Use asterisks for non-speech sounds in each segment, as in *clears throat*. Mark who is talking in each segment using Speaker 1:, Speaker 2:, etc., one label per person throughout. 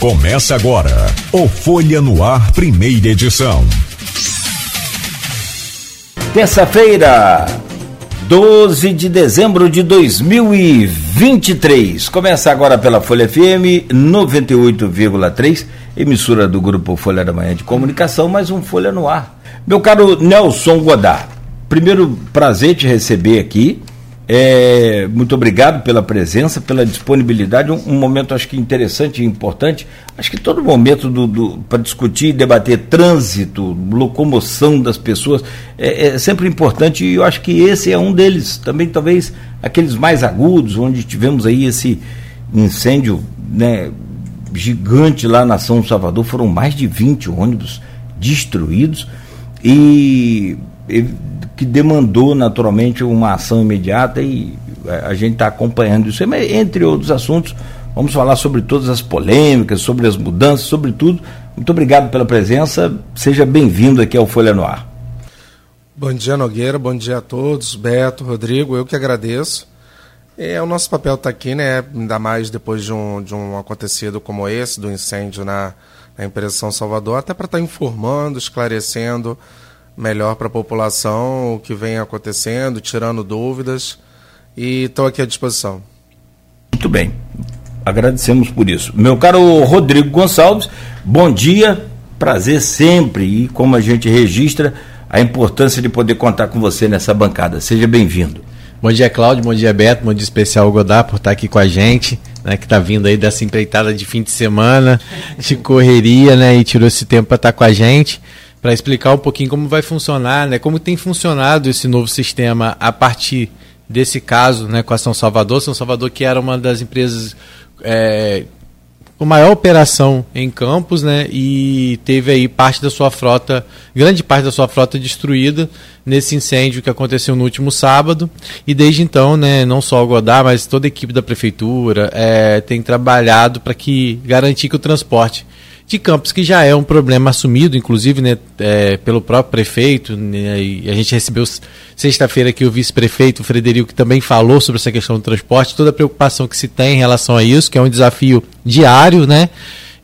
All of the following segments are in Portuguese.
Speaker 1: Começa agora o Folha no Ar, primeira edição.
Speaker 2: Terça-feira, 12 de dezembro de 2023. Começa agora pela Folha FM 98,3, emissora do grupo Folha da Manhã de Comunicação, mais um Folha no Ar. Meu caro Nelson Godard, primeiro prazer te receber aqui é, muito obrigado pela presença, pela disponibilidade. Um, um, momento, acho que interessante e importante. Acho que todo momento do, do para discutir e debater trânsito, locomoção das pessoas, é, é, sempre importante e eu acho que esse é um deles. Também, talvez, aqueles mais agudos, onde tivemos aí esse incêndio né, gigante lá na São Salvador. Foram mais de 20 ônibus destruídos e que demandou naturalmente uma ação imediata e é, a gente está acompanhando isso. Entre outros assuntos, vamos falar sobre todas as polêmicas, sobre as mudanças, sobre tudo. Muito obrigado pela presença. Seja bem-vindo aqui ao Folha no Ar.
Speaker 3: Bom dia, Nogueira. Bom dia a todos. Beto, Rodrigo, eu que agradeço. É, o nosso papel está aqui, né? Ainda mais depois de um, de um acontecido como esse, do incêndio na, na empresa São Salvador, até para estar tá informando, esclarecendo melhor para a população o que vem acontecendo, tirando dúvidas. E estou aqui à disposição.
Speaker 2: Muito bem. Agradecemos por isso. Meu caro Rodrigo Gonçalves, bom dia. Prazer sempre. E como a gente registra, a importância de poder contar com você nessa bancada. Seja bem-vindo.
Speaker 4: Bom dia, Cláudio. Bom dia, Beto. Bom dia especial, Godá, por estar aqui com a gente, né, que está vindo aí dessa empreitada de fim de semana, de correria, né, e tirou esse tempo para estar com a gente para explicar um pouquinho como vai funcionar, né, como tem funcionado esse novo sistema a partir desse caso né, com a São Salvador. São Salvador que era uma das empresas é, com maior operação em Campos, né, e teve aí parte da sua frota, grande parte da sua frota destruída nesse incêndio que aconteceu no último sábado. E desde então, né, não só o Godard, mas toda a equipe da prefeitura é, tem trabalhado para que garantir que o transporte de Campos, que já é um problema assumido, inclusive, né, é, pelo próprio prefeito. Né, e a gente recebeu sexta-feira aqui o vice-prefeito, Frederico, que também falou sobre essa questão do transporte, toda a preocupação que se tem em relação a isso, que é um desafio diário, né?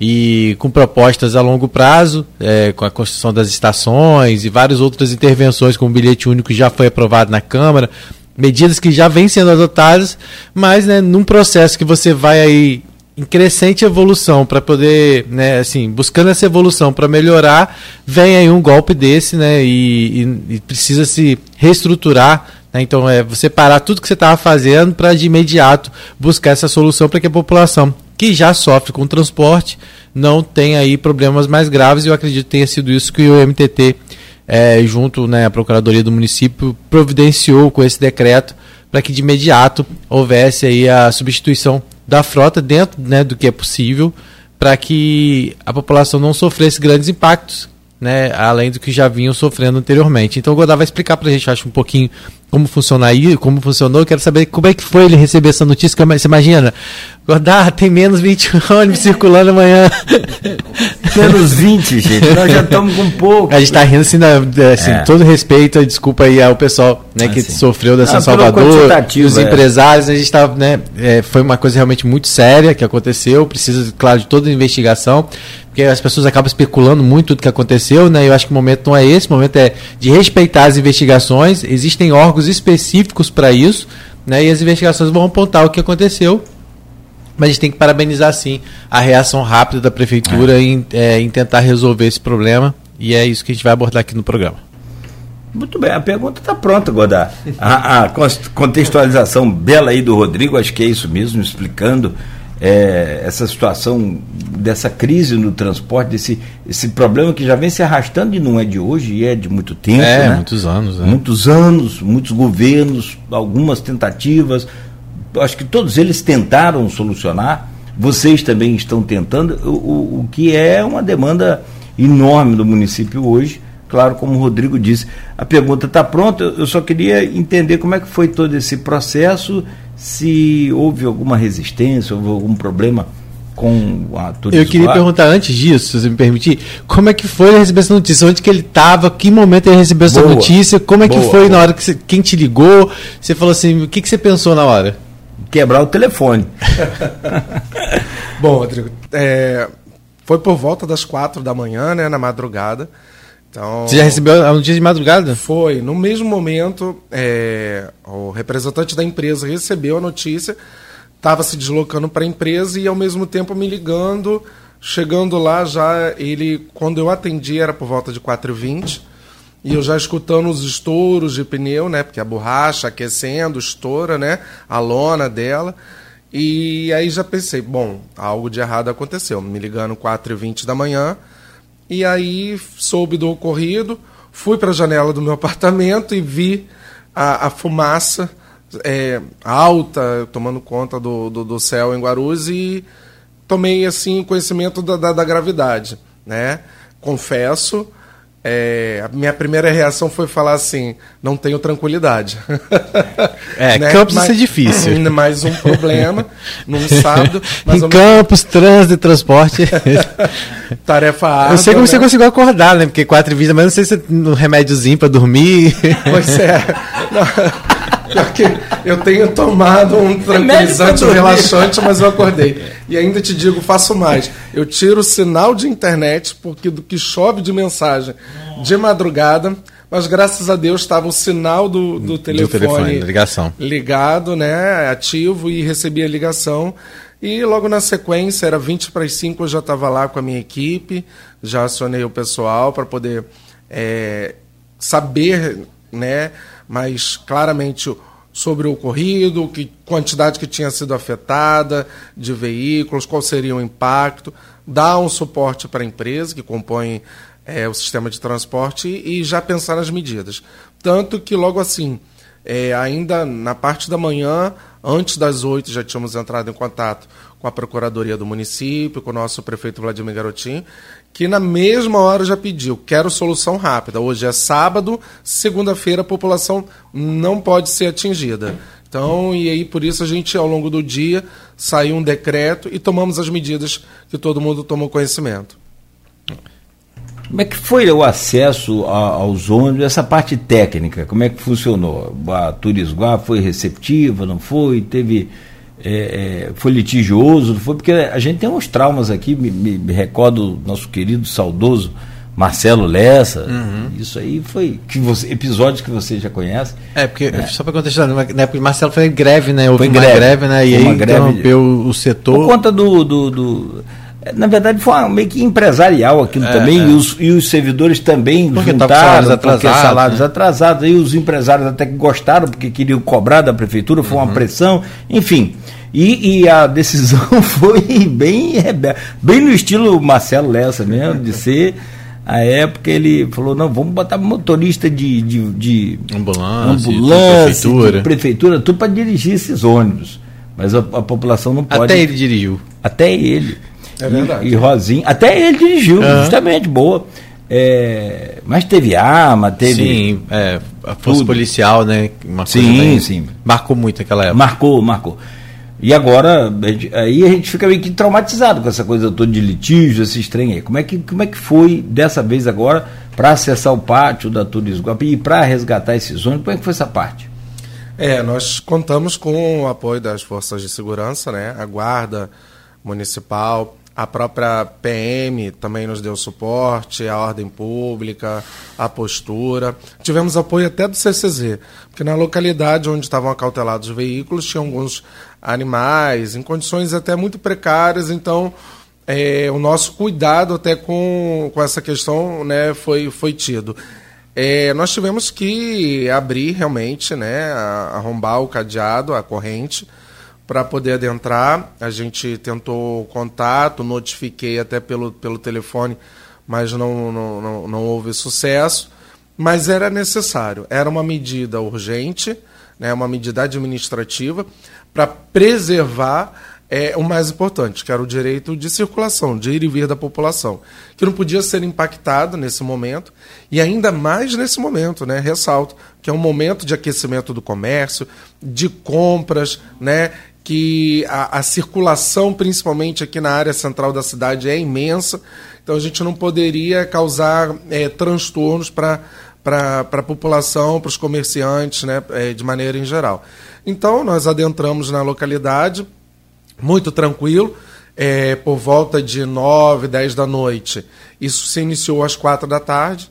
Speaker 4: E com propostas a longo prazo, é, com a construção das estações e várias outras intervenções, como o bilhete único já foi aprovado na Câmara, medidas que já vêm sendo adotadas, mas né, num processo que você vai aí em crescente evolução para poder, né, assim, buscando essa evolução para melhorar, vem aí um golpe desse, né, e, e, e precisa se reestruturar. Né, então, é você parar tudo que você estava fazendo para de imediato buscar essa solução para que a população que já sofre com transporte não tenha aí problemas mais graves. E eu acredito que tenha sido isso que o MTT, é, junto né, à Procuradoria do Município, providenciou com esse decreto para que de imediato houvesse aí a substituição da frota dentro né, do que é possível para que a população não sofresse grandes impactos, né, além do que já vinham sofrendo anteriormente. Então o Godard vai explicar para a gente, acho, um pouquinho como funciona aí, como funcionou. Eu quero saber como é que foi ele receber essa notícia. Você imagina, Godard, tem menos 20 *laughs* ônibus circulando amanhã. *laughs*
Speaker 2: Menos 20, gente. Nós já estamos com pouco.
Speaker 4: A gente está rindo assim, assim é. todo respeito, desculpa aí ao pessoal né, que assim. sofreu da São Salvador, os é. empresários. A gente tá, né, é, foi uma coisa realmente muito séria que aconteceu. Precisa, claro, de toda a investigação porque as pessoas acabam especulando muito do que aconteceu, né? Eu acho que o momento não é esse, o momento é de respeitar as investigações. Existem órgãos específicos para isso, né? E as investigações vão apontar o que aconteceu mas a gente tem que parabenizar, sim, a reação rápida da prefeitura é. Em, é, em tentar resolver esse problema. E é isso que a gente vai abordar aqui no programa.
Speaker 2: Muito bem, a pergunta está pronta, Godard. A, a, contextualização bela aí do Rodrigo, acho que é isso mesmo, explicando é, essa situação dessa crise no transporte, desse esse problema que já vem se arrastando e não é de hoje, e é de muito tempo. É,
Speaker 4: né? muitos anos. Né?
Speaker 2: Muitos anos, muitos governos, algumas tentativas, acho que todos eles tentaram solucionar, vocês também estão tentando, o, o, o que é uma demanda enorme do município hoje. Claro, como o Rodrigo disse, a pergunta está pronta, eu só queria entender como é que foi todo esse processo, se houve alguma resistência, houve algum problema com a
Speaker 4: turismo. Eu queria perguntar antes disso, se você me permitir, como é que foi receber essa notícia? Onde que ele estava? Que momento ele recebeu essa boa, notícia? Como é que boa, foi boa. na hora que você, quem te ligou? Você falou assim, o que, que você pensou na hora?
Speaker 2: quebrar o telefone. *laughs*
Speaker 3: Bom, Rodrigo, é, Foi por volta das quatro da manhã, né, na madrugada.
Speaker 4: Então, Você já recebeu no dia de madrugada?
Speaker 3: Foi. No mesmo momento, é, o representante da empresa recebeu a notícia, estava se deslocando para a empresa e ao mesmo tempo me ligando. Chegando lá, já ele, quando eu atendi, era por volta de 4h20. E eu já escutando os estouros de pneu, né? Porque a borracha aquecendo, estoura, né? A lona dela. E aí já pensei, bom, algo de errado aconteceu. Me ligando 4h20 da manhã. E aí soube do ocorrido, fui para a janela do meu apartamento e vi a, a fumaça é, alta tomando conta do, do, do, céu em Guarulhos e tomei assim conhecimento da, da, da gravidade, né? Confesso, é, a minha primeira reação foi falar assim: não tenho tranquilidade. *laughs*
Speaker 4: É, *laughs* né? Campos mas, é difícil. *laughs*
Speaker 3: Mais um problema num sábado.
Speaker 4: em Campos, trânsito e transporte.
Speaker 3: Tarefa árdua.
Speaker 4: Eu sei como né? você conseguiu acordar, né? Porque quatro e vinte, mas não sei se é um remédiozinho para dormir.
Speaker 3: Pois é. Não. Porque eu tenho tomado um tranquilizante, um relaxante, mas eu acordei. E ainda te digo, faço mais. Eu tiro o sinal de internet, porque do que chove de mensagem de madrugada, mas graças a Deus estava o sinal do, do telefone, do telefone
Speaker 4: ligação.
Speaker 3: ligado, né, ativo, e recebi a ligação. E logo na sequência, era 20 para as 5, eu já estava lá com a minha equipe, já acionei o pessoal para poder é, saber, né, mais claramente sobre o ocorrido, que quantidade que tinha sido afetada de veículos, qual seria o impacto, dar um suporte para a empresa que compõe é, o sistema de transporte e, e já pensar nas medidas. Tanto que logo assim, é, ainda na parte da manhã, antes das oito, já tínhamos entrado em contato com a Procuradoria do município, com o nosso prefeito Vladimir Garotinho, que na mesma hora já pediu, quero solução rápida. Hoje é sábado, segunda-feira a população não pode ser atingida. Então, e aí por isso a gente, ao longo do dia, saiu um decreto e tomamos as medidas que todo mundo tomou conhecimento.
Speaker 2: Como é que foi o acesso a, aos ônibus, essa parte técnica, como é que funcionou? A Turisguá foi receptiva, não foi? Teve é, é, foi litigioso, foi porque a gente tem uns traumas aqui, me, me, me recordo nosso querido, saudoso Marcelo Lessa, uhum. isso aí foi que você, episódios que você já conhece.
Speaker 4: É, porque, é. só para contextualizar, na época Marcelo foi em greve, né? Houve foi uma greve, greve né? E aí interrompeu o setor.
Speaker 2: Por conta do, do, do na verdade foi uma, meio que empresarial aquilo é, também, é. E, os, e os servidores também
Speaker 4: porque juntaram, salários
Speaker 2: atrasados, salários né? atrasados, aí os empresários até que gostaram, porque queriam cobrar da prefeitura, foi uhum. uma pressão, enfim. E, e, a *laughs* decisão *laughs* foi bem, bem no estilo Marcelo Lessa mesmo, de *laughs* ser. A época ele falou, não, vamos botar motorista de, de, de
Speaker 4: ambulância,
Speaker 2: ambulância prefeitura. prefeitura, tudo para dirigir esses ônibus. Mas a, a, população não pode.
Speaker 4: Até ele dirigiu.
Speaker 2: Até ele.
Speaker 3: É verdade.
Speaker 2: E, e Rosinho, até ele dirigiu, uhum. justamente, boa. É, mas teve arma, teve.
Speaker 4: Sim, é, a força tudo. policial, né?
Speaker 2: Uma sim, bem, sim.
Speaker 4: Marcou muito aquela época.
Speaker 2: Marcou, marcou. E agora, aí a gente fica meio que traumatizado com essa coisa toda de litígio, esse estranho aí. Como é que, como é que foi dessa vez agora para acessar o pátio da Turismo Guapi e para resgatar esses ônibus? Como é que foi essa parte?
Speaker 3: É, nós contamos com o apoio das forças de segurança, né? A guarda municipal, a própria PM também nos deu suporte, a ordem pública, a postura. Tivemos apoio até do CCZ, porque na localidade onde estavam acautelados os veículos tinha alguns animais em condições até muito precárias, então é, o nosso cuidado até com, com essa questão né, foi, foi tido. É, nós tivemos que abrir realmente, né, arrombar o cadeado, a corrente, para poder adentrar. A gente tentou contato, notifiquei até pelo, pelo telefone, mas não, não, não, não houve sucesso. Mas era necessário, era uma medida urgente, né, uma medida administrativa para preservar é, o mais importante, que era o direito de circulação, de ir e vir da população, que não podia ser impactado nesse momento, e ainda mais nesse momento, né, ressalto, que é um momento de aquecimento do comércio, de compras, né, que a, a, circulação, principalmente aqui na área central da cidade, é imensa, então a gente não poderia causar é, transtornos para a população, para os comerciantes, né, é, de maneira em geral. Então, nós adentramos na localidade, muito tranquilo, é, por volta de 9, 10 da noite. Isso se iniciou às 4 da tarde.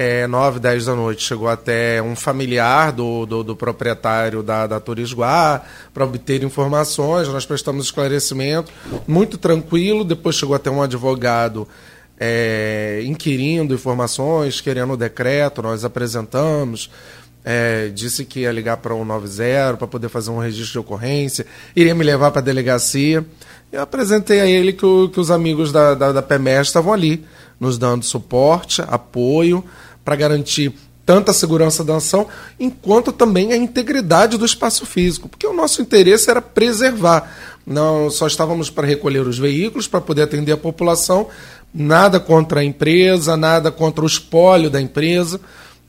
Speaker 3: É, 9, 10 da noite chegou até um familiar do, do, do proprietário da, da Turisguá para obter informações. Nós prestamos esclarecimento, muito tranquilo. Depois chegou até um advogado é, inquirindo informações, querendo o decreto. Nós apresentamos. É, disse que ia ligar para o 190 para poder fazer um registro de ocorrência, iria me levar para a delegacia. Eu apresentei a ele que, o, que os amigos da, da, da PEMES estavam ali, nos dando suporte, apoio, para garantir tanto a segurança da ação, enquanto também a integridade do espaço físico, porque o nosso interesse era preservar. Não só estávamos para recolher os veículos, para poder atender a população, nada contra a empresa, nada contra o espólio da empresa.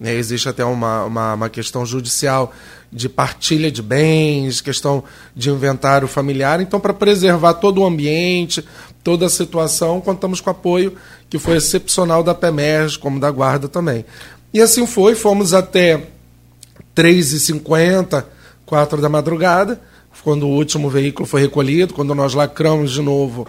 Speaker 3: É, existe até uma, uma, uma, questão judicial de partilha de bens, questão de inventário familiar. Então, para preservar todo o ambiente, toda a situação, contamos com apoio que foi excepcional da PEMERG, como da Guarda também. E assim foi, fomos até 3h50, 4 da madrugada, quando o último veículo foi recolhido, quando nós lacramos de novo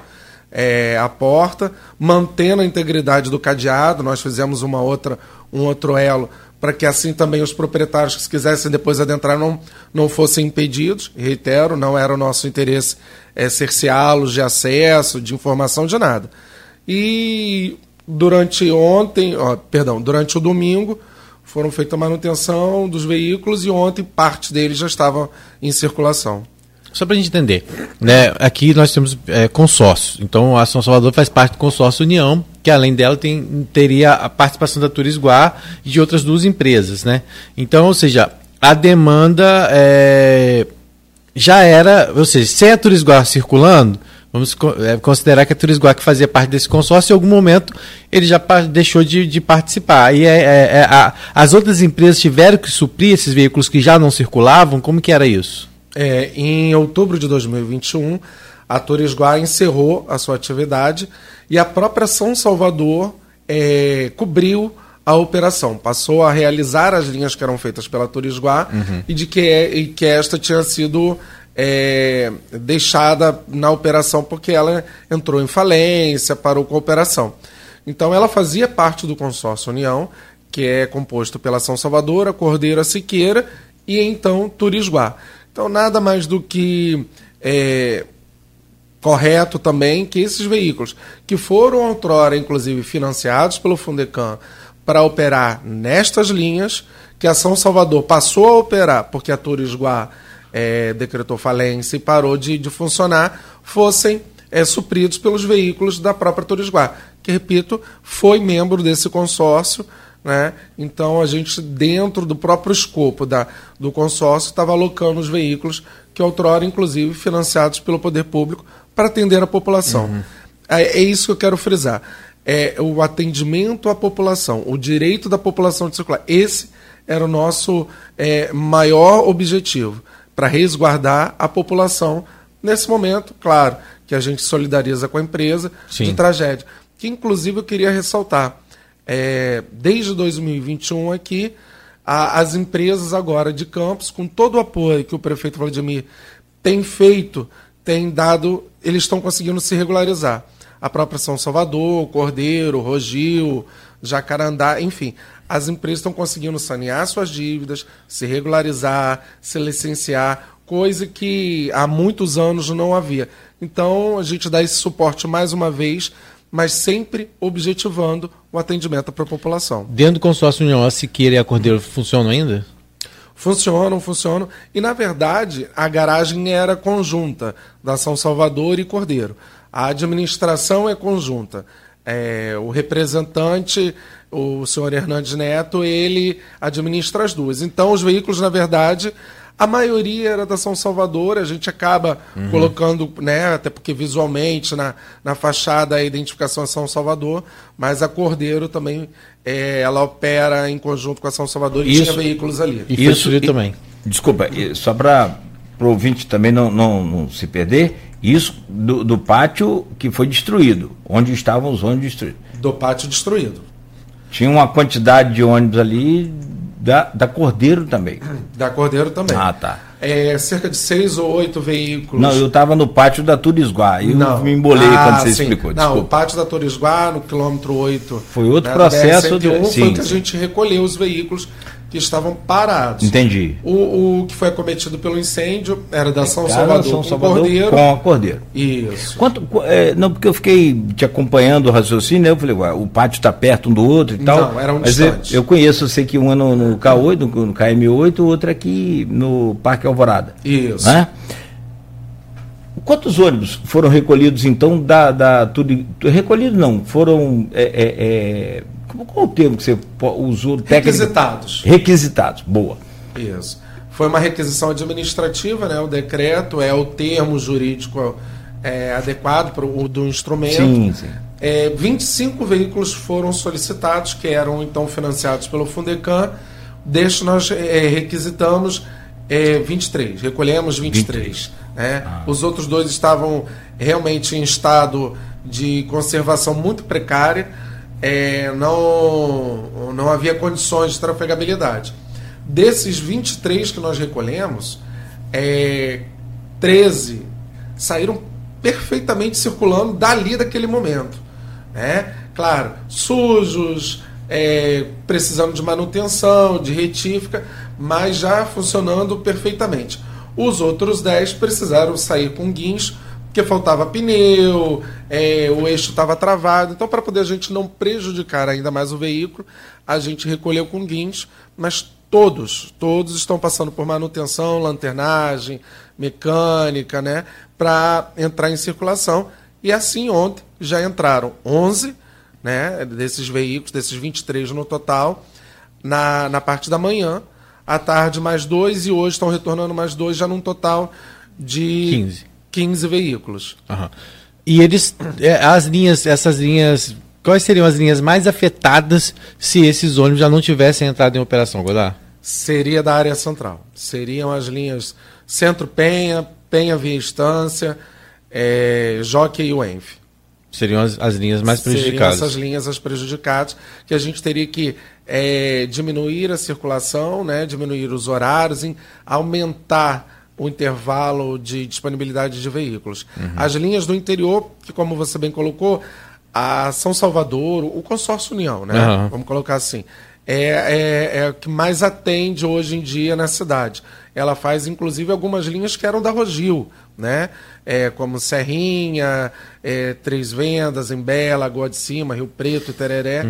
Speaker 3: é, a porta, mantendo a integridade do cadeado, nós fizemos uma outra um outro elo para que assim também os proprietários que quisessem depois adentrar não, não fossem impedidos. Reitero, não era o nosso interesse é, cerceá-los de acesso, de informação, de nada. E durante ontem, ó, perdão, durante o domingo, foram feita a manutenção dos veículos e ontem parte deles já estavam em circulação.
Speaker 4: Só para a gente entender, né, aqui nós temos é. Então a São Salvador faz parte do consórcio União, que além dela tem, teria a participação da Turisguá e de outras duas empresas. Né? Então, ou seja, a demanda é, já era, ou seja, sem a Turisguá circulando, vamos é, considerar que a Turisguá que fazia parte desse consórcio, em algum momento ele já deixou de, de participar. E é, é, é, a, as outras empresas tiveram que suprir esses veículos que já não circulavam? Como que era isso?
Speaker 3: É, em outubro de 2021, a Turisguá encerrou a sua atividade e a própria São Salvador é, cobriu a operação, passou a realizar as linhas que eram feitas pela Turisguá uhum. e de que, e que esta tinha sido é, deixada na operação porque ela entrou em falência, parou com a operação. Então ela fazia parte do consórcio União, que é composto pela São Salvador, Cordeira Siqueira e então Turisguá. Então, nada mais do que é, correto também que esses veículos, que foram outrora, inclusive, financiados pelo Fundecam para operar nestas linhas, que a São Salvador passou a operar porque a Turisguá é, decretou falência e parou de, de funcionar, fossem é, supridos pelos veículos da própria Turisguá, que, repito, foi membro desse consórcio né? Então a gente, dentro do próprio escopo da, do consórcio, estava alocando os veículos que outrora, inclusive, financiados pelo poder público para atender a população. Uhum. É, é, isso que eu quero frisar. É o atendimento à população, o direito da população de circular. Esse era o nosso é, maior objetivo, para resguardar a população nesse momento, claro, que a gente solidariza com a empresa Sim. de tragédia. Que inclusive eu queria ressaltar é, desde 2021 aqui, a, as empresas agora de campos, com todo o apoio que o prefeito Vladimir tem feito, tem dado, eles estão conseguindo se regularizar. A própria São Salvador, Cordeiro, Rogil, Jacarandá, enfim, as empresas estão conseguindo sanear suas dívidas, se regularizar, se licenciar, coisa que há muitos anos não havia. Então, a gente dá esse suporte mais uma vez mas sempre objetivando o atendimento para a população.
Speaker 4: Dentro do consórcio União, a Siqueira e a Cordeiro funcionam ainda?
Speaker 3: Funcionam, funcionam. E, na verdade, a garagem era conjunta da São Salvador e Cordeiro. A administração é conjunta. É, o representante, o senhor Hernandes Neto, ele administra as duas. Então, os veículos, na verdade, a maioria era da São Salvador, a gente acaba uhum. colocando, né, até porque visualmente na, na fachada a identificação é São Salvador, mas a Cordeiro também é, ela opera em conjunto com a São Salvador e isso, tinha veículos ali.
Speaker 2: E isso e, também. Desculpa, só para o ouvinte também não, não, não, se perder, isso do, do pátio que foi destruído, onde estavam os ônibus destruídos.
Speaker 3: Do pátio destruído.
Speaker 2: Tinha uma quantidade de ônibus ali da, da Cordeiro também. *clears throat*
Speaker 3: Da Cordeiro também.
Speaker 2: Ah, tá.
Speaker 3: é, cerca de seis ou oito veículos.
Speaker 2: Não, eu estava no pátio da Turisguá. Eu
Speaker 3: Não.
Speaker 2: me embolei
Speaker 3: Ah,
Speaker 2: quando você
Speaker 3: sim.
Speaker 2: explicou.
Speaker 3: Não, o
Speaker 2: Desculpa.
Speaker 3: pátio da Turisguá, no quilômetro 8.
Speaker 2: Foi outro
Speaker 3: né,
Speaker 2: processo de-
Speaker 3: BR-101,
Speaker 2: sim,
Speaker 3: foi que a gente recolheu os veículos que estavam parados.
Speaker 2: Entendi.
Speaker 3: O, o que foi acometido pelo incêndio era da São
Speaker 2: Cara,
Speaker 3: Salvador,
Speaker 2: São
Speaker 3: com
Speaker 2: Salvador
Speaker 3: Cordeiro.
Speaker 2: com a Cordeiro.
Speaker 3: Isso.
Speaker 2: Quanto, qu- é, não, porque eu fiquei te acompanhando o raciocínio, né? eu falei, ué, o pátio está perto um do outro e tal.
Speaker 3: Não, eram
Speaker 2: Mas eu, eu conheço, eu sei que um é no, no K8, no, no KM8, o outro é aqui no Parque Alvorada.
Speaker 3: Isso.
Speaker 2: Né? Quantos ônibus foram recolhidos, então, da. da tudo, recolhidos não, foram. É, é, é, qual, o termo que você usou? técnico?
Speaker 3: Requisitados.
Speaker 2: Requisitados, boa.
Speaker 3: Isso. Foi uma requisição administrativa, né? O decreto é o termo jurídico é, adequado para o do instrumento.
Speaker 2: Sim, sim.
Speaker 3: É, 25 veículos foram solicitados, que eram então financiados pelo Fundecam. Destes nós é, requisitamos é, 23, recolhemos 23. né? Os outros dois estavam realmente em estado de conservação muito precária, é, não, não havia condições de trafegabilidade. Desses 23 que nós recolhemos, é, 13 saíram perfeitamente circulando dali daquele momento. Né? Claro, sujos, é, precisando de manutenção, de retífica, mas já funcionando perfeitamente. Os outros 10 precisaram sair com guincho, porque faltava pneu, é, o eixo estava travado. Então, para poder a gente não prejudicar ainda mais o veículo, a gente recolheu com guincho, mas todos, todos estão passando por manutenção, lanternagem, mecânica, né, para entrar em circulação. E assim ontem já entraram 11, né, desses veículos, desses 23 no total, na, na parte da manhã, à tarde mais dois e hoje estão retornando mais dois, já num total de
Speaker 4: 15.
Speaker 3: 15 veículos.
Speaker 4: Aham. E eles, é, as linhas, essas linhas, quais seriam as linhas mais afetadas se esses ônibus já não tivessem entrado em operação, Godard?
Speaker 3: Seria da área central. Seriam as linhas Centro Penha, Penha Via Estância, é, Jockey e Wenf.
Speaker 4: Seriam as, as linhas mais
Speaker 3: Seriam
Speaker 4: prejudicadas.
Speaker 3: essas linhas as prejudicadas, que a gente teria que é, diminuir a circulação, né, diminuir os horários, em aumentar o intervalo de disponibilidade de veículos.
Speaker 4: Uhum.
Speaker 3: As linhas do interior, que como você bem colocou, a São Salvador, o consórcio União, né?
Speaker 4: Aham.
Speaker 3: Vamos colocar assim. É, é, é o que mais atende hoje em dia na cidade. Ela faz, inclusive, algumas linhas que eram da Rogil, né? É, como Serrinha, é, Três Vendas, Embé, Lagoa de Cima, Rio Preto, Tereré.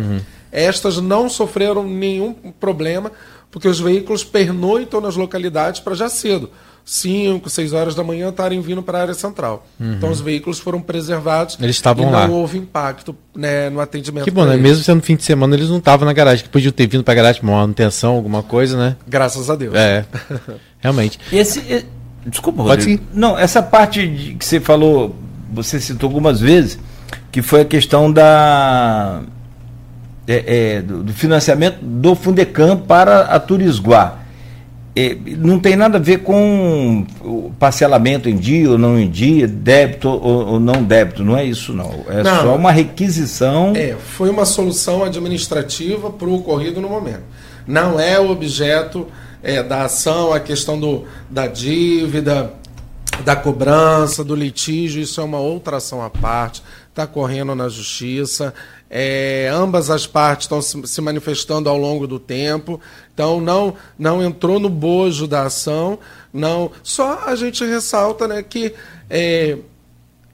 Speaker 3: Estas não sofreram nenhum problema, porque os veículos pernoitam nas localidades para já cedo. 5, 6 horas da manhã estarem vindo para a área central. Então os veículos foram preservados
Speaker 4: Eles estavam
Speaker 3: e
Speaker 4: lá.
Speaker 3: não houve impacto né, no atendimento.
Speaker 4: Que bom, né? Mesmo sendo fim de semana, eles não estavam na garagem, que podiam ter vindo pra garagem pra uma manutenção, alguma coisa, né?
Speaker 3: Graças a Deus.
Speaker 4: É, *laughs* realmente.
Speaker 2: Esse, e- desculpa,
Speaker 4: Pode
Speaker 2: Rodrigo. Não, essa parte de- que você falou, você citou algumas vezes, que foi a questão da é, é, do, do financiamento do Fundecam para a Turisguá. É, não tem nada a ver com parcelamento em dia ou não em dia, débito ou, ou não débito, não é isso não. É
Speaker 3: Não.
Speaker 2: só uma requisição.
Speaker 3: É, foi uma solução administrativa para o ocorrido no momento. Não é o objeto é, da ação, a questão do, da dívida, da cobrança, do litígio, isso é uma outra ação à parte, está correndo na justiça. É, ambas as partes estão se, se manifestando ao longo do tempo, então não, não entrou no bojo da ação, não. Só a gente ressalta né, que é,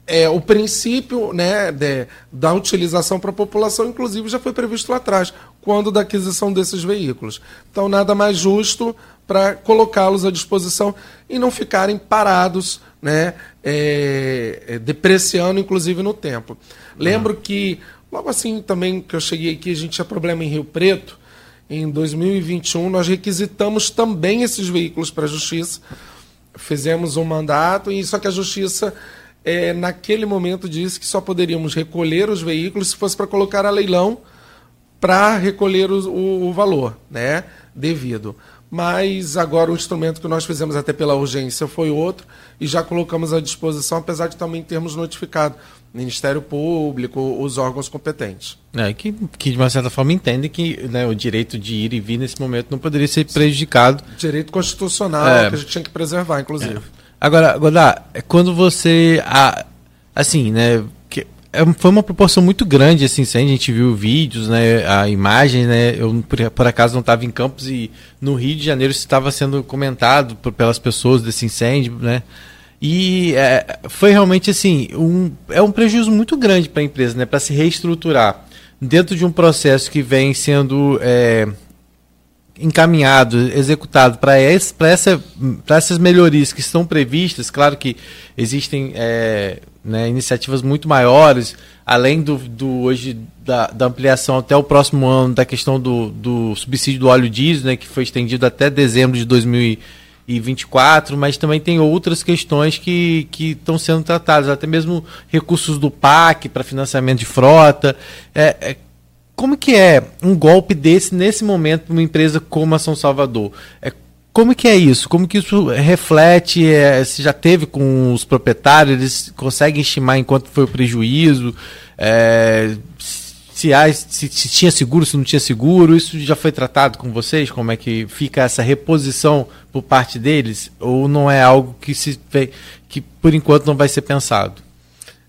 Speaker 3: é, o princípio né, de- da utilização para a população, inclusive, já foi previsto lá atrás, quando da aquisição desses veículos. Então, nada mais justo para colocá-los à disposição e não ficarem parados, né, é, é, depreciando, inclusive, no tempo. Lembro que, logo assim também que eu cheguei aqui, a gente tinha problema em Rio Preto. Em 2021, nós requisitamos também esses veículos para a Justiça. Fizemos um mandato e só que a justiça eh, naquele momento disse que só poderíamos recolher os veículos se fosse para colocar a leilão para recolher os- o, o valor né devido. Mas agora o instrumento que nós fizemos até pela urgência foi outro e já colocamos à disposição, apesar de também termos notificado Ministério Público, os órgãos competentes.
Speaker 4: É, que, que de uma certa forma entende que né, o direito de ir e vir nesse momento não poderia ser prejudicado.
Speaker 3: Direito constitucional é. que a gente tinha que preservar, inclusive. É.
Speaker 4: Agora, Godá, quando você. Assim, né? É, foi uma proporção muito grande esse assim, incêndio. A gente viu vídeos, né, a imagem, né? Eu por, por acaso não estava em Campos e no Rio de Janeiro estava sendo comentado por, pelas pessoas desse incêndio, né? E é, foi realmente assim um, é um prejuízo muito grande para a empresa, né? Para se reestruturar dentro de um processo que vem sendo é, encaminhado, executado para essa, essas melhorias que estão previstas, claro que existem é, né, iniciativas muito maiores, além do, do hoje da, da, ampliação até o próximo ano da questão do, do subsídio do óleo diesel, né, que foi estendido até dezembro de 2024, mas também tem outras questões que, estão sendo tratadas, até mesmo recursos do PAC para financiamento de frota. É, é, como que é um golpe desse nesse momento para uma empresa como a São Salvador? É, como que é isso? Como que isso reflete? É, se já teve com os proprietários, eles conseguem estimar enquanto foi o prejuízo? É, se, há, se, se, tinha seguro, se não tinha seguro, isso já foi tratado com vocês? Como é que fica essa reposição por parte deles? Ou não é algo que se que por enquanto não vai ser pensado?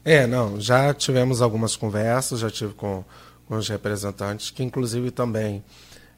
Speaker 3: É, não, já tivemos algumas conversas, já tive com com os representantes, que inclusive também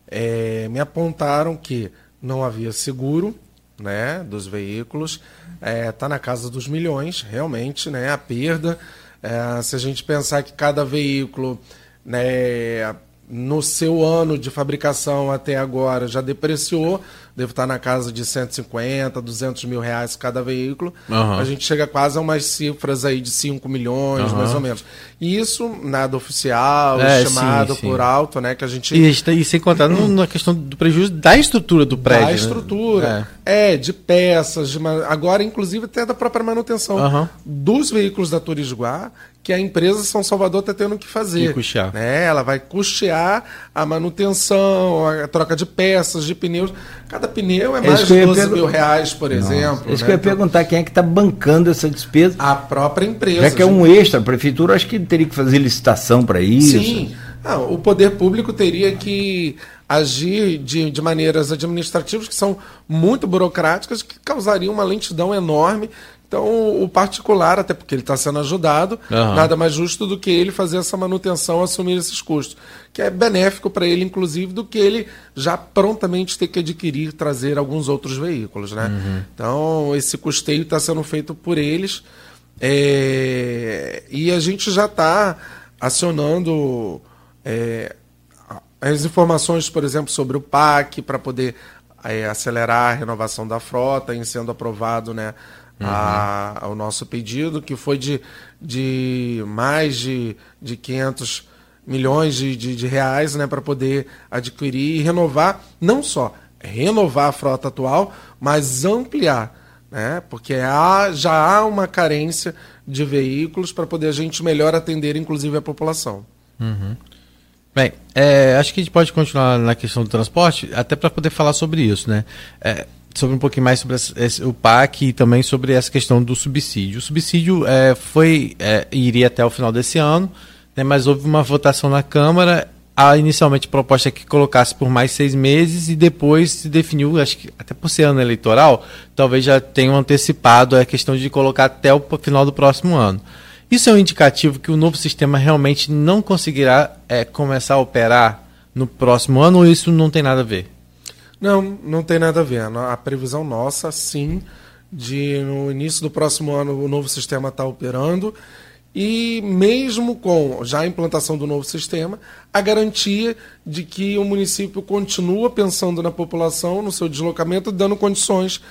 Speaker 3: é, me apontaram que não havia seguro né, dos veículos, está é, tá na casa dos milhões, realmente, né, a perda. É, se a gente pensar que cada veículo né, no seu ano de fabricação até agora já depreciou, deve estar na casa de 150, 200 mil reais cada veículo. Uhum. A gente chega quase a umas cifras aí de 5 milhões, uhum. mais ou menos. E isso, nada oficial, é, estimado sim, sim. por alto, né? Que a gente.
Speaker 4: E, e sem contar no, na questão do prejuízo da estrutura do prédio. Da
Speaker 3: né? estrutura. Né? É. é. de peças, de, agora, inclusive, até da própria manutenção uhum. dos veículos da Turisguá que a empresa São Salvador está tendo que fazer. E custear. Né? Ela vai custear a manutenção, a troca de peças, de pneus. Cada pneu é, é mais de 12 mil reais, por Nossa. exemplo.
Speaker 2: Isso né? que eu ia então, perguntar, quem é que está bancando essa despesa?
Speaker 3: A própria empresa.
Speaker 2: Já que é um extra, a prefeitura acho que teria que fazer licitação para isso. Sim.
Speaker 3: Não, o poder público teria que agir de, de maneiras administrativas que são muito burocráticas, que causariam uma lentidão enorme então, o particular, até porque ele está sendo ajudado, uhum. nada mais justo do que ele fazer essa manutenção, assumir esses custos. Que é benéfico para ele, inclusive, do que ele já prontamente ter que adquirir, trazer alguns outros veículos. Né? Uhum. Então, esse custeio está sendo feito por eles. É... E a gente já está acionando é... as informações, por exemplo, sobre o PAC, para poder é, acelerar a renovação da frota, em sendo aprovado né, uhum. a, ao nosso pedido, que foi de, de mais de, de 500 milhões de, de, de reais né, para poder adquirir e renovar, não só renovar a frota atual, mas ampliar. Né, porque há, já há uma carência de veículos para poder a gente melhor atender, inclusive, a população.
Speaker 4: Uhum. Bem, é, acho que a gente pode continuar na questão do transporte, até para poder falar sobre isso, né? É, sobre um pouquinho mais sobre esse, o PAC e também sobre essa questão do subsídio. O subsídio é, foi é, iria até o final desse ano, né, mas houve uma votação na Câmara. A inicialmente proposta é que colocasse por mais seis meses e depois se definiu, acho que até por ser ano eleitoral, talvez já tenham antecipado a questão de colocar até o final do próximo ano. Isso é um indicativo que o novo sistema realmente não conseguirá é, começar a operar no próximo ano ou isso não tem nada a ver?
Speaker 3: Não, não tem nada a ver. A previsão nossa, sim, de no início do próximo ano o novo sistema estar tá operando e mesmo com já a implantação do novo sistema, a garantia de que o município continua pensando na população, no seu deslocamento, dando condições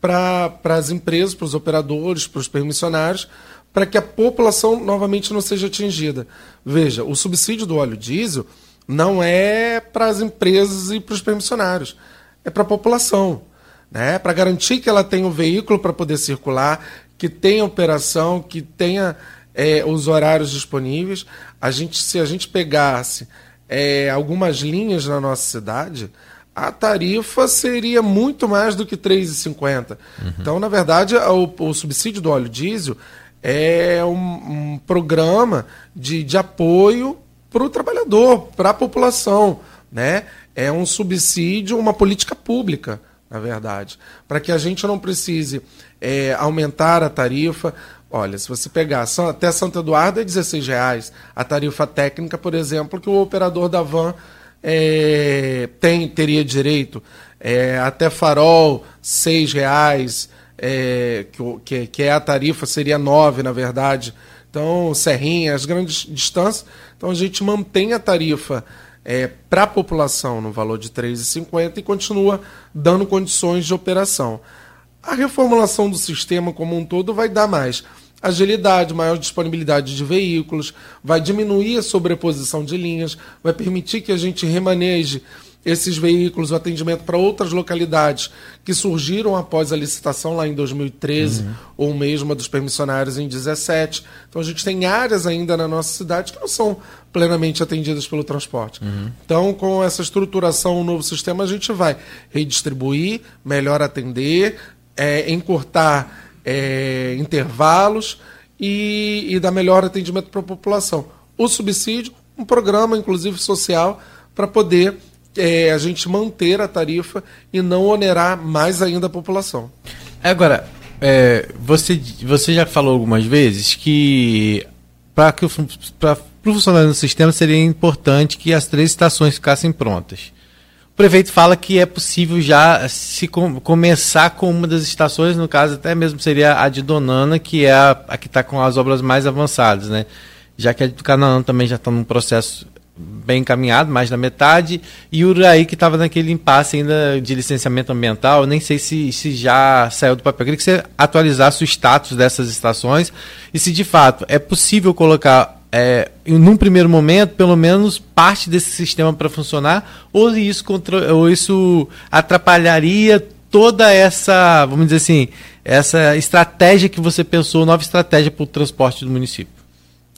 Speaker 3: para as empresas, para os operadores, para os permissionários, para que a população novamente não seja atingida. Veja, o subsídio do óleo diesel não é para as empresas e para os permissionários, é para a população. Né? Para garantir que ela tenha um veículo para poder circular, que tenha operação, que tenha é, os horários disponíveis. A gente, se a gente pegasse é, algumas linhas na nossa cidade, a tarifa seria muito mais do que R$ 3,50. Uhum. Então, na verdade, o, o, subsídio do óleo diesel é um, um programa de, de apoio para o trabalhador, para a população. Né? É um subsídio, uma política pública, na verdade, para que a gente não precise é, aumentar a tarifa. Olha, se você pegar até Santo Eduardo é R$ reais a tarifa técnica, por exemplo, que o operador da van é, tem, teria direito. É, até Farol, R$ reais, é, que, que é a tarifa, seria nove na verdade. Então, Serrinha, as grandes distâncias. Então, a gente mantém a tarifa é, para a população no valor de R$ 3,50 e continua dando condições de operação. A reformulação do sistema como um todo vai dar mais agilidade, maior disponibilidade de veículos, vai diminuir a sobreposição de linhas, vai permitir que a gente remaneje esses veículos, o atendimento para outras localidades que surgiram após a licitação lá em 2013, uhum. ou mesmo a dos permissionários em 2017. Então a gente tem áreas ainda na nossa cidade que não são plenamente atendidas pelo transporte. Uhum. Então, com essa estruturação, o novo sistema, a gente vai redistribuir, melhor atender, é, encurtar é, intervalos e, e dar melhor atendimento para a população. O subsídio, um programa, inclusive social, para poder é, a gente manter a tarifa e não onerar mais ainda a população.
Speaker 4: Agora, é, você, você já falou algumas vezes que para que o funcionamento do sistema seria importante que as três estações ficassem prontas prefeito fala que é possível já se com, começar com uma das estações, no caso até mesmo seria a de Donana, que é a, a que está com as obras mais avançadas, né? Já que a do Canaã também já está num processo bem encaminhado, mais da metade, e o Uraí que estava naquele impasse ainda de licenciamento ambiental, nem sei se, se já saiu do papel. Eu queria que você atualizasse o status dessas estações e se de fato é possível colocar é, num primeiro momento, pelo menos parte desse sistema para funcionar, ou isso, contra, ou isso atrapalharia toda essa, vamos dizer assim, essa estratégia que você pensou, nova estratégia para o transporte do município?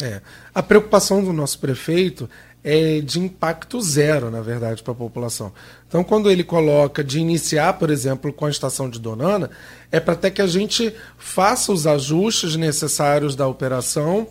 Speaker 3: É, a preocupação do nosso prefeito é de impacto zero, na verdade, para a população. Então, quando ele coloca de iniciar, por exemplo, com a estação de Donana, é para até que a gente faça os ajustes necessários da operação,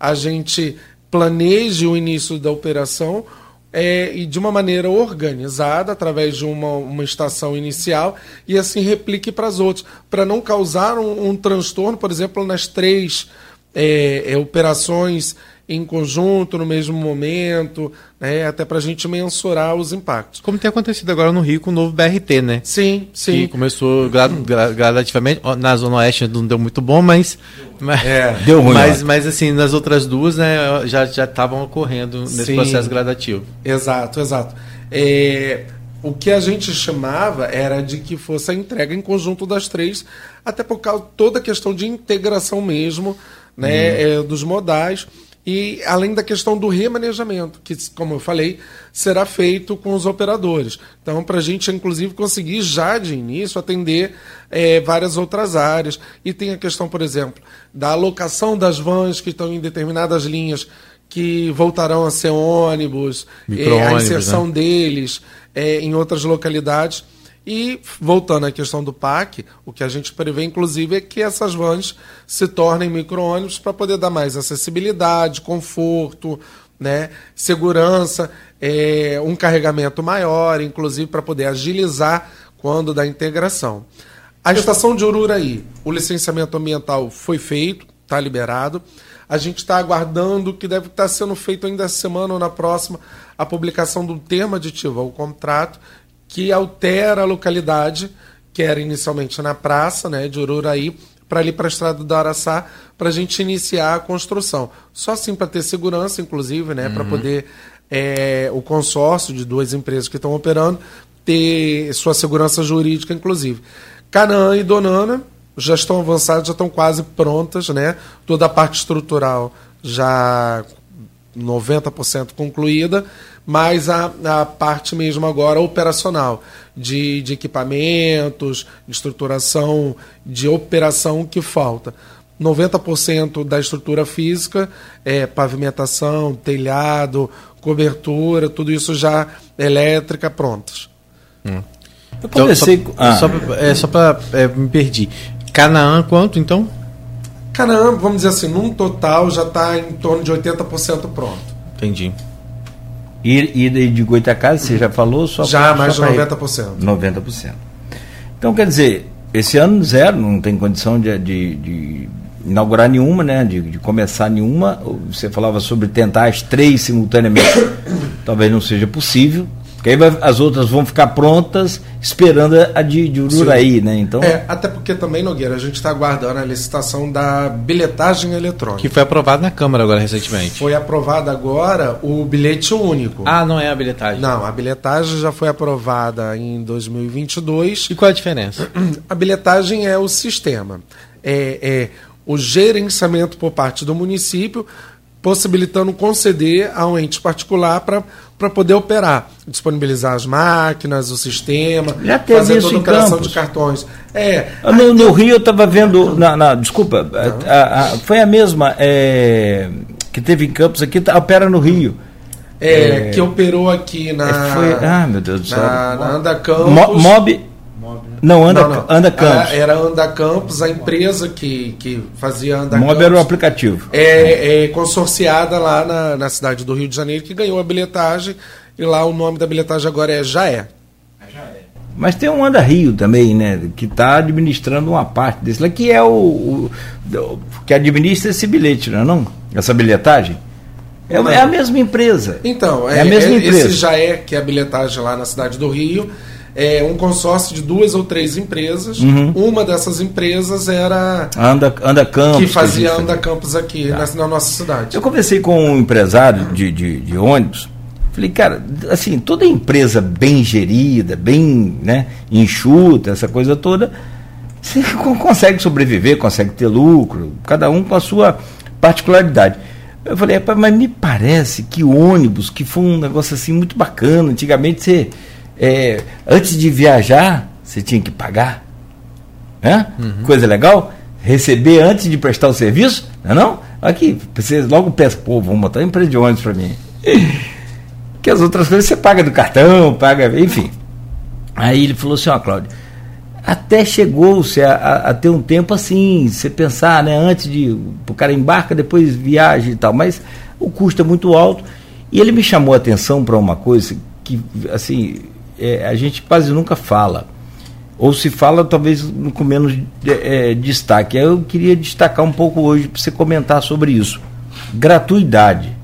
Speaker 3: a gente planeje o início da operação é, e de uma maneira organizada, através de uma, uma estação inicial, e assim replique para as outras, para não causar um, um, transtorno, por exemplo, nas três é, é, operações em conjunto, no mesmo momento, né, até para a gente mensurar os impactos.
Speaker 4: Como tem acontecido agora no Rio com o novo BRT, né?
Speaker 3: Sim, sim.
Speaker 4: Que começou gradativamente, na Zona Oeste não deu muito bom, mas... mas
Speaker 2: é, *laughs* deu ruim.
Speaker 4: Mas, mas assim, nas outras duas, né, já estavam ocorrendo nesse sim, processo gradativo.
Speaker 3: Exato, exato. É, o que a gente chamava era de que fosse a entrega em conjunto das três, até por causa toda a questão de integração mesmo, né, hum. é, dos modais e além da questão do remanejamento, que, como eu falei, será feito com os operadores. Então, para a gente, inclusive, conseguir já de início atender é, várias outras áreas. E tem a questão, por exemplo, da alocação das vans que estão em determinadas linhas que voltarão a ser ônibus, é, a inserção né? deles é, em outras localidades. E, voltando à questão do PAC, o que a gente prevê, inclusive, é que essas vans se tornem micro-ônibus para poder dar mais acessibilidade, conforto, né, segurança, é, um carregamento maior, inclusive para poder agilizar quando da integração. A estação de Ururaí, o licenciamento ambiental foi feito, está liberado. A gente está aguardando que deve estar tá sendo feito ainda essa semana ou na próxima a publicação do termo aditivo ao contrato que altera a localidade, que era inicialmente na praça né, de Ururaí, para ali para a estrada do Araçá, para a gente iniciar a construção. Só assim para ter segurança, inclusive, né, uhum. para poder é, o consórcio de duas empresas que estão operando ter sua segurança jurídica, inclusive. Canaã e Donana já estão avançadas, já estão quase prontas, né? Toda a parte estrutural já 90% concluída mas a, a parte mesmo agora operacional, de, de equipamentos, de estruturação, de operação que falta. 90% da estrutura física é pavimentação, telhado, cobertura, tudo isso já elétrica prontas.
Speaker 2: Hum. Eu conversei
Speaker 4: só, ah. só, é, só para é, me perdi. Canaã quanto então?
Speaker 3: Canaã, vamos dizer assim, num total já está em torno de 80% pronto.
Speaker 4: Entendi.
Speaker 2: E, e de Goitacazes, você já falou? Só
Speaker 3: já, pra, mais só de 90%.
Speaker 2: 90%. Então, quer dizer, esse ano zero, não tem condição de, de, de inaugurar nenhuma, né? De, de, começar nenhuma. Você falava sobre tentar as três simultaneamente. *coughs* Talvez não seja possível. Porque aí vai, as outras vão ficar prontas esperando a de, de Ururaí, Sim. né? Então...
Speaker 3: É, até porque também, Nogueira, a gente está aguardando a licitação da bilhetagem eletrônica.
Speaker 4: Que foi aprovada na Câmara agora recentemente.
Speaker 3: Foi aprovado agora o bilhete único.
Speaker 4: Ah, não é a bilhetagem.
Speaker 3: Não, a bilhetagem já foi aprovada em 2022.
Speaker 4: E qual é a diferença? *clears throat*
Speaker 3: A bilhetagem é o sistema. É, é o gerenciamento por parte do município possibilitando conceder a um ente particular para poder operar, disponibilizar as máquinas, o sistema,
Speaker 2: Já teve fazer toda a operação Campos.
Speaker 3: de cartões. É,
Speaker 2: no, no Rio eu estava vendo, na, na desculpa, a, a, foi a mesma é, que teve em Campos aqui, tá, opera no Rio.
Speaker 3: É, é, que operou aqui na. É,
Speaker 2: foi, ah, meu Deus do céu.
Speaker 3: Na, na Anda Campos.
Speaker 2: Mob, não, Anda, não, não. Anda Campos.
Speaker 3: Era Anda Campos, a empresa que, que fazia Anda
Speaker 2: Mob
Speaker 3: Campos.
Speaker 2: era o aplicativo.
Speaker 3: É, é consorciada lá na, na cidade do Rio de Janeiro, que ganhou a bilhetagem. E lá o nome da bilhetagem agora é Jaé.
Speaker 2: Mas tem um Anda Rio também, né? Que está administrando uma parte desse lá, que é o, o, que administra esse bilhete, não é não? Essa bilhetagem. É, é a mesma empresa.
Speaker 3: Então, é, é a mesma é, empresa. Esse já é que é a bilhetagem lá na cidade do Rio é, um consórcio de duas ou três empresas. Uhum. Uma dessas empresas era.
Speaker 2: Anda, Anda Campos.
Speaker 3: Que fazia que Anda Campos aqui tá. na, na, nossa cidade.
Speaker 2: Eu conversei com um empresário de, de, de, ônibus. Falei, cara, assim, toda empresa bem gerida, bem né, enxuta, essa coisa toda, você *laughs* consegue sobreviver, consegue ter lucro, cada um com a sua particularidade. Eu falei, mas me parece que ônibus, que foi um negócio assim muito bacana, antigamente você é, antes de viajar, você tinha que pagar. Né? Uhum. Coisa legal. Receber antes de prestar o serviço, não é não? Aqui, você logo pensa, pô, vamos botar uma empresa de ônibus para mim. *laughs* que as outras coisas você paga do cartão, paga, enfim. Aí ele falou assim, ó, Cláudio, até chegou-se a, a, a, ter um tempo assim, você pensar, né, antes de o cara embarca, depois viaja e tal, mas o custo é muito alto. E ele me chamou a atenção para uma coisa que, assim, é, a gente quase nunca fala. Ou se fala, talvez com menos é, destaque. Eu queria destacar um pouco hoje para você comentar sobre isso. Gratuidade.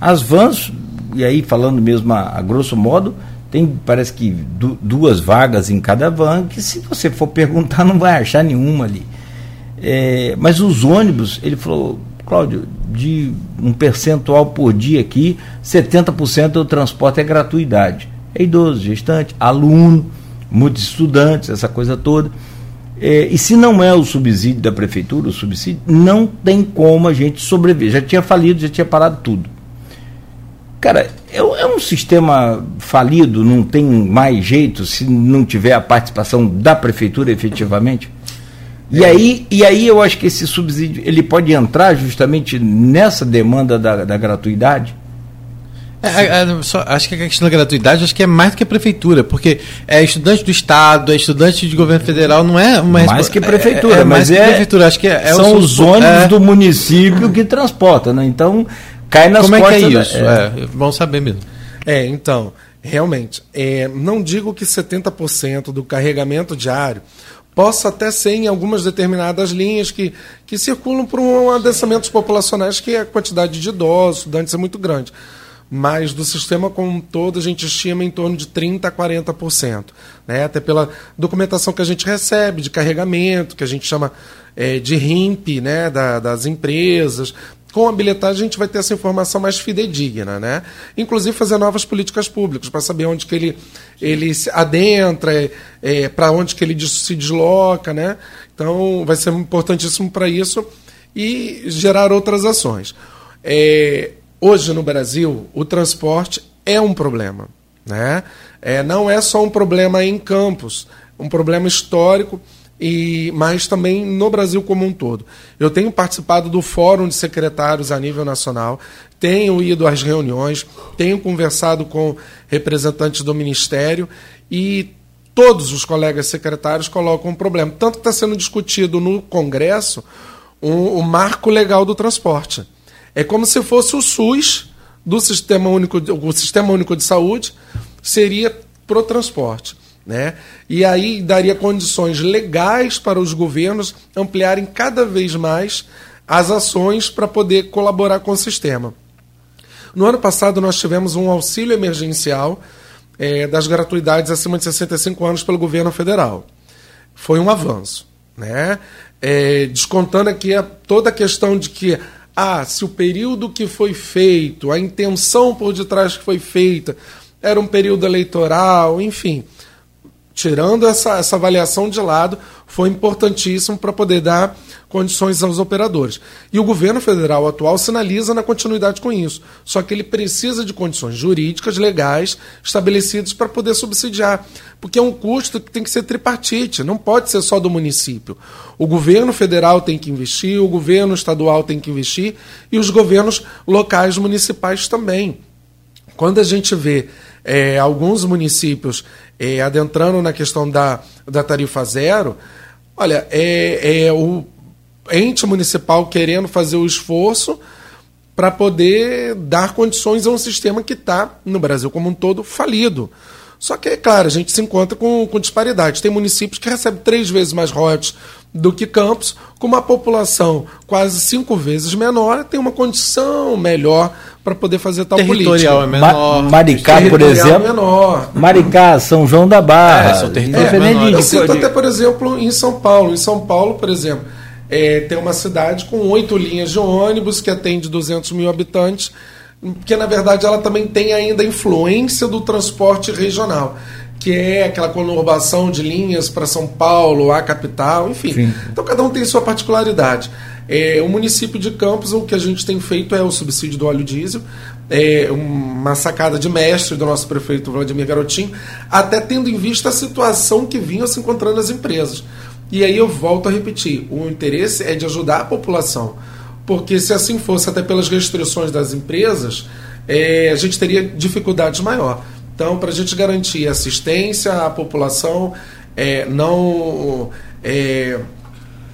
Speaker 2: As vans, e aí falando mesmo a, a grosso modo, tem parece que du duas vagas em cada van, que se você for perguntar *laughs* não vai achar nenhuma ali. É, mas os ônibus, ele falou, Cláudio, de um percentual por dia aqui, 70% do transporte é gratuidade é idoso, gestante, aluno, muitos estudantes, essa coisa toda. É, e se não é o subsídio da prefeitura, o subsídio, não tem como a gente sobreviver. Já tinha falido, já tinha parado tudo. Cara, é, é um sistema falido, não tem mais jeito se não tiver a participação da prefeitura efetivamente? E, é. aí, e aí eu acho que esse subsídio ele pode entrar justamente nessa demanda da, da gratuidade?
Speaker 4: É, é, é, só, acho que a questão da gratuidade acho que é mais do que a prefeitura, porque é estudante do Estado, é estudante de governo federal, não é
Speaker 2: uma Mais que prefeitura, é, é mas é, prefeitura, acho que é, são os ônibus do município que transportam, né? Então cai nas
Speaker 4: Como costas. Como é que é isso? Da, é, bom saber mesmo.
Speaker 3: É, então, realmente, não digo que 70% do carregamento diário possa até ser em algumas determinadas linhas que, que circulam por um adensamento populacionais que a quantidade de idosos, estudantes é muito grande mas do sistema como um todo a gente estima em torno de 30% a 40%. Né? Até pela documentação que a gente recebe de carregamento, que a gente chama é, de RIMP né? Da, das empresas. Com a bilhetagem a gente vai ter essa informação mais fidedigna, né? Inclusive fazer novas políticas públicas para saber onde que ele, ele se adentra, é, para onde que ele se desloca, né? Então vai ser importantíssimo para isso e gerar outras ações. É, hoje no Brasil, o transporte é um problema. Né? É, não é só um problema em Campos, um problema histórico, e mas também no Brasil como um todo. Eu tenho participado do Fórum de Secretários a nível nacional, tenho ido às reuniões, tenho conversado com representantes do Ministério e todos os colegas secretários colocam um problema. Tanto que está sendo discutido no Congresso o, o marco legal do transporte. É como se fosse o SUS do Sistema Único, o Sistema Único de Saúde seria para o transporte. Né? E aí daria condições legais para os governos ampliarem cada vez mais as ações para poder colaborar com o sistema. No ano passado, nós tivemos um auxílio emergencial é, das gratuidades acima de 65 anos pelo governo federal. Foi um avanço. Né? É, descontando aqui a, toda a questão de que ah, se o período que foi feito, a intenção por detrás que foi feita, era um período eleitoral, enfim tirando essa, essa avaliação de lado, foi importantíssimo para poder dar condições aos operadores. E o governo federal atual sinaliza na continuidade com isso. Só que ele precisa de condições jurídicas, legais, estabelecidas para poder subsidiar. Porque é um custo que tem que ser tripartite, não pode ser só do município. O governo federal tem que investir, o governo estadual tem que investir e os governos locais municipais também. Quando a gente vê é, alguns municípios é, adentrando na questão da, da tarifa zero, olha, é, é o ente municipal querendo fazer o esforço para poder dar condições a um sistema que está, no Brasil como um todo, falido. Só que, é claro, a gente se encontra com, com disparidades. Tem municípios que recebem três vezes mais royalties do que Campos, com uma população quase cinco vezes menor, tem uma condição melhor para poder fazer tal
Speaker 2: territorial
Speaker 3: política.
Speaker 2: É menor, Ma Maricá, por exemplo. É menor. Maricá, São João da Barra. É,
Speaker 3: são é. Eu cito até, por exemplo, em São Paulo. Em São Paulo, por exemplo, é, tem uma cidade com oito linhas de ônibus que atende 200 mil habitantes, que na verdade ela também tem ainda influência do transporte regional que é aquela conurbação de linhas para São Paulo, a capital, enfim. Sim. Então cada um tem sua particularidade. É, o município de Campos, o que a gente tem feito é o subsídio do óleo diesel, é uma sacada de mestre do nosso prefeito Vladimir Garotinho, até tendo em vista a situação que vinham se encontrando as empresas. E aí eu volto a repetir: o interesse é de ajudar a população, porque se assim fosse, até pelas restrições das empresas, é, a gente teria dificuldades maior. Então, para a gente garantir assistência à população, é, não é,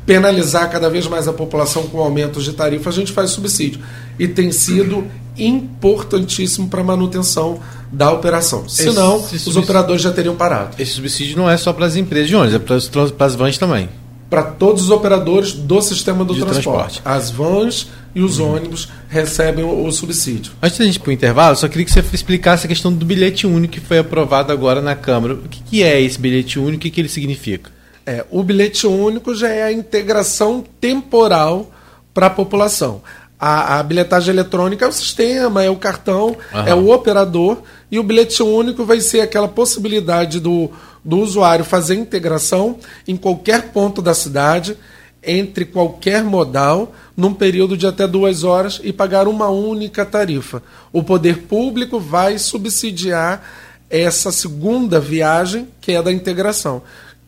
Speaker 3: penalizar cada vez mais a população com aumentos de tarifa, a gente faz subsídio. E tem sido importantíssimo para a manutenção da operação. Senão, os operadores já teriam parado.
Speaker 4: Esse subsídio não é só para as empresas de ônibus, é para as vans também.
Speaker 3: Para todos os operadores do sistema do transporte. transporte. As vans e os uhum. ônibus recebem o, o, subsídio.
Speaker 4: Antes da gente ir para o intervalo, só queria que você explicasse a questão do bilhete único que foi aprovado agora na Câmara. O que, que é esse bilhete único e o que, que ele significa?
Speaker 3: É, o bilhete único já é a integração temporal para a população. A, a, bilhetagem eletrônica é o sistema, é o cartão, uhum. é o operador, e o bilhete único vai ser aquela possibilidade do, do usuário fazer integração em qualquer ponto da cidade, entre qualquer modal, num período de até duas horas e pagar uma única tarifa. O poder público vai subsidiar essa segunda viagem, que é da integração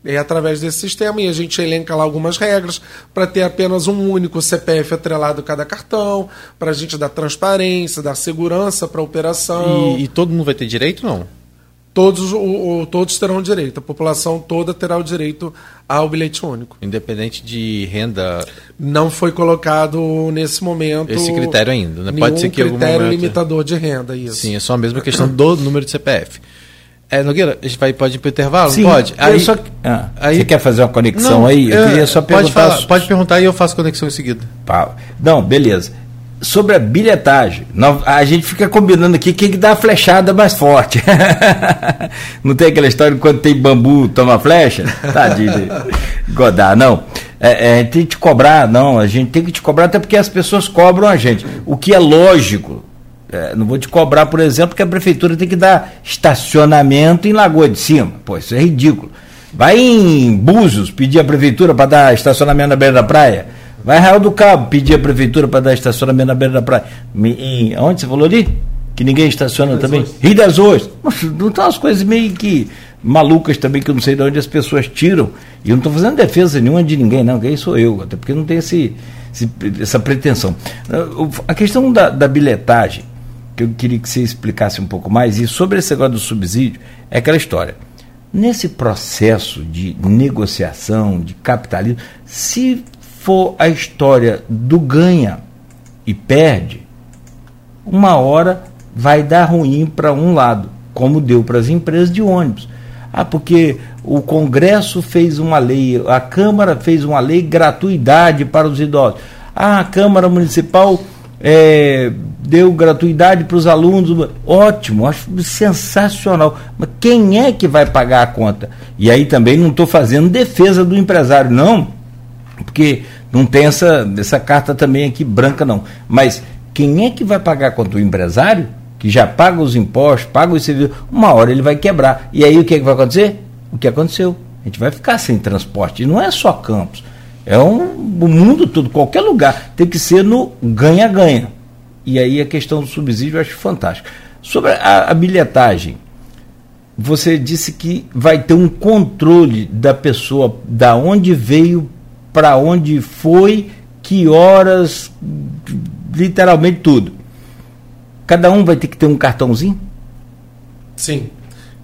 Speaker 3: é através desse sistema e a gente elenca lá algumas regras para ter apenas um único CPF atrelado a cada cartão, para a gente dar transparência, dar segurança para a operação.
Speaker 4: E, e, todo mundo vai ter direito, não?
Speaker 3: Todos, o, o, todos terão direito, a população toda terá o direito ao bilhete único.
Speaker 4: Independente de renda.
Speaker 3: Não foi colocado nesse momento.
Speaker 4: Esse critério ainda, né?
Speaker 3: Pode ser que critério momento... limitador de renda, isso.
Speaker 4: Sim, é só a mesma questão do número de CPF. É, Nogueira, a gente vai, pode ir para o intervalo?
Speaker 2: Sim,
Speaker 4: pode?
Speaker 2: Aí, só, ah, aí, você quer fazer uma conexão não, aí? Eu, queria só
Speaker 4: perguntar. Pode, falar, pode perguntar e eu faço conexão em seguida.
Speaker 2: Não, beleza. Sobre a bilhetagem, a gente fica combinando aqui quem que dá a flechada mais forte. *laughs* não tem aquela história de quando tem bambu toma flecha? Tadinho Godar, não. É, é, tem que te cobrar, não. A gente tem que te cobrar até porque as pessoas cobram a gente. O que é lógico, é, não vou te cobrar, por exemplo, que a prefeitura tem que dar estacionamento em Lagoa de Cima. Pô, isso é ridículo. Vai em Búzios pedir a prefeitura para dar estacionamento na beira da praia. Vai Real do Cabo pedir a prefeitura para dar estacionamento na beira da praia. Em, onde você falou ali? Que ninguém estaciona Rio também? Rio das Ostras. Não estão as coisas meio que malucas também, que eu não sei de onde as pessoas tiram. E eu não estou fazendo defesa nenhuma de ninguém, não, que aí sou eu, até porque não tem esse, esse essa pretensão. A questão da, da bilhetagem que eu queria que você explicasse um pouco mais. E sobre esse negócio do subsídio, é aquela história. Nesse processo de negociação, de capitalismo, se for a história do ganha e perde, uma hora vai dar ruim para um lado, como deu para as empresas de ônibus. Ah, porque o Congresso fez uma lei, a Câmara fez uma lei gratuidade para os idosos. Ah, a Câmara Municipal é, deu gratuidade para os alunos. Ótimo, acho sensacional. Mas quem é que vai pagar a conta? E aí também não estou fazendo defesa do empresário, não, porque não tem essa, essa carta também aqui branca, não. Mas quem é que vai pagar conta? O empresário? Que já paga os impostos, paga os serviços, uma hora ele vai quebrar. E aí o que, é que vai acontecer? O que aconteceu? A gente vai ficar sem transporte. E não é só Campos. É um, o mundo todo, qualquer lugar. Tem que ser no ganha-ganha. E aí a questão do subsídio eu acho fantástica. Sobre a, a bilhetagem, você disse que vai ter um controle da pessoa, da onde veio, para onde foi, que horas, literalmente tudo. Cada um vai ter que ter um cartãozinho?
Speaker 3: Sim.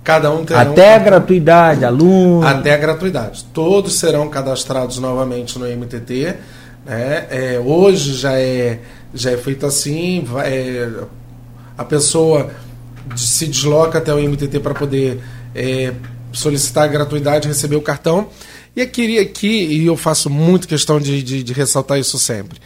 Speaker 3: Cada um
Speaker 2: terá Até um... a gratuidade, aluno.
Speaker 3: Até a gratuidade. Todos serão cadastrados novamente no MTT. Né? É, hoje já é, já é feito assim. Vai, é, a pessoa se desloca até o MTT para poder é, solicitar a gratuidade, receber o cartão. E eu queria aqui, e eu faço muito questão de, de, de ressaltar isso sempre.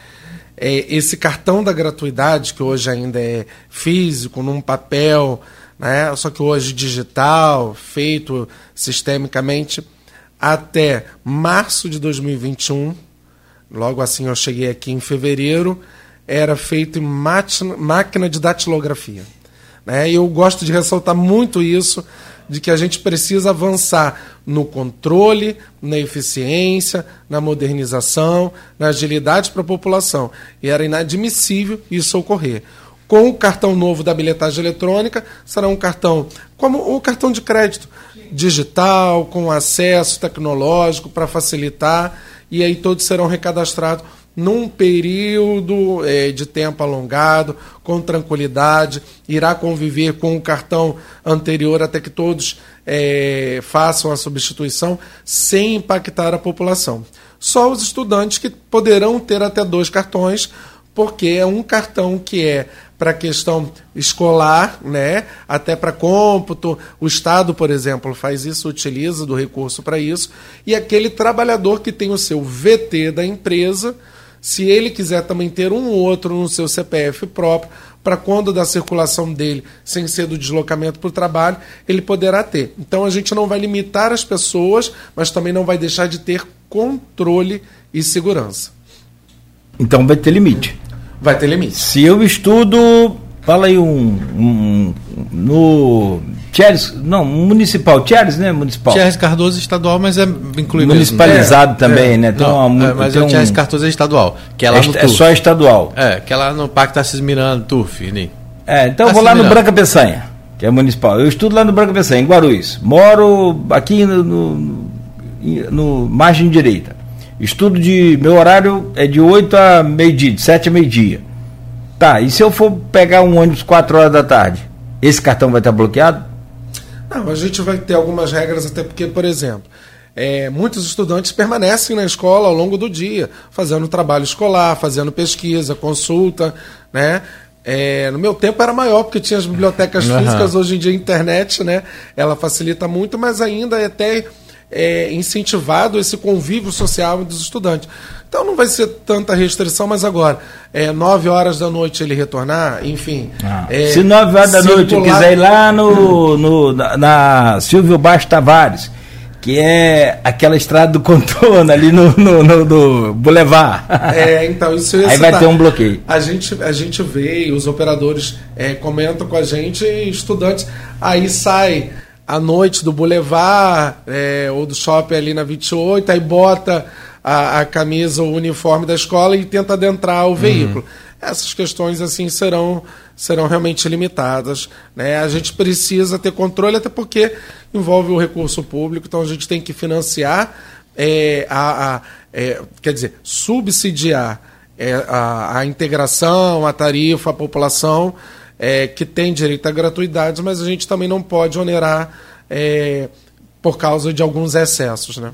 Speaker 3: É, esse cartão da gratuidade, que hoje ainda é físico, num papel, né? só que hoje digital, feito sistemicamente, até março de 2021, logo assim eu cheguei aqui em fevereiro, era feito em máquina de datilografia. Né? Eu gosto de ressaltar muito isso, de que a gente precisa avançar no controle, na eficiência, na modernização, na agilidade para a população. E era inadmissível isso ocorrer. Com o cartão novo da bilhetagem eletrônica, será um cartão como o cartão de crédito digital, com acesso tecnológico para facilitar, e aí todos serão recadastrados num período é, de tempo alongado, com tranquilidade, irá conviver com o cartão anterior até que todos é, façam a substituição sem impactar a população. Só os estudantes que poderão ter até dois cartões, porque é um cartão que é para questão escolar, né? até para cômputo. O Estado, por exemplo, faz isso, utiliza do recurso para isso. E aquele trabalhador que tem o seu VT da empresa, se ele quiser também ter um ou outro no seu CPF próprio, para quando da circulação dele, sem ser do deslocamento para o trabalho, ele poderá ter. Então a gente não vai limitar as pessoas, mas também não vai deixar de ter controle e segurança.
Speaker 2: Então vai ter limite.
Speaker 3: Vai ter limite.
Speaker 2: Se eu estudo, fala aí um, um no Tieres, não, municipal, Tieres, né, municipal.
Speaker 4: Tieres Cardoso estadual, mas é incluído
Speaker 2: Municipalizado mesmo. também, é, né?
Speaker 4: Tem não, uma, é, mas tem o Tieres um... Cardoso é estadual, que é lá
Speaker 2: é, no É só estadual.
Speaker 4: É, que é lá no Parque Tarcísio Miranda, Turf,
Speaker 2: né? É, então eu vou lá no Branca Peçanha, que é municipal. Eu estudo lá no Branca Peçanha, em Guarulhos. Moro aqui no, no, no margem direita. Estudo de. Meu horário é de 8 a meio-dia, de 7 a meio-dia. Tá, e se eu for pegar um ônibus 4 horas da tarde, esse cartão vai estar bloqueado?
Speaker 3: Não, a gente vai ter algumas regras, até porque, por exemplo, é, muitos estudantes permanecem na escola ao longo do dia, fazendo trabalho escolar, fazendo pesquisa, consulta, né? É, no meu tempo era maior, porque tinha as bibliotecas uhum. físicas, hoje em dia a internet, né? Ela facilita muito, mas ainda é até é, incentivado esse convívio social dos estudantes. Então não vai ser tanta restrição, mas agora, é, 9 horas da noite ele retornar, enfim.
Speaker 2: Ah, é, se 9 horas da noite eu quiser ir lá no, *clears throat* no, na, na Silvio Baixo Tavares, que é aquela estrada do contorno ali no, no, no, no Boulevard.
Speaker 3: É, então isso
Speaker 2: Aí vai ter um bloqueio.
Speaker 3: A gente, a gente vê, os operadores é, comentam com a gente, estudantes, aí sai à noite do Boulevard é, ou do shopping ali na 28, aí bota a, a camisa, o uniforme da escola e tenta adentrar o uhum. veículo. Essas questões assim serão, serão realmente limitadas. Né? A gente precisa ter controle, até porque envolve o recurso público, então a gente tem que financiar, é, a, a é, quer dizer, subsidiar é, a, a integração, a tarifa, a população é, que tem direito à gratuidade, mas a gente também não pode onerar é, por causa de alguns excessos, né?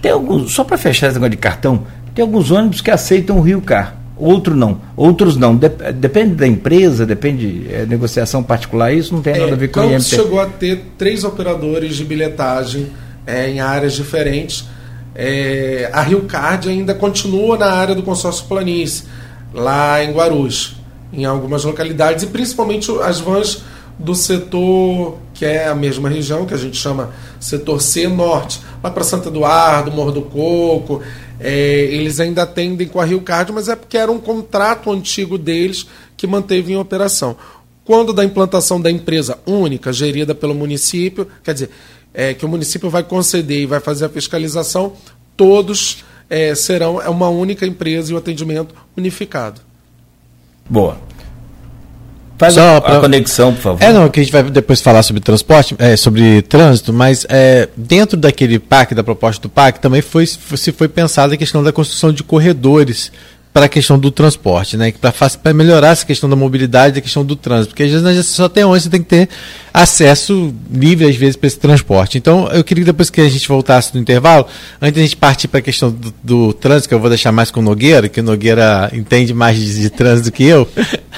Speaker 2: Tem alguns, só para fechar esse negócio de cartão, tem alguns ônibus que aceitam o Rio Car, outro não, outros não. Dep depende da empresa, depende é, negociação particular, isso não tem é, nada a ver com o
Speaker 3: IMT. chegou a ter três operadores de bilhetagem é, em áreas diferentes. É, a Rio Card ainda continua na área do consórcio Planície, lá em Guarulhos, em algumas localidades, e principalmente as vans do setor que é a mesma região, que a gente chama setor C Norte, lá para Santo Eduardo, Morro do Coco, é, eles ainda atendem com a Rio Card, mas é porque era um contrato antigo deles que manteve em operação. Quando da implantação da empresa única, gerida pelo município, quer dizer, é, que o município vai conceder e vai fazer a fiscalização, todos é, serão é uma única empresa e o atendimento unificado.
Speaker 2: Boa. Faz Só a, pra... a, conexão, por favor.
Speaker 4: É, não, que a gente vai depois falar sobre transporte, é, sobre trânsito, mas é, dentro daquele PAC, da proposta do PAC, também foi, se foi pensada a questão da construção de corredores para a questão do transporte, né? Para melhorar essa questão da mobilidade, da questão do trânsito, porque às vezes só tem onde você tem que ter acesso livre às vezes para esse transporte. Então, eu queria que depois que a gente voltasse do intervalo, antes de a gente partir para a questão do, do, trânsito, que eu vou deixar mais com o Nogueira, que o Nogueira entende mais de, de trânsito do que eu,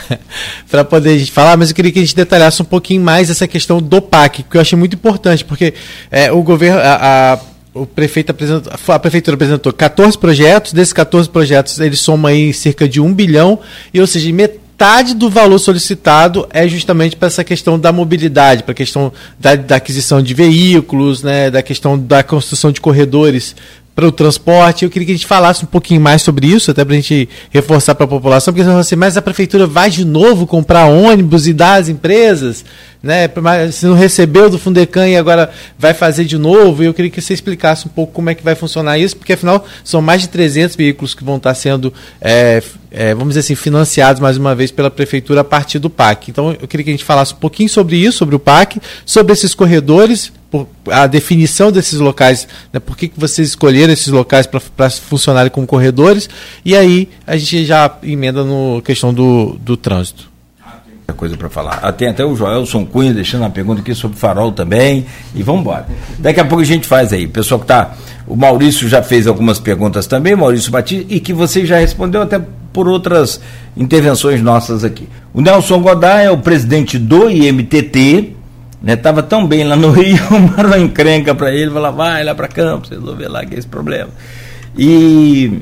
Speaker 4: *laughs* para poder a gente falar, mas eu queria que a gente detalhasse um pouquinho mais essa questão do PAC, que eu achei muito importante, porque é, o governo, a, a o prefeito apresentou, a prefeitura apresentou 14 projetos, desses 14 projetos eles somam aí cerca de 1 bilhão, e ou seja, metade do valor solicitado é justamente para essa questão da mobilidade, para a questão da, da, aquisição de veículos, né, da questão da construção de corredores para o transporte. Eu queria que a gente falasse um pouquinho mais sobre isso, até para a gente reforçar para a população, porque você fala assim, mas a prefeitura vai de novo comprar ônibus e dar às empresas, né? Se não recebeu do Fundecan e agora vai fazer de novo, eu queria que você explicasse um pouco como é que vai funcionar isso, porque afinal são mais de 300 veículos que vão estar sendo, é, é, vamos dizer assim, financiados mais uma vez pela prefeitura a partir do PAC. Então eu queria que a gente falasse um pouquinho sobre isso, sobre o PAC, sobre esses corredores, a definição desses locais, né, por que, que vocês escolheram esses locais para funcionarem como corredores, e aí a gente já emenda no questão do, do trânsito.
Speaker 2: Muita coisa para falar. Ah, tem até o Joelson Cunha deixando uma pergunta aqui sobre farol também, e vamos embora. Daqui a pouco a gente faz aí. Pessoal que está. O Maurício já fez algumas perguntas também, Maurício Batista, e que você já respondeu até por outras intervenções nossas aqui. O Nelson Godard é o presidente do IMTT, né, tava tão bem lá no *laughs* Rio, mandaram uma encrenca para ele, falou, vai lá para Campos, resolver lá que é esse problema. E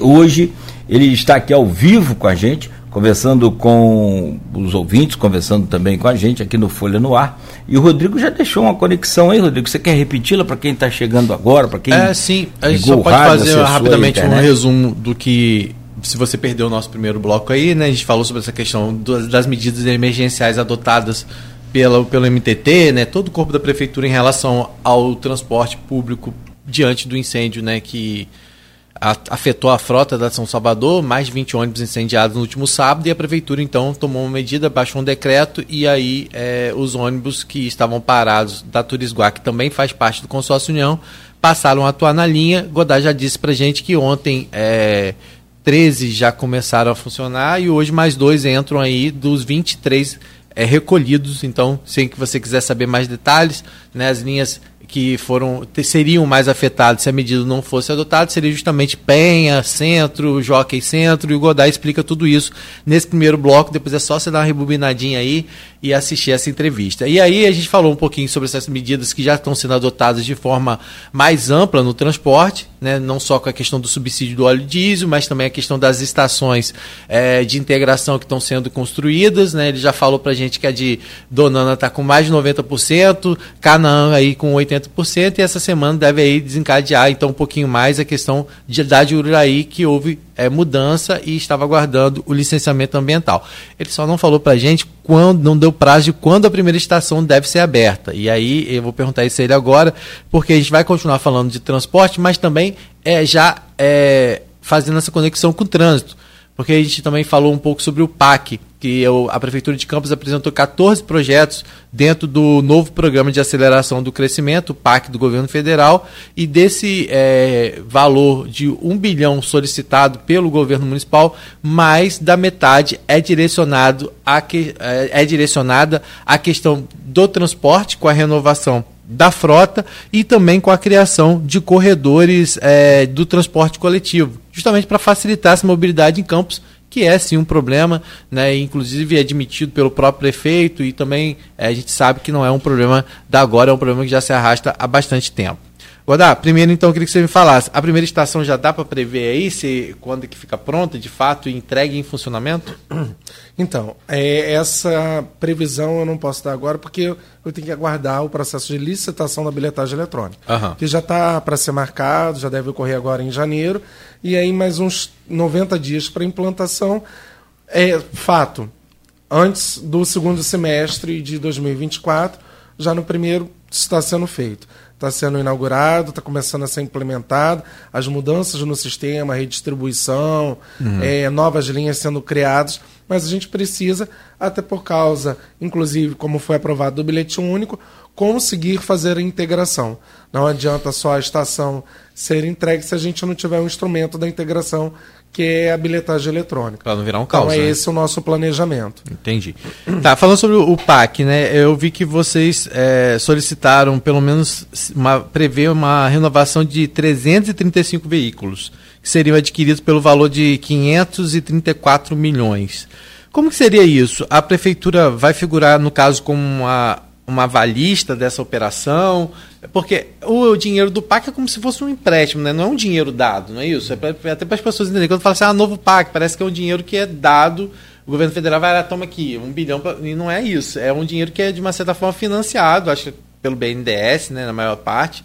Speaker 2: hoje ele está aqui ao vivo com a gente, conversando com os ouvintes, conversando também com a gente aqui no Folha no Ar. E o Rodrigo já deixou uma conexão aí, Rodrigo. Você quer repeti-la para quem está chegando agora, para quem
Speaker 4: É, sim. A gente só pode rádio, fazer rapidamente um resumo do que se você perdeu o nosso primeiro bloco aí, né? A gente falou sobre essa questão das medidas emergenciais adotadas pela, pelo MTT, né, todo o corpo da prefeitura em relação ao transporte público diante do incêndio né, que a, afetou a frota da São Salvador, mais de 20 ônibus incendiados no último sábado, e a prefeitura então tomou uma medida, baixou um decreto, e aí é, os ônibus que estavam parados da Turisguá, que também faz parte do consórcio União, passaram a atuar na linha. Godard já disse pra gente que ontem é, 13 já começaram a funcionar e hoje mais dois entram aí dos 23 é, recolhidos. Então, se você quiser saber mais detalhes, né, as linhas que foram seriam mais afetados se a medida não fosse adotada seria justamente Penha, Centro, Jockey Centro e o Godai explica tudo isso nesse primeiro bloco. Depois é só você dar uma rebobinadinha aí e assistir essa entrevista. E aí a gente falou um pouquinho sobre essas medidas que já estão sendo adotadas de forma mais ampla no transporte, né? não só com a questão do subsídio do óleo diesel, mas também a questão das estações é, de integração que estão sendo construídas. Né? Ele já falou para a gente que a de Donana está com mais de 90%, Canaã aí com 80%, e essa semana deve aí desencadear então um pouquinho mais a questão de, da de Uraí, que houve é, mudança e estava aguardando o licenciamento ambiental. Ele só não falou para a gente quando, não deu prazo de quando a primeira estação deve ser aberta. E aí eu vou perguntar isso a ele agora, porque a gente vai continuar falando de transporte, mas também é, já é, fazendo essa conexão com o trânsito. Porque a gente também falou um pouco sobre o PAC, que eu, a Prefeitura de Campos apresentou 14 projetos dentro do novo Programa de Aceleração do Crescimento, o PAC do Governo Federal, e desse é, valor de 1 bilhão solicitado pelo governo municipal, mais da metade é, direcionado a que, é, é direcionada à questão do transporte com a renovação da frota e também com a criação de corredores é, do transporte coletivo, justamente para facilitar essa mobilidade em campos que é sim um problema, né, inclusive admitido pelo próprio prefeito e também é, a gente sabe que não é um problema da agora, é um problema que já se arrasta há bastante tempo. Godá, primeiro então eu queria que você me falasse, a primeira estação já dá para prever aí se quando que fica pronta, de fato, e entregue em funcionamento? *clears throat*
Speaker 3: Então, é, essa previsão eu não posso dar agora porque eu, eu tenho que aguardar o processo de licitação da bilhetagem eletrônica, uhum. que já está para ser marcado, já deve ocorrer agora em janeiro, e aí mais uns 90 dias para implantação. É fato, antes do segundo semestre de 2024, já no primeiro está sendo feito está sendo inaugurado, está começando a ser implementado, as mudanças no sistema, redistribuição, uhum. é, novas linhas sendo criadas, mas a gente precisa, até por causa, inclusive, como foi aprovado do bilhete único, conseguir fazer a integração. Não adianta só a estação ser entregue se a gente não tiver um instrumento da integração que é a bilhetagem eletrônica.
Speaker 4: Para não virar um caos.
Speaker 3: Então é
Speaker 4: né?
Speaker 3: esse o nosso planejamento.
Speaker 4: Entendi. *clears throat* Tá, falando sobre o PAC, né? Eu vi que vocês é, solicitaram pelo menos uma, prever uma renovação de 335 veículos, que seriam adquiridos pelo valor de 534 milhões. Como que seria isso? A prefeitura vai figurar, no caso, como uma, uma avalista dessa operação? Porque o dinheiro do PAC é como se fosse um empréstimo, né? não é um dinheiro dado, não é isso? É pra, até para as pessoas entenderem. Quando fala assim, ah, novo PAC, parece que é um dinheiro que é dado, o governo federal vai lá, toma aqui, um bilhão, pra... e não é isso. É um dinheiro que é, de uma certa forma, financiado, acho que pelo BNDES, né, na maior parte.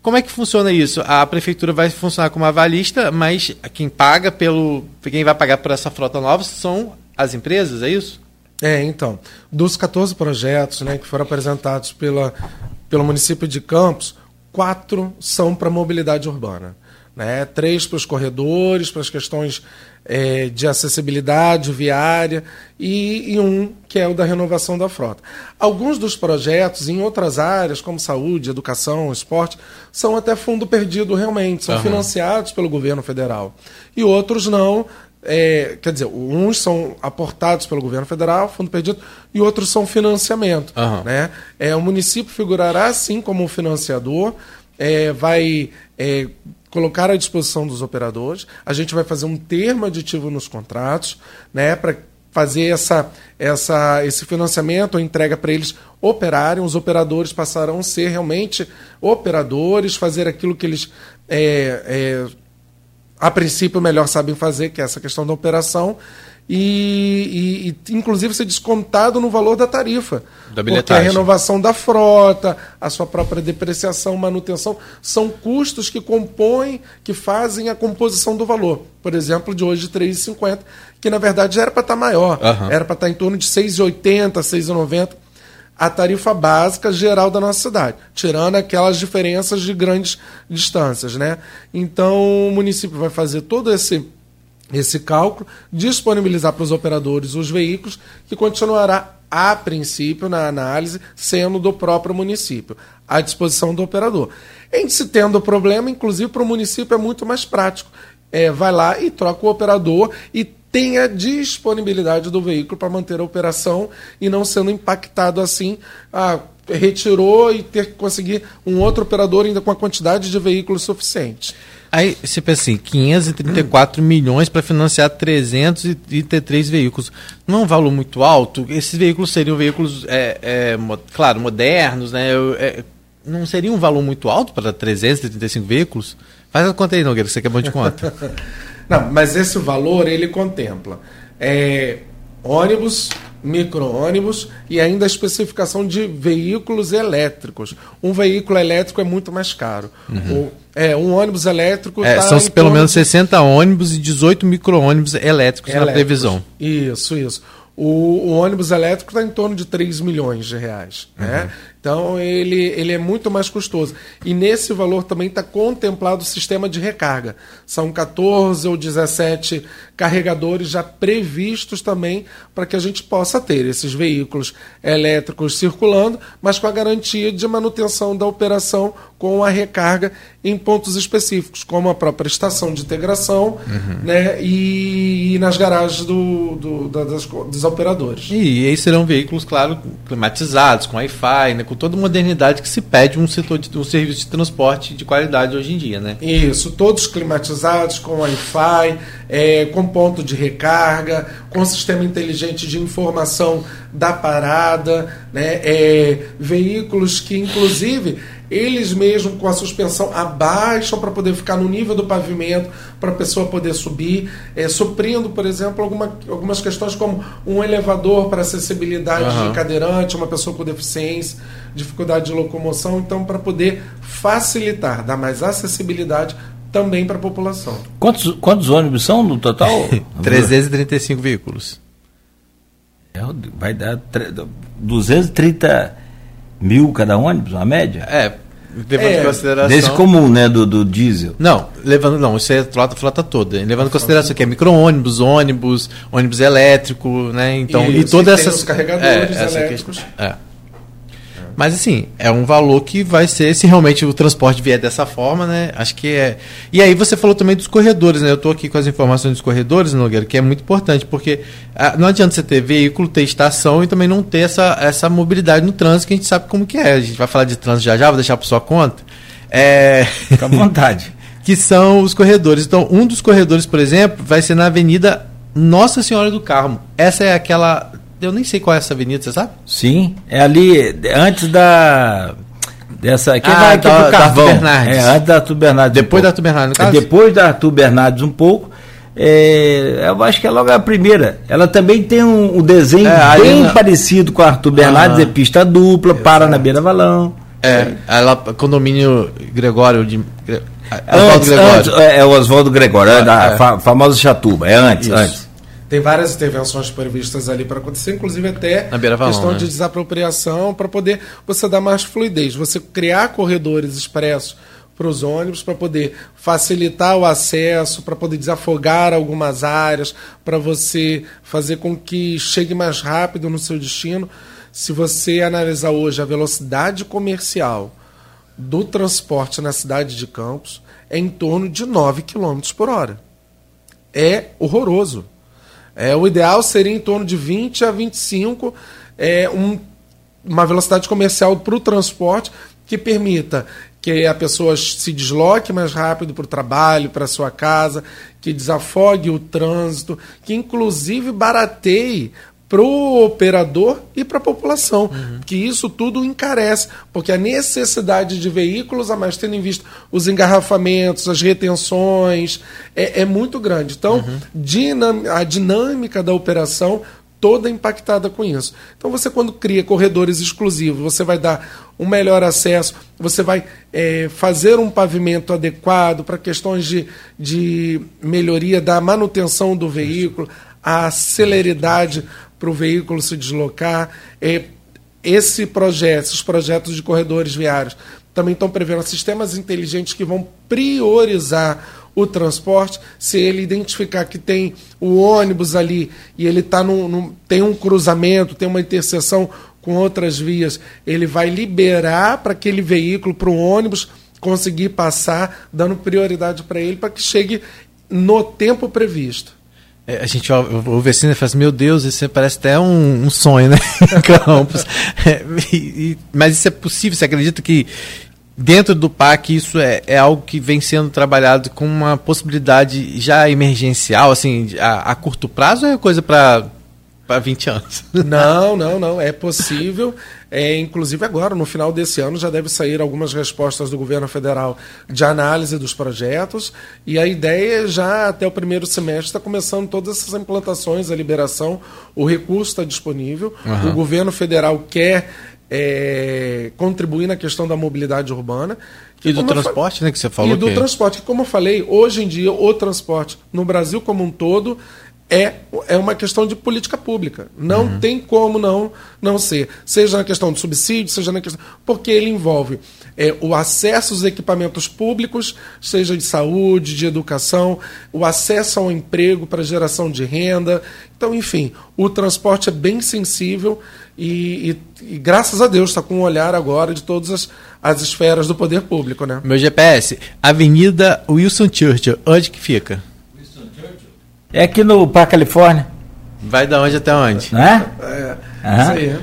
Speaker 4: Como é que funciona isso? A prefeitura vai funcionar como avalista, mas quem paga pelo. Quem vai pagar por essa frota nova são as empresas, é isso?
Speaker 3: É, então, dos 14 projetos né, que foram apresentados pela, pelo município de Campos, quatro são para mobilidade urbana. Né? Três para os corredores, para as questões é, de acessibilidade viária, e, e, um que é o da renovação da frota. Alguns dos projetos em outras áreas, como saúde, educação, esporte, são até fundo perdido realmente, são uhum. financiados pelo governo federal. E outros não, é, quer dizer, uns são aportados pelo governo federal, fundo perdido, e outros são financiamento. Uhum. Né? É, o município figurará, sim, como financiador, é, vai é, colocar à disposição dos operadores, a gente vai fazer um termo aditivo nos contratos, né, para fazer essa, essa, esse financiamento ou entrega para eles operarem, os operadores passarão a ser realmente operadores, fazer aquilo que eles é, é, a princípio, melhor sabem fazer, que é essa questão da operação, e, e, e, inclusive ser descontado no valor da tarifa. Da porque a renovação da frota, a sua própria depreciação, manutenção, são custos que compõem, que fazem a composição do valor. Por exemplo, de hoje R$ 3,50, que na verdade já era para estar tá maior. Uhum. Era para estar tá em torno de R$ 6,80, R$ 6,90 a tarifa básica geral da nossa cidade, tirando aquelas diferenças de grandes distâncias, né? Então o município vai fazer todo esse esse cálculo, disponibilizar para os operadores os veículos, que continuará, a princípio, na análise, sendo do próprio município, à disposição do operador. Em se tendo problema, inclusive para o município é muito mais prático. É, vai lá e troca o operador e tenha disponibilidade do veículo para manter a operação e não sendo impactado assim, ah, retirou e ter que conseguir um outro operador ainda com a quantidade de veículos suficiente.
Speaker 4: Aí você pensa assim, 534 hum. milhões para financiar 333 veículos. Não é um valor muito alto? Esses veículos seriam veículos, é, é, claro, modernos, né? É, não seria um valor muito alto para 335 veículos? Faz a conta aí, Nogueira, você que é bom de conta. *laughs*
Speaker 3: Não, mas esse valor ele contempla é, ônibus, micro-ônibus e ainda a especificação de veículos elétricos. Um veículo elétrico é muito mais caro. Uhum. O, é, um ônibus elétrico.
Speaker 4: É, tá são pelo menos 60 ônibus e 18 micro-ônibus elétricos, elétricos na previsão.
Speaker 3: Isso, isso. O, o ônibus elétrico está em torno de 3 milhões de reais. Né? Uhum. Né? Então ele, ele é muito mais custoso. E nesse valor também está contemplado o sistema de recarga. São 14 ou 17 carregadores já previstos também para que a gente possa ter esses veículos elétricos circulando, mas com a garantia de manutenção da operação com a recarga em pontos específicos, como a própria estação de integração uhum. né, e, e, nas garagens do, do, das, dos operadores.
Speaker 4: E, e aí serão veículos, claro, climatizados, com Wi-Fi, né, com toda a modernidade que se pede um setor de um serviço de transporte de qualidade hoje em dia, né?
Speaker 3: Isso, todos climatizados, com Wi-Fi, é, com ponto de recarga, com sistema inteligente de informação da parada, né? É, veículos que, inclusive, eles mesmos com a suspensão abaixam para poder ficar no nível do pavimento, para a pessoa poder subir, é, suprindo, por exemplo, alguma, algumas questões como um elevador para acessibilidade uhum. de cadeirante, uma pessoa com deficiência, dificuldade de locomoção, então para poder facilitar, dar mais acessibilidade também para a população.
Speaker 2: Quantos, quantos ônibus são no total? *laughs*
Speaker 4: 335 veículos.
Speaker 2: É, vai dar 230 mil cada ônibus, uma média?
Speaker 4: É, levando é, em consideração.
Speaker 2: Desse comum, né? Do, do diesel.
Speaker 4: Não, levando. Não, isso é frota, frota toda. Levando em consideração que é micro-ônibus, ônibus, ônibus elétrico, né? Então, e, e todas essas.
Speaker 3: carregadores é, elétricos.
Speaker 4: Questão, é. Mas assim, é um valor que vai ser, se realmente o transporte vier dessa forma, né? Acho que é. E aí você falou também dos corredores, né? Eu estou aqui com as informações dos corredores, Nogueira, que é muito importante, porque ah, não adianta você ter veículo, ter estação e também não ter essa, essa mobilidade no trânsito, que a gente sabe como que é. A gente vai falar de trânsito já já, vou deixar por sua conta.
Speaker 2: É... Fica à vontade. *laughs*
Speaker 4: que são os corredores. Então, um dos corredores, por exemplo, vai ser na Avenida Nossa Senhora do Carmo. Essa é aquela eu nem sei qual é essa avenida, você sabe?
Speaker 2: Sim, é ali antes da dessa aqui
Speaker 4: ah, vai aqui da, pro Carvão. Da Bernardes.
Speaker 2: É, antes da Arthur Bernardes.
Speaker 4: Depois um da Arthur Bernardes, no
Speaker 2: caso? É depois da Arthur Bernardes um pouco. É, eu acho que é logo a primeira. Ela também tem um, um desenho é, bem na... parecido com a Arthur Bernardes, ah, é pista dupla, para na beira valão.
Speaker 4: É, ela condomínio Gregório de
Speaker 2: Oswaldo Gregório. Antes, é, é o Oswaldo Gregório, é, da é. famosa Chatuba, é antes, Isso. antes.
Speaker 3: Tem várias intervenções previstas ali para acontecer, inclusive até questão né? de desapropriação, para poder você dar mais fluidez. Você criar corredores expressos para os ônibus, para poder facilitar o acesso, para poder desafogar algumas áreas, para você fazer com que chegue mais rápido no seu destino. Se você analisar hoje a velocidade comercial do transporte na cidade de Campos, é em torno de 9 km por hora. É horroroso. É, o ideal seria em torno de 20 a 25, é, um, uma velocidade comercial para o transporte que permita que a pessoa se desloque mais rápido para o trabalho, para sua casa, que desafogue o trânsito, que inclusive barateie para o operador e para a população, uhum. que isso tudo encarece, porque a necessidade de veículos a mais, tendo em vista os engarrafamentos, as retenções, é, é muito grande. Então, uhum. dinam, a dinâmica da operação toda impactada com isso. Então, você quando cria corredores exclusivos, você vai dar um melhor acesso, você vai é, fazer um pavimento adequado para questões de, de melhoria da manutenção do veículo, a celeridade para o veículo se deslocar. É, esse projeto, esses projetos de corredores viários também estão prevendo sistemas inteligentes que vão priorizar o transporte. Se ele identificar que tem o ônibus ali e ele tá num, num, tem um cruzamento, tem uma interseção com outras vias, ele vai liberar para aquele veículo, para o ônibus conseguir passar, dando prioridade para ele para que chegue no tempo previsto.
Speaker 4: É, a gente ouve assim e fala assim, meu Deus, isso parece até um, um sonho, né? *laughs* Campos. É, e, mas isso é possível? Você acredita que dentro do PAC isso é, é algo que vem sendo trabalhado com uma possibilidade já emergencial, assim, a, a curto prazo ou é coisa para para 20 anos. *laughs*
Speaker 3: Não, não, não. É possível. É, inclusive agora, no final desse ano, já deve sair algumas respostas do governo federal de análise dos projetos. E a ideia é já até o primeiro semestre está começando todas essas implantações, a liberação, o recurso está disponível. Uhum. O governo federal quer é, contribuir na questão da mobilidade urbana.
Speaker 4: E do transporte, né, que você falou.
Speaker 3: E do que... transporte, que como eu falei, hoje em dia o transporte no Brasil como um todo é, é uma questão de política pública. Não uhum. tem como não, não ser. Seja na questão do subsídio, seja na questão. Porque ele envolve é, o acesso aos equipamentos públicos, seja de saúde, de educação, o acesso ao emprego para geração de renda. Então, enfim, o transporte é bem sensível e, e, e graças a Deus está com um olhar agora de todas as, as esferas do poder público. Né?
Speaker 4: Meu GPS, Avenida Wilson Churchill, onde que fica?
Speaker 2: É aqui no Parque Califórnia.
Speaker 4: Vai da onde até onde?
Speaker 2: Não é? É. Uhum. Isso
Speaker 3: aí.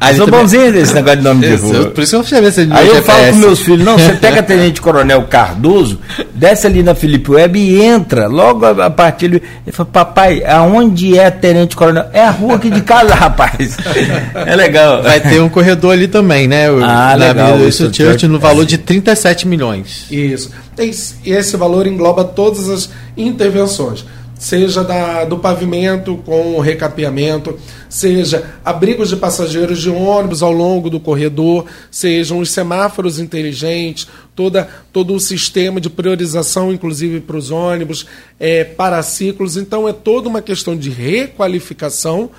Speaker 2: Aí sou também... bonzinho desse negócio de nome de rua.
Speaker 4: Por isso eu chamei esse
Speaker 2: Aí eu falo com meus filhos, não, você pega a Tenente Coronel Cardoso, desce ali na Felipe Web e entra, logo a, a partir ele fala, papai, aonde é Tenente Coronel? É a rua aqui de casa, *laughs* rapaz. É legal.
Speaker 4: Vai ter um corredor ali também, né?
Speaker 2: O, ah, legal.
Speaker 4: Isso Church no valor de 37 milhões.
Speaker 3: Isso. E esse valor engloba todas as intervenções seja da, do pavimento com o recapeamento, seja abrigos de passageiros de ônibus ao longo do corredor, sejam os semáforos inteligentes, toda, todo o sistema de priorização, inclusive para os ônibus, é, para ciclos. Então, é toda uma questão de requalificação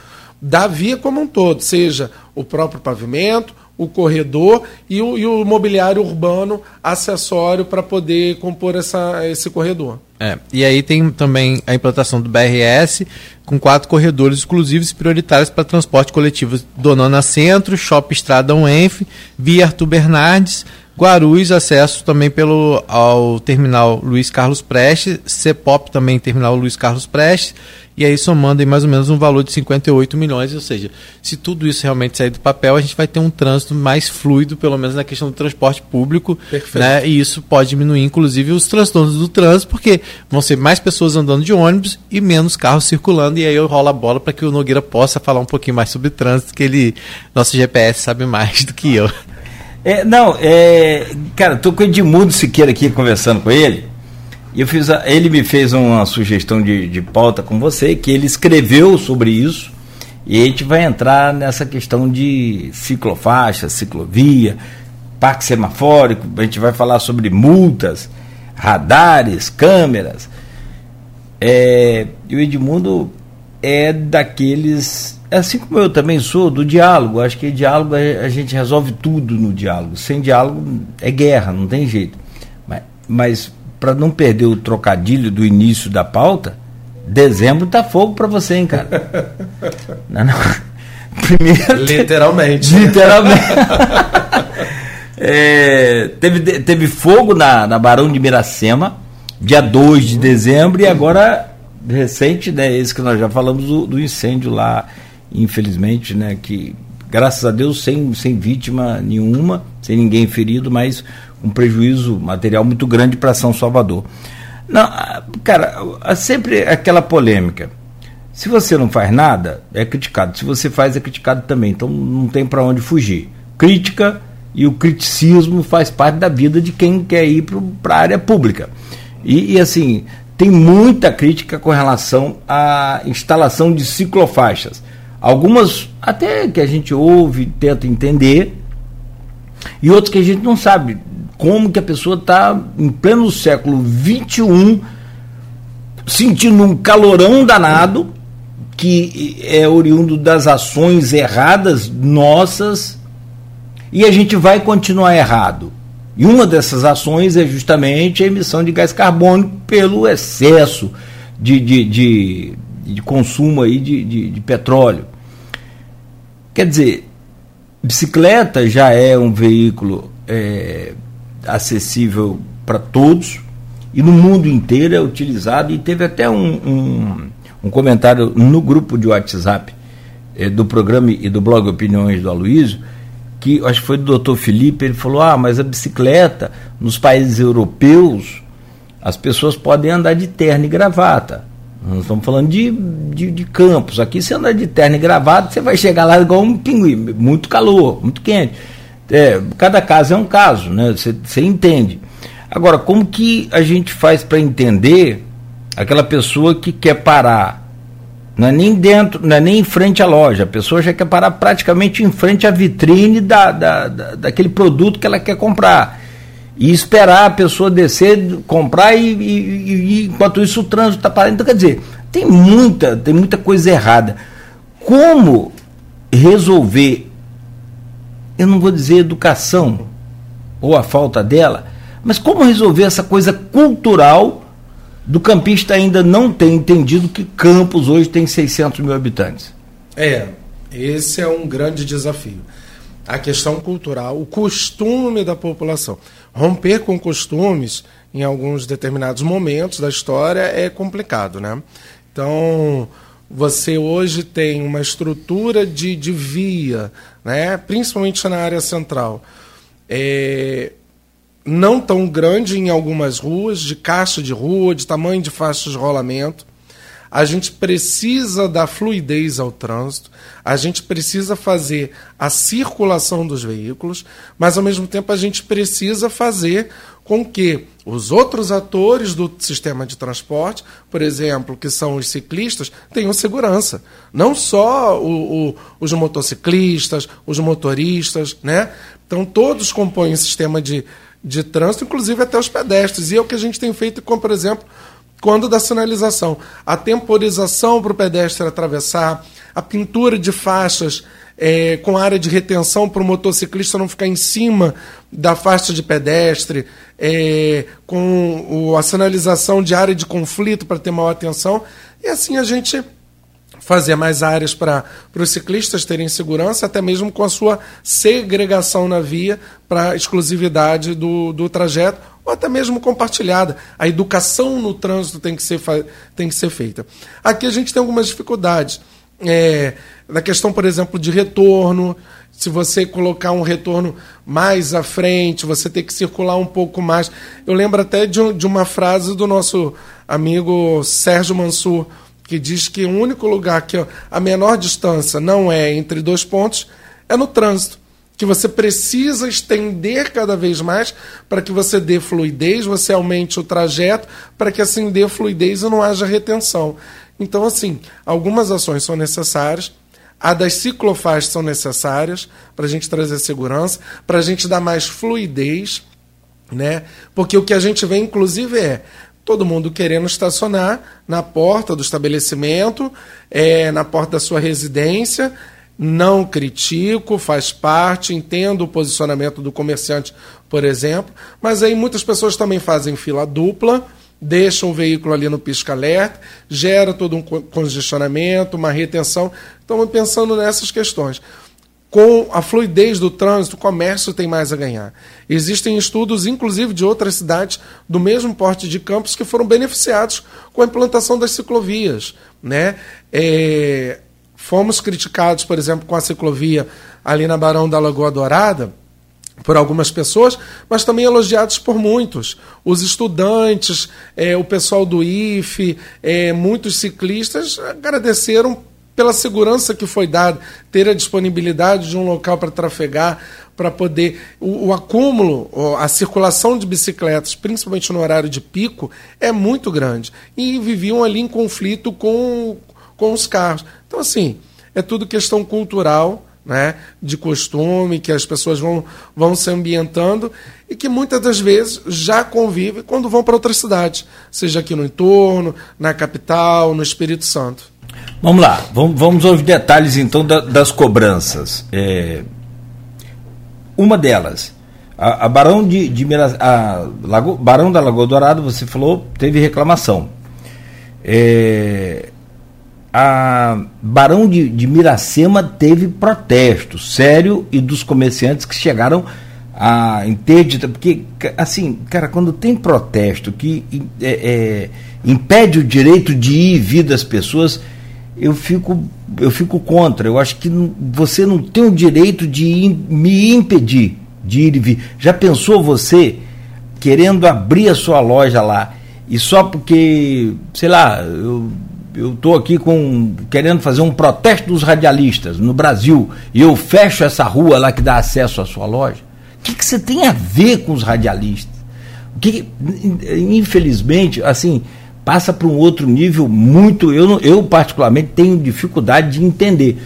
Speaker 3: da via como um todo, seja o próprio pavimento, o corredor e o, e o mobiliário urbano acessório para poder compor essa, esse corredor.
Speaker 4: É, e aí tem também a implantação do BRS com quatro corredores exclusivos e prioritários para transporte coletivo Donana Centro, Shopping Estrada UENF, Via Arthur Bernardes, Guarulhos, acesso também pelo ao terminal Luiz Carlos Prestes, CEPOP também terminal Luiz Carlos Prestes, e aí somando em mais ou menos um valor de 58 milhões, ou seja, se tudo isso realmente sair do papel, a gente vai ter um trânsito mais fluido, pelo menos na questão do transporte público, Perfeito. né? E isso pode diminuir inclusive os transtornos do trânsito, porque vão ser mais pessoas andando de ônibus e menos carros circulando, e aí eu rolo a bola para que o Nogueira possa falar um pouquinho mais sobre trânsito, que ele nosso GPS sabe mais do que eu.
Speaker 2: É, não, é, cara, tô com o Edmundo Siqueira aqui conversando com ele. Eu fiz a, ele me fez uma sugestão de, de pauta com você, que ele escreveu sobre isso. E a gente vai entrar nessa questão de ciclofaixa, ciclovia, parque semafórico, a gente vai falar sobre multas, radares, câmeras. É, e o Edmundo é daqueles, assim como eu também sou, do diálogo. Acho que diálogo é, a gente resolve tudo no diálogo. Sem diálogo é guerra, não tem jeito. Mas, mas para não perder o trocadilho do início da pauta, dezembro tá fogo para você, hein, cara? *laughs* não, não.
Speaker 3: Primeiro, literalmente.
Speaker 2: Literalmente. *laughs* é, teve, teve fogo na, na Barão de Miracema, dia 2 de dezembro, e agora, recente, né, esse que nós já falamos do, do incêndio lá, infelizmente, né, que graças a Deus sem, sem vítima nenhuma, sem ninguém ferido, mas um prejuízo material muito grande para São Salvador. Não, cara, sempre aquela polêmica. Se você não faz nada, é criticado. Se você faz, é criticado também. Então não tem para onde fugir. Crítica e o criticismo faz parte da vida de quem quer ir para a área pública. E, e, assim, tem muita crítica com relação à instalação de ciclofaixas. Algumas até que a gente ouve, tenta entender, e outras que a gente não sabe como que a pessoa está em pleno século XXI sentindo um calorão danado que é oriundo das ações erradas nossas e a gente vai continuar errado. E uma dessas ações é justamente a emissão de gás carbônico pelo excesso de, de, de, de consumo aí de, de, de petróleo. Quer dizer, bicicleta já é um veículo é, acessível para todos e no mundo inteiro é utilizado. E teve até um, um, um comentário no grupo de WhatsApp é, do programa e do blog Opiniões do Aloysio, que acho que foi do doutor Felipe, ele falou: ah, mas a bicicleta nos países europeus as pessoas podem andar de terno e gravata. Nós estamos falando de, de, de, campos. Aqui, você anda de terno e gravata, você vai chegar lá igual um pinguim, muito calor, muito quente. É, cada caso é um caso, né? Você entende. Agora, como que a gente faz para entender aquela pessoa que quer parar? Não é nem dentro, não é nem em frente à loja, a pessoa já quer parar praticamente em frente à vitrine da, da, da daquele produto que ela quer comprar. E esperar a pessoa descer, comprar e, e, e enquanto isso o trânsito está parando. Então, quer dizer, tem muita, tem muita coisa errada. Como resolver, eu não vou dizer educação ou a falta dela, mas como resolver essa coisa cultural do campista ainda não ter entendido que Campos hoje tem 600 mil habitantes?
Speaker 3: É, esse é um grande desafio. A questão cultural, o costume da população. Romper com costumes em alguns determinados momentos da história é complicado, né? Então, você hoje tem uma estrutura de, de via, né? principalmente na área central, é, não tão grande em algumas ruas, de caixa de rua, de tamanho de faixa de rolamento. A gente precisa dar fluidez ao trânsito, a gente precisa fazer a circulação dos veículos, mas ao mesmo tempo a gente precisa fazer com que os outros atores do sistema de transporte, por exemplo, que são os ciclistas, tenham segurança. Não só o, o, os motociclistas, os motoristas, né? Então todos compõem o sistema de, de trânsito, inclusive até os pedestres. E é o que a gente tem feito com, por exemplo, quando da sinalização. A temporização para o pedestre atravessar, a pintura de faixas é, com área de retenção para o motociclista não ficar em cima da faixa de pedestre, é, com o, a sinalização de área de conflito para ter maior atenção. E assim a gente fazer mais áreas para os ciclistas terem segurança, até mesmo com a sua segregação na via para exclusividade do, do trajeto, ou até mesmo compartilhada. A educação no trânsito tem que ser, tem que ser feita. Aqui a gente tem algumas dificuldades é, na questão, por exemplo, de retorno. Se você colocar um retorno mais à frente, você tem que circular um pouco mais. Eu lembro até de, de uma frase do nosso amigo Sérgio Mansur, que diz que o único lugar que a menor distância não é entre dois pontos é no trânsito. Que você precisa estender cada vez mais para que você dê fluidez, você aumente o trajeto, para que assim dê fluidez e não haja retenção. Então, assim, algumas ações são necessárias, a das ciclofaixas são necessárias para a gente trazer segurança, para a gente dar mais fluidez, né? Porque o que a gente vê, inclusive, é todo mundo querendo estacionar na porta do estabelecimento, é, na porta da sua residência. Não critico, faz parte, entendo o posicionamento do comerciante, por exemplo, mas aí muitas pessoas também fazem fila dupla deixa o veículo ali no pisca-alerta, gera todo um congestionamento, uma retenção. Estamos pensando nessas questões. Com a fluidez do trânsito, o comércio tem mais a ganhar. Existem estudos, inclusive, de outras cidades do mesmo porte de campos que foram beneficiados com a implantação das ciclovias. Né? É, fomos criticados, por exemplo, com a ciclovia ali na Barão da Lagoa Dourada, por algumas pessoas, mas também elogiados por muitos. Os estudantes, é, o pessoal do IFE, é, muitos ciclistas agradeceram pela segurança que foi dada, ter a disponibilidade de um local para trafegar, para poder. O, o, acúmulo, a circulação de bicicletas, principalmente no horário de pico, é muito grande. E viviam ali em conflito com, com os carros. Então, assim, é tudo questão cultural né, de costume, que as pessoas vão, vão se ambientando e que muitas das vezes já convivem quando vão para outras cidades, seja aqui no entorno, na capital, no Espírito Santo.
Speaker 2: Vamos lá, vamos, vamos aos detalhes então da, das cobranças. É, uma delas, a, a Barão de, de a Lago, Barão da Lagoa Dourado, você falou, teve reclamação. É, a Barão de, de Miracema teve protesto sério e dos comerciantes que chegaram a interdita, porque assim, cara, quando tem protesto que é, é, impede o direito de ir e vir das pessoas, eu fico eu fico contra. Eu acho que você não tem o direito de me impedir de ir e vir. Já pensou você querendo abrir a sua loja lá e só porque, sei lá, eu eu estou aqui com querendo fazer um protesto dos radialistas no Brasil e eu fecho essa rua lá que dá acesso à sua loja, o que, que você tem a ver com os radialistas? O que, infelizmente, assim, passa para um outro nível muito. Eu, eu particularmente tenho dificuldade de entender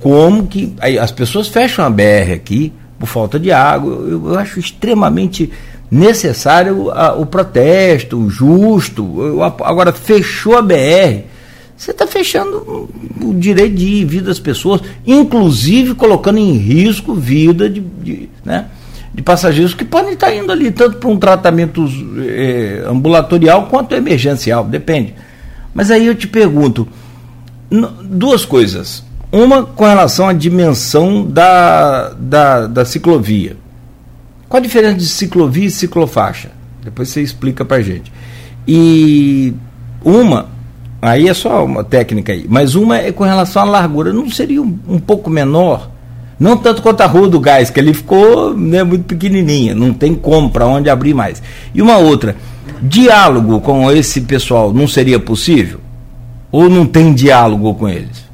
Speaker 2: como que as pessoas fecham a BR aqui por falta de água. Eu, eu acho extremamente necessário a, o protesto, justo. Eu, agora fechou a BR você está fechando o direito de vir das pessoas, inclusive colocando em risco vida de, de, né, de passageiros que podem estar indo ali, tanto para um tratamento é, ambulatorial quanto emergencial, depende. Mas aí eu te pergunto, duas coisas. Uma com relação à dimensão da, da, da ciclovia. Qual a diferença de ciclovia e ciclofaixa? Depois você explica para gente. E uma Aí é só uma técnica aí. Mas uma é com relação à largura. Não seria um, um pouco menor? Não tanto quanto a Rua do Gás, que ali ficou né, muito pequenininha. Não tem como para onde abrir mais. E uma outra. Diálogo com esse pessoal não seria possível? Ou não tem diálogo com eles?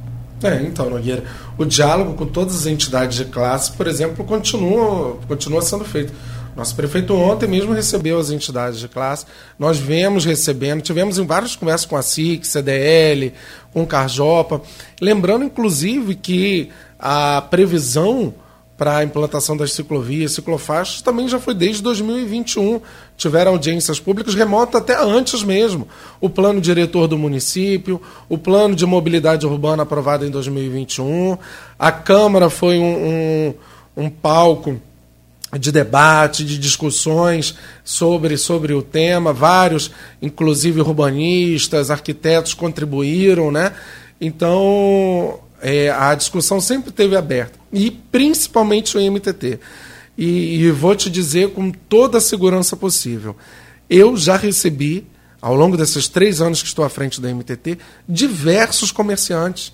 Speaker 3: É, então, Nogueira, o diálogo com todas as entidades de classe, por exemplo, continua, continua sendo feito. Nosso prefeito ontem mesmo recebeu as entidades de classe. Nós vemos recebendo, tivemos em várias conversas com a SIC, CDL, com Carjopa. Lembrando, inclusive, que a previsão para a implantação das ciclovias, ciclofaixas, também já foi desde 2021. Tiveram audiências públicas remotas até antes mesmo. O plano diretor do município, o plano de mobilidade urbana aprovado em 2021. A Câmara foi um, um, um palco de debate, de discussões sobre, sobre o tema. Vários, inclusive urbanistas, arquitetos, contribuíram, né? Então, é, a discussão sempre teve aberta, e principalmente o MTT. E, e vou te dizer com toda a segurança possível: eu já recebi, ao longo desses três anos que estou à frente da MTT, diversos comerciantes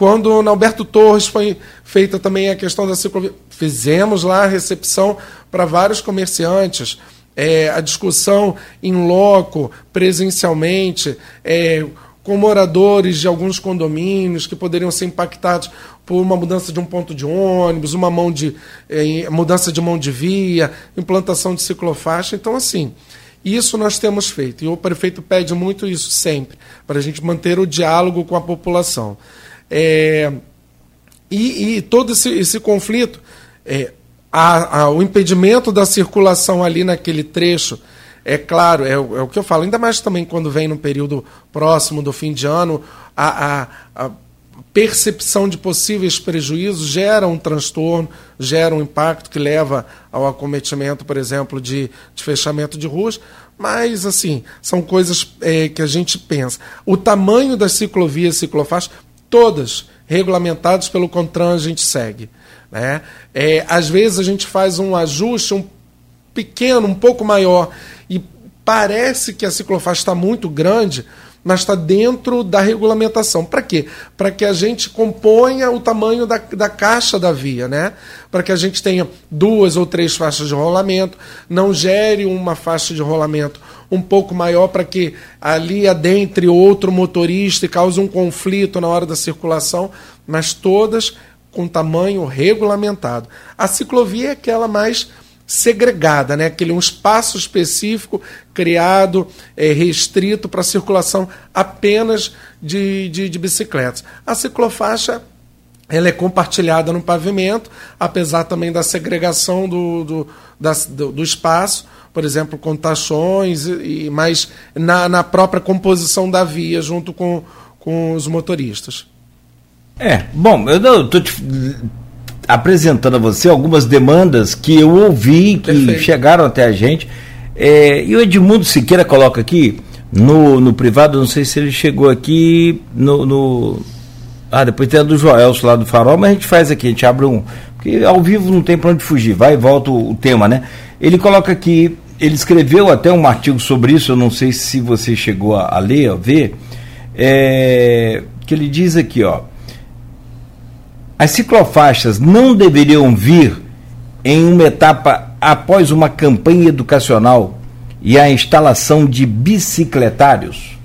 Speaker 3: quando na Alberto Torres foi feita também a questão da ciclovia, fizemos lá a recepção para vários comerciantes, é, a discussão em loco, presencialmente, é, com moradores de alguns condomínios que poderiam ser impactados por uma mudança de um ponto de ônibus, uma mão de é, mudança de mão de via, implantação de ciclofaixa. Então, assim, isso nós temos feito. E o prefeito pede muito isso sempre, para a gente manter o diálogo com a população. É, e, e, todo esse, esse conflito, é, a, a, o impedimento da circulação ali naquele trecho, é claro, é, é, o que eu falo, ainda mais também quando vem no período próximo do fim de ano, a, a, a percepção de possíveis prejuízos gera um transtorno, gera um impacto que leva ao acometimento, por exemplo, de, de fechamento de ruas. Mas, assim, são coisas é, que a gente pensa. O tamanho das ciclovias ciclofaixas todas regulamentadas pelo CONTRAN a gente segue. Né? É, às vezes a gente faz um ajuste um pequeno, um pouco maior, e parece que a ciclofaixa está muito grande, mas está dentro da regulamentação. Para quê? Para que a gente componha o tamanho da, da caixa da via, né? Para que a gente tenha duas ou três faixas de rolamento, não gere uma faixa de rolamento um pouco maior para que ali adentre outro motorista e cause um conflito na hora da circulação, mas todas com tamanho regulamentado. A ciclovia é aquela mais segregada, né? aquele um espaço específico criado, é, restrito para circulação apenas de, de, de bicicletas. A ciclofaixa ela é compartilhada no pavimento, apesar também da segregação do, do, da, do, do espaço, por exemplo, com tachões, e, mas na, na própria composição da via, junto com, com os motoristas.
Speaker 2: É, bom, eu estou apresentando a você algumas demandas que eu ouvi, que Perfeito. chegaram até a gente. É, e o Edmundo Siqueira coloca aqui no, no privado, não sei se ele chegou aqui no. no ah, depois tem a do Joelso lá do Farol, mas a gente faz aqui, a gente abre um. Porque ao vivo não tem para onde fugir, vai e volta o, o tema, né? Ele coloca aqui, ele escreveu até um artigo sobre isso, eu não sei se você chegou a, a ler, a ver, é, que ele diz aqui, ó as ciclofaixas não deveriam vir em uma etapa após uma campanha educacional e a instalação de bicicletários?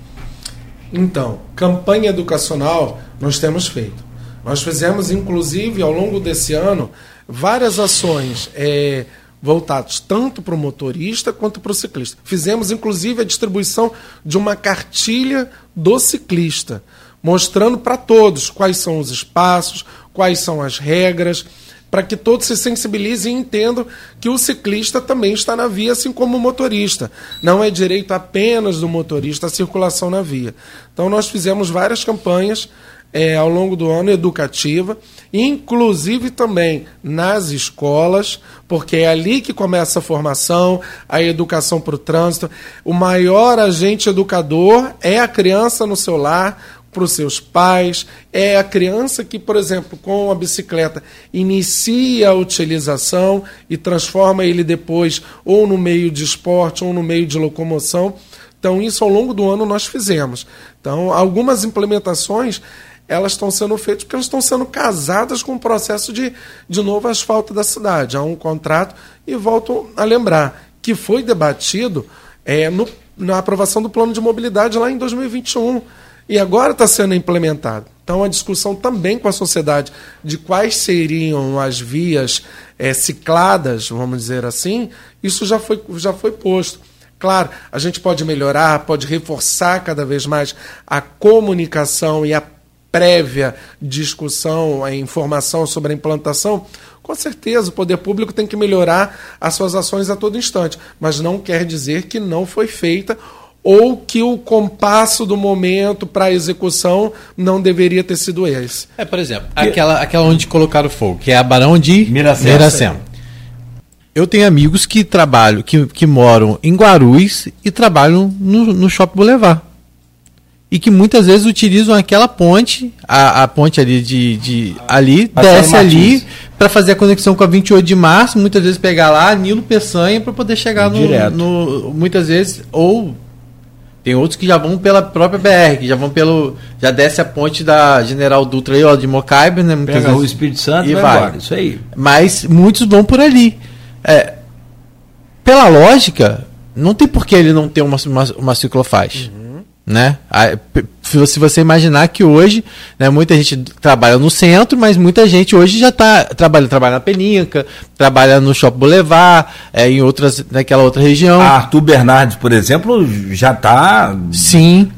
Speaker 3: Então, campanha educacional nós temos feito. Nós fizemos, inclusive, ao longo desse ano, várias ações é, voltadas tanto para o motorista quanto para o ciclista. Fizemos, inclusive, a distribuição de uma cartilha do ciclista, mostrando para todos quais são os espaços, quais são as regras, para que todos se sensibilizem e entendam que o ciclista também está na via, assim como o motorista. Não é direito apenas do motorista a circulação na via. Então, nós fizemos várias campanhas é, ao longo do ano educativa, inclusive também nas escolas, porque é ali que começa a formação, a educação para o trânsito. O maior agente educador é a criança no seu lar, para os seus pais, é a criança que, por exemplo, com a bicicleta inicia a utilização e transforma ele depois ou no meio de esporte ou no meio de locomoção. Então, isso ao longo do ano nós fizemos. Então, algumas implementações elas estão sendo feitas porque elas estão sendo casadas com o processo de, de novo asfalto da cidade. Há um contrato, e volto a lembrar que foi debatido é, no, na aprovação do plano de mobilidade lá em 2021 e agora está sendo implementado. Então, a discussão também com a sociedade de quais seriam as vias é, cicladas, vamos dizer assim, isso já foi, já foi posto. Claro, a gente pode melhorar, pode reforçar cada vez mais a comunicação e a prévia discussão, a informação sobre a implantação, com certeza o poder público tem que melhorar as suas ações a todo instante, mas não quer dizer que não foi feita ou que o compasso do momento para a execução não deveria ter sido esse.
Speaker 4: É, por exemplo, aquela, aquela onde colocaram fogo, que é a Barão de
Speaker 2: Miracema.
Speaker 4: Miracema. Eu tenho amigos que trabalham, que, que moram em Guarulhos e trabalham no, no Shopping Boulevard e que muitas vezes utilizam aquela ponte, a, a ponte ali de, de ali, desce ali para fazer a conexão com a 28 de março, muitas vezes pegar lá Nilo Peçanha para poder chegar no, no muitas vezes ou tem outros que já vão pela própria BR, que já vão pelo já desce a ponte da General Dutra aí, ó, de Mocaibe, né, muitas
Speaker 2: Pega o
Speaker 4: vezes.
Speaker 2: Espírito Santo
Speaker 4: e
Speaker 2: vai,
Speaker 4: vai.
Speaker 2: embora. Isso aí.
Speaker 4: Mas muitos vão por ali. É, pela lógica, não tem por que ele não ter uma, uma, uma ciclofaixa. Né? Se você imaginar que hoje, né, muita gente trabalha no centro, mas muita gente hoje já está trabalha, trabalha na Peninca, trabalha no Shopping Boulevard, é, em outras, naquela outra região.
Speaker 2: A Arthur Bernardes, por exemplo, já está
Speaker 4: Sim,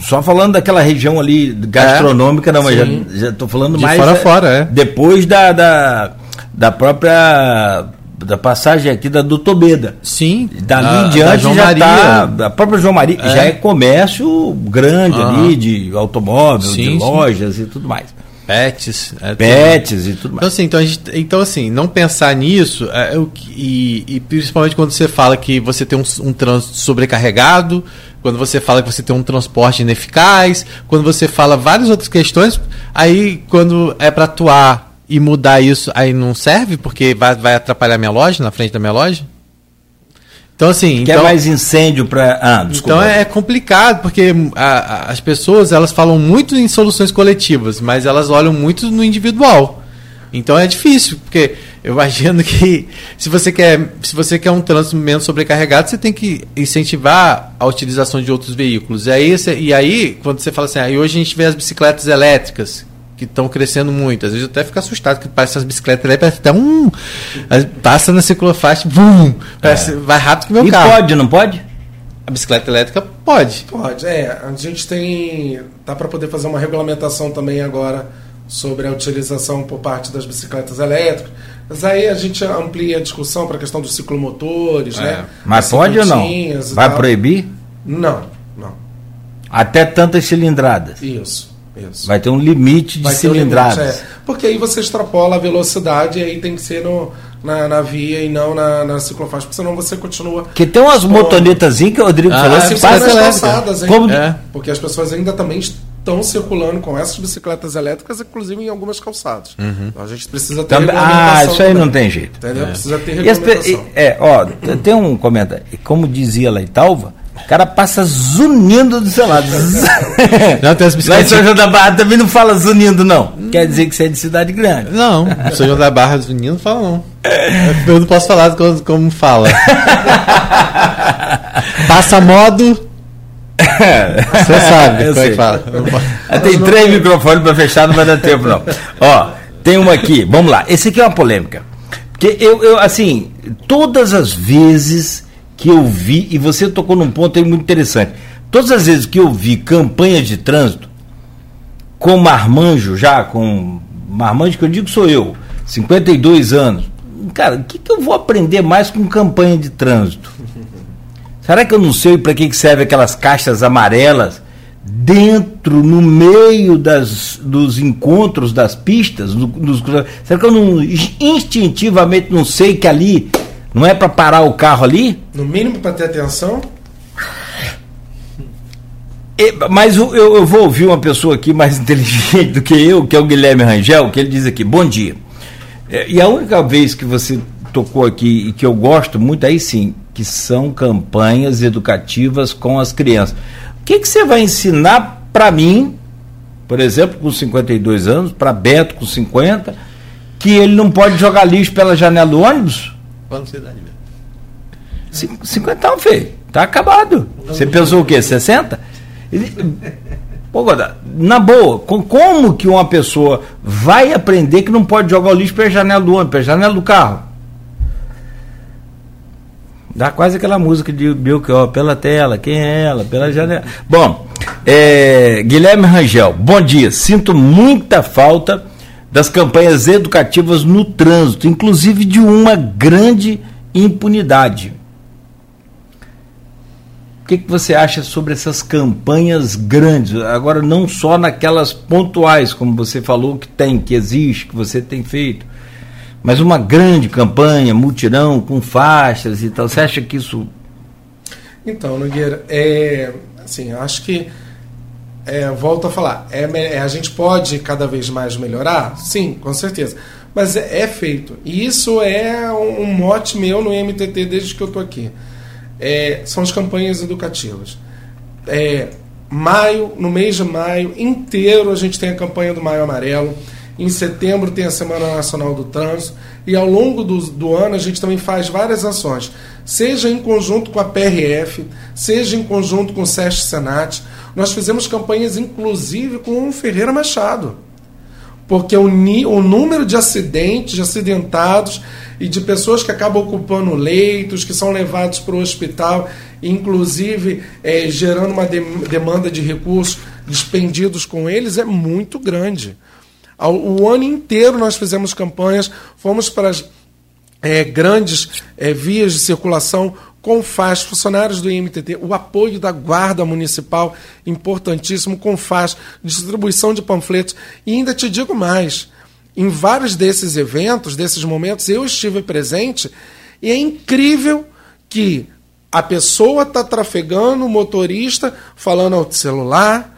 Speaker 2: só falando daquela região ali gastronômica, não, mas já,
Speaker 4: sim.
Speaker 2: já tô falando
Speaker 4: De
Speaker 2: mais
Speaker 4: fora
Speaker 2: é,
Speaker 4: fora, é.
Speaker 2: depois da, da, da própria da passagem aqui da do Tobeda.
Speaker 4: sim.
Speaker 2: Dali
Speaker 4: Da-
Speaker 2: em diante já
Speaker 4: Maria.
Speaker 2: tá. A própria João Maria
Speaker 4: É.
Speaker 2: já é comércio grande ali, de automóvel,
Speaker 4: Sim,
Speaker 2: de
Speaker 4: sim.
Speaker 2: lojas e tudo mais.
Speaker 4: Pets. é,
Speaker 2: Pets e tudo
Speaker 4: Então
Speaker 2: mais.
Speaker 4: assim, então, a gente- então, assim, não pensar nisso, é, o que- e, e principalmente quando você fala que você tem um, um trânsito sobrecarregado, quando você fala que você tem um transporte ineficaz, quando você fala várias outras questões, aí quando é para atuar e mudar isso, aí não serve, porque vai, vai atrapalhar minha loja, na frente da minha loja? Então assim,
Speaker 2: Quer
Speaker 4: então,
Speaker 2: mais incêndio para. Ah, desculpa.
Speaker 4: então é complicado, porque a- a- as pessoas elas falam muito em soluções coletivas, mas elas olham muito no individual. Então é difícil, porque eu imagino que se você quer, se você quer um trânsito menos sobrecarregado, você tem que incentivar a utilização de outros veículos. E aí, e aí quando você fala assim, aí hoje a gente vê as bicicletas elétricas que estão crescendo muito. Às vezes eu até fico assustado que parece as bicicletas elétricas até um passa na ciclofaixa, bum, parece- vai rápido que meu
Speaker 2: E
Speaker 4: carro.
Speaker 2: pode, não pode?
Speaker 4: A bicicleta elétrica pode.
Speaker 3: Pode, é. A gente tem. Dá para poder fazer uma regulamentação também agora sobre a utilização por parte das bicicletas elétricas. Mas aí a gente amplia a discussão para a questão dos ciclomotores, né?
Speaker 2: Mas
Speaker 3: As
Speaker 2: pode ou não?
Speaker 3: e
Speaker 2: Vai proibir?
Speaker 3: Não, não.
Speaker 2: Até tantas cilindradas.
Speaker 3: Isso, isso.
Speaker 2: Vai ter um limite de
Speaker 3: Vai um
Speaker 2: cilindradas.
Speaker 3: limite, é. Porque aí você extrapola a velocidade e aí tem que ser no, na, na via e não na, na ciclofaixa, porque senão você continua.
Speaker 2: Porque tem umas
Speaker 3: expondo.
Speaker 2: motonetazinhas que o Rodrigo
Speaker 4: Ah,
Speaker 2: falou,
Speaker 4: é,
Speaker 2: que
Speaker 3: Principalmente
Speaker 2: passa
Speaker 3: calçadas, hein?
Speaker 2: Como-
Speaker 4: É.
Speaker 3: Porque as pessoas ainda também estão circulando com essas bicicletas elétricas, inclusive em algumas calçadas. Então a gente precisa ter
Speaker 2: Também- Ah, isso aí não tem jeito.
Speaker 3: Entendeu? Precisa ter
Speaker 2: E as pe-
Speaker 3: regulamentação.
Speaker 2: e- é, ó, tem um comentário. Como dizia lá em Talva, o cara passa zunindo do seu lado. *laughs*
Speaker 4: Não, tem as
Speaker 2: Lá em
Speaker 4: bicicletas.
Speaker 2: São João da Barra também não fala zunindo, não. Quer dizer que você é de cidade grande.
Speaker 4: Não, São João da Barra não fala não. Eu não posso falar como, como fala. *laughs* Passa modo. *laughs* Você sabe
Speaker 2: Eu
Speaker 4: como é
Speaker 2: sei.
Speaker 4: que fala.
Speaker 2: Ah, Tem três microfones para fechar, não vai dar tempo, não. Ó, tem uma aqui, vamos lá. Esse aqui é uma polêmica. Porque eu, eu, assim, todas as vezes que eu vi, e você tocou num ponto aí muito interessante, todas as vezes que eu vi campanhas de trânsito, com marmanjo já, com marmanjo que eu digo sou eu, 52 anos. Cara, o que, que eu vou aprender mais com campanha de trânsito? *laughs* Será que eu não sei para que, que serve aquelas caixas amarelas dentro, no meio das, dos encontros das pistas? Nos, será que eu não instintivamente não sei que ali não é para parar o carro ali?
Speaker 3: No mínimo para ter atenção?
Speaker 2: E, mas eu, eu, vou ouvir uma pessoa aqui mais *laughs* inteligente do que eu, que é o Guilherme Rangel, que ele diz aqui: Bom dia. É, e a única vez que você tocou aqui e que eu gosto muito, aí sim, que são campanhas educativas com as crianças. O que, que você vai ensinar para mim, por exemplo, com 52 anos, para Beto com 50, que ele não pode jogar lixo pela janela do ônibus? Qual cidade mesmo? 50 anos, feio. Tá acabado. Você pensou o quê? 60? Pô, na boa, como que uma pessoa vai aprender que não pode jogar o lixo pela janela do ônibus, pela janela do carro? Dá quase aquela música de Belchior, pela tela, quem é ela? Pela janela. Bom, é, Guilherme Rangel, bom dia. Sinto muita falta das campanhas educativas no trânsito, inclusive de uma grande impunidade. O que, que você acha sobre essas campanhas grandes? Agora, não só naquelas pontuais, como você falou que tem, que existe, que você tem feito, mas uma grande campanha, mutirão, com faixas e tal. Você acha que isso.
Speaker 3: Então, Nogueira, é, assim, acho que. É, volto a falar, é, é, a gente pode cada vez mais melhorar? Sim, com certeza. Mas é, é feito. E isso é um, um mote meu no MTT desde que eu estou aqui é, são as campanhas educativas. É, maio, no mês de maio inteiro, a gente tem a campanha do Maio Amarelo. Em setembro tem a Semana Nacional do Trânsito. E ao longo do, do ano a gente também faz várias ações, seja em conjunto com a PRF, seja em conjunto com o SESC Senat. Nós fizemos campanhas inclusive com o Ferreira Machado. Porque o, o número de acidentes, de acidentados, e de pessoas que acabam ocupando leitos, que são levados para o hospital, inclusive é, gerando uma de, demanda de recursos dispendidos com eles, é muito grande. O ano inteiro nós fizemos campanhas, fomos para as é, grandes é, vias de circulação com FAS, funcionários do IMTT, o apoio da Guarda Municipal, importantíssimo, com FAS, distribuição de panfletos. E ainda te digo mais: em vários desses eventos, desses momentos, eu estive presente e é incrível que a pessoa está trafegando, o motorista falando ao celular,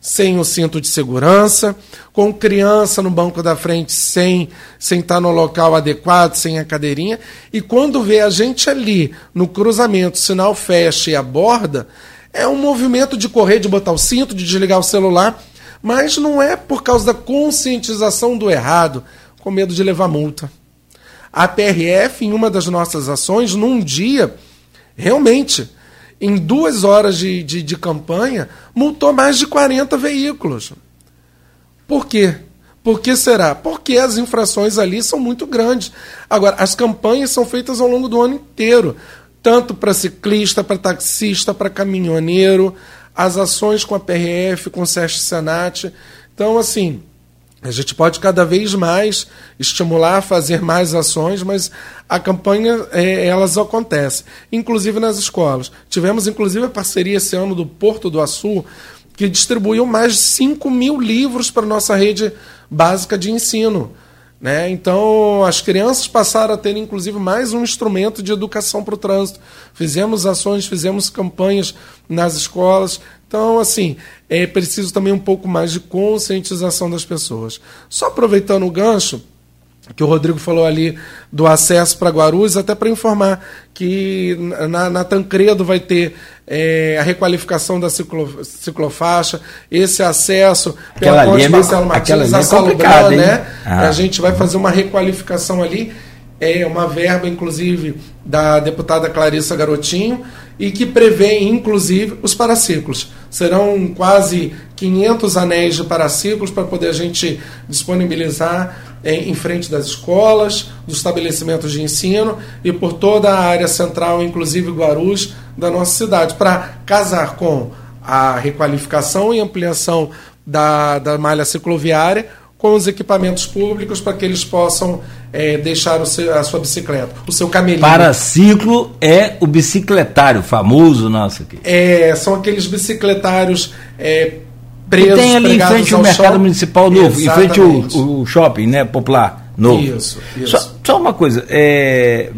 Speaker 3: sem o cinto de segurança, com criança no banco da frente sem, estar tá no local adequado, sem a cadeirinha, e quando vê a gente ali no cruzamento, sinal fecha e aborda, é um movimento de correr, de botar o cinto, de desligar o celular mas não é por causa da conscientização do errado, com medo de levar multa. A PRF, em uma das nossas ações, num dia, realmente, em duas horas de, de, de campanha, multou mais de 40 veículos. Por quê? Por que será? Porque as infrações ali são muito grandes. Agora, as campanhas são feitas ao longo do ano inteiro, tanto para ciclista, para taxista, para caminhoneiro as ações com a PRF, com o SESC Senat. Então, assim, a gente pode cada vez mais estimular fazer mais ações, mas a campanha, é, elas acontecem, inclusive nas escolas. Tivemos, inclusive, a parceria esse ano do Porto do Açu, que distribuiu mais de 5 mil livros para a nossa rede básica de ensino. Né? Então, as crianças passaram a ter, inclusive, mais um instrumento de educação para o trânsito. Fizemos ações, fizemos campanhas nas escolas. Então, assim, é preciso também um pouco mais de conscientização das pessoas. Só aproveitando o gancho, que o Rodrigo falou ali do acesso para Guarulhos, até para informar que na, na, Tancredo vai ter é, a requalificação da ciclo, ciclofaixa, esse acesso
Speaker 2: pela Ponte é Marcelo Martins, a Salubran, né?
Speaker 3: Ah. A gente vai fazer uma requalificação ali, é uma verba, inclusive, da deputada Clarissa Garotinho, e que prevê, inclusive, os paraciclos. Serão quase 500 anéis de paraciclos para poder a gente disponibilizar em, em frente das escolas, dos estabelecimentos de ensino e por toda a área central, inclusive Guarulhos, da nossa cidade, para casar com a requalificação e ampliação da, da malha cicloviária com os equipamentos públicos para que eles possam é, deixar seu, a sua bicicleta, o seu camelinho.
Speaker 2: Paraciclo é o bicicletário famoso nosso aqui.
Speaker 3: É, são aqueles bicicletários é, presos.
Speaker 2: Que tem ali em frente ao mercado shopping. municipal novo, Exatamente. em frente ao, shopping, né, popular novo.
Speaker 3: Isso, isso.
Speaker 2: Só, só uma coisa, é,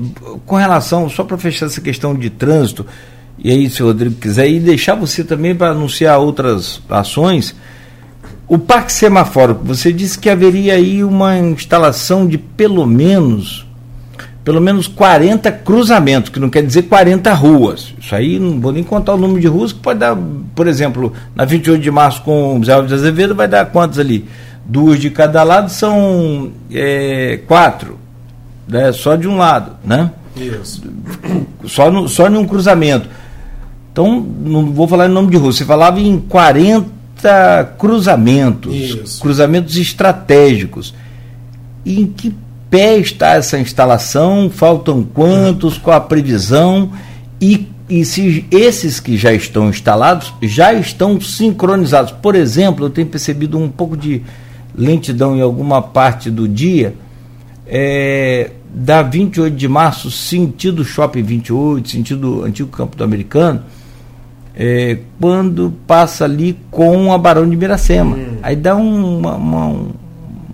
Speaker 2: com relação, só para fechar essa questão de trânsito, e aí se o Rodrigo quiser, e deixar você também para anunciar outras ações, o Parque Semafórico, você disse que haveria aí uma instalação de pelo menos pelo menos 40 cruzamentos, que não quer dizer 40 ruas. Isso aí não vou nem contar o número de ruas, que pode dar, por exemplo, na 28 de março com o Zé Alves de Azevedo, vai dar quantas ali? Duas de cada lado são é, quatro, né? só de um lado, né?
Speaker 3: Isso.
Speaker 2: Só, no, só em um cruzamento. Então, não vou falar em nome de rua, você falava em 40 cruzamentos, Isso. cruzamentos estratégicos. E em que pé está essa instalação? Faltam quantos? Qual a previsão? E, e se esses que já estão instalados já estão sincronizados? Por exemplo, eu tenho percebido um pouco de lentidão em alguma parte do dia. É, da 28 de março, sentido Shopping 28, sentido Antigo Campo do Americano, é, quando passa ali com a Barão de Miracema. Hum. Aí dá um, uma, uma, um,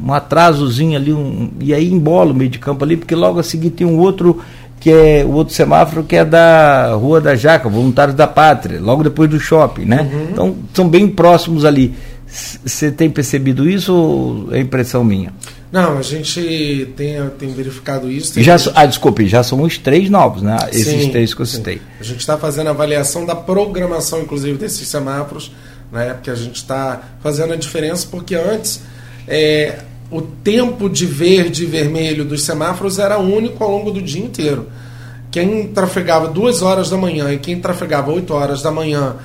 Speaker 2: um atrasozinho ali, um, e aí embola o meio de campo ali, porque logo a seguir tem um outro que é o outro semáforo que é da Rua da Jaca, Voluntários da Pátria, logo depois do shopping, né? Uhum. Então são bem próximos ali. Você tem percebido isso ou é impressão minha?
Speaker 3: Não, a gente tem, tem verificado isso. Tem
Speaker 2: já. Ah, desculpe, já são os três novos, né? Esses sim, três que eu citei. Sim.
Speaker 3: A gente está fazendo a avaliação da programação, inclusive, desses semáforos, né? Porque a gente está fazendo a diferença, porque antes é, o tempo de verde e vermelho dos semáforos era único ao longo do dia inteiro. Quem trafegava duas horas da manhã e quem trafegava oito horas da manhã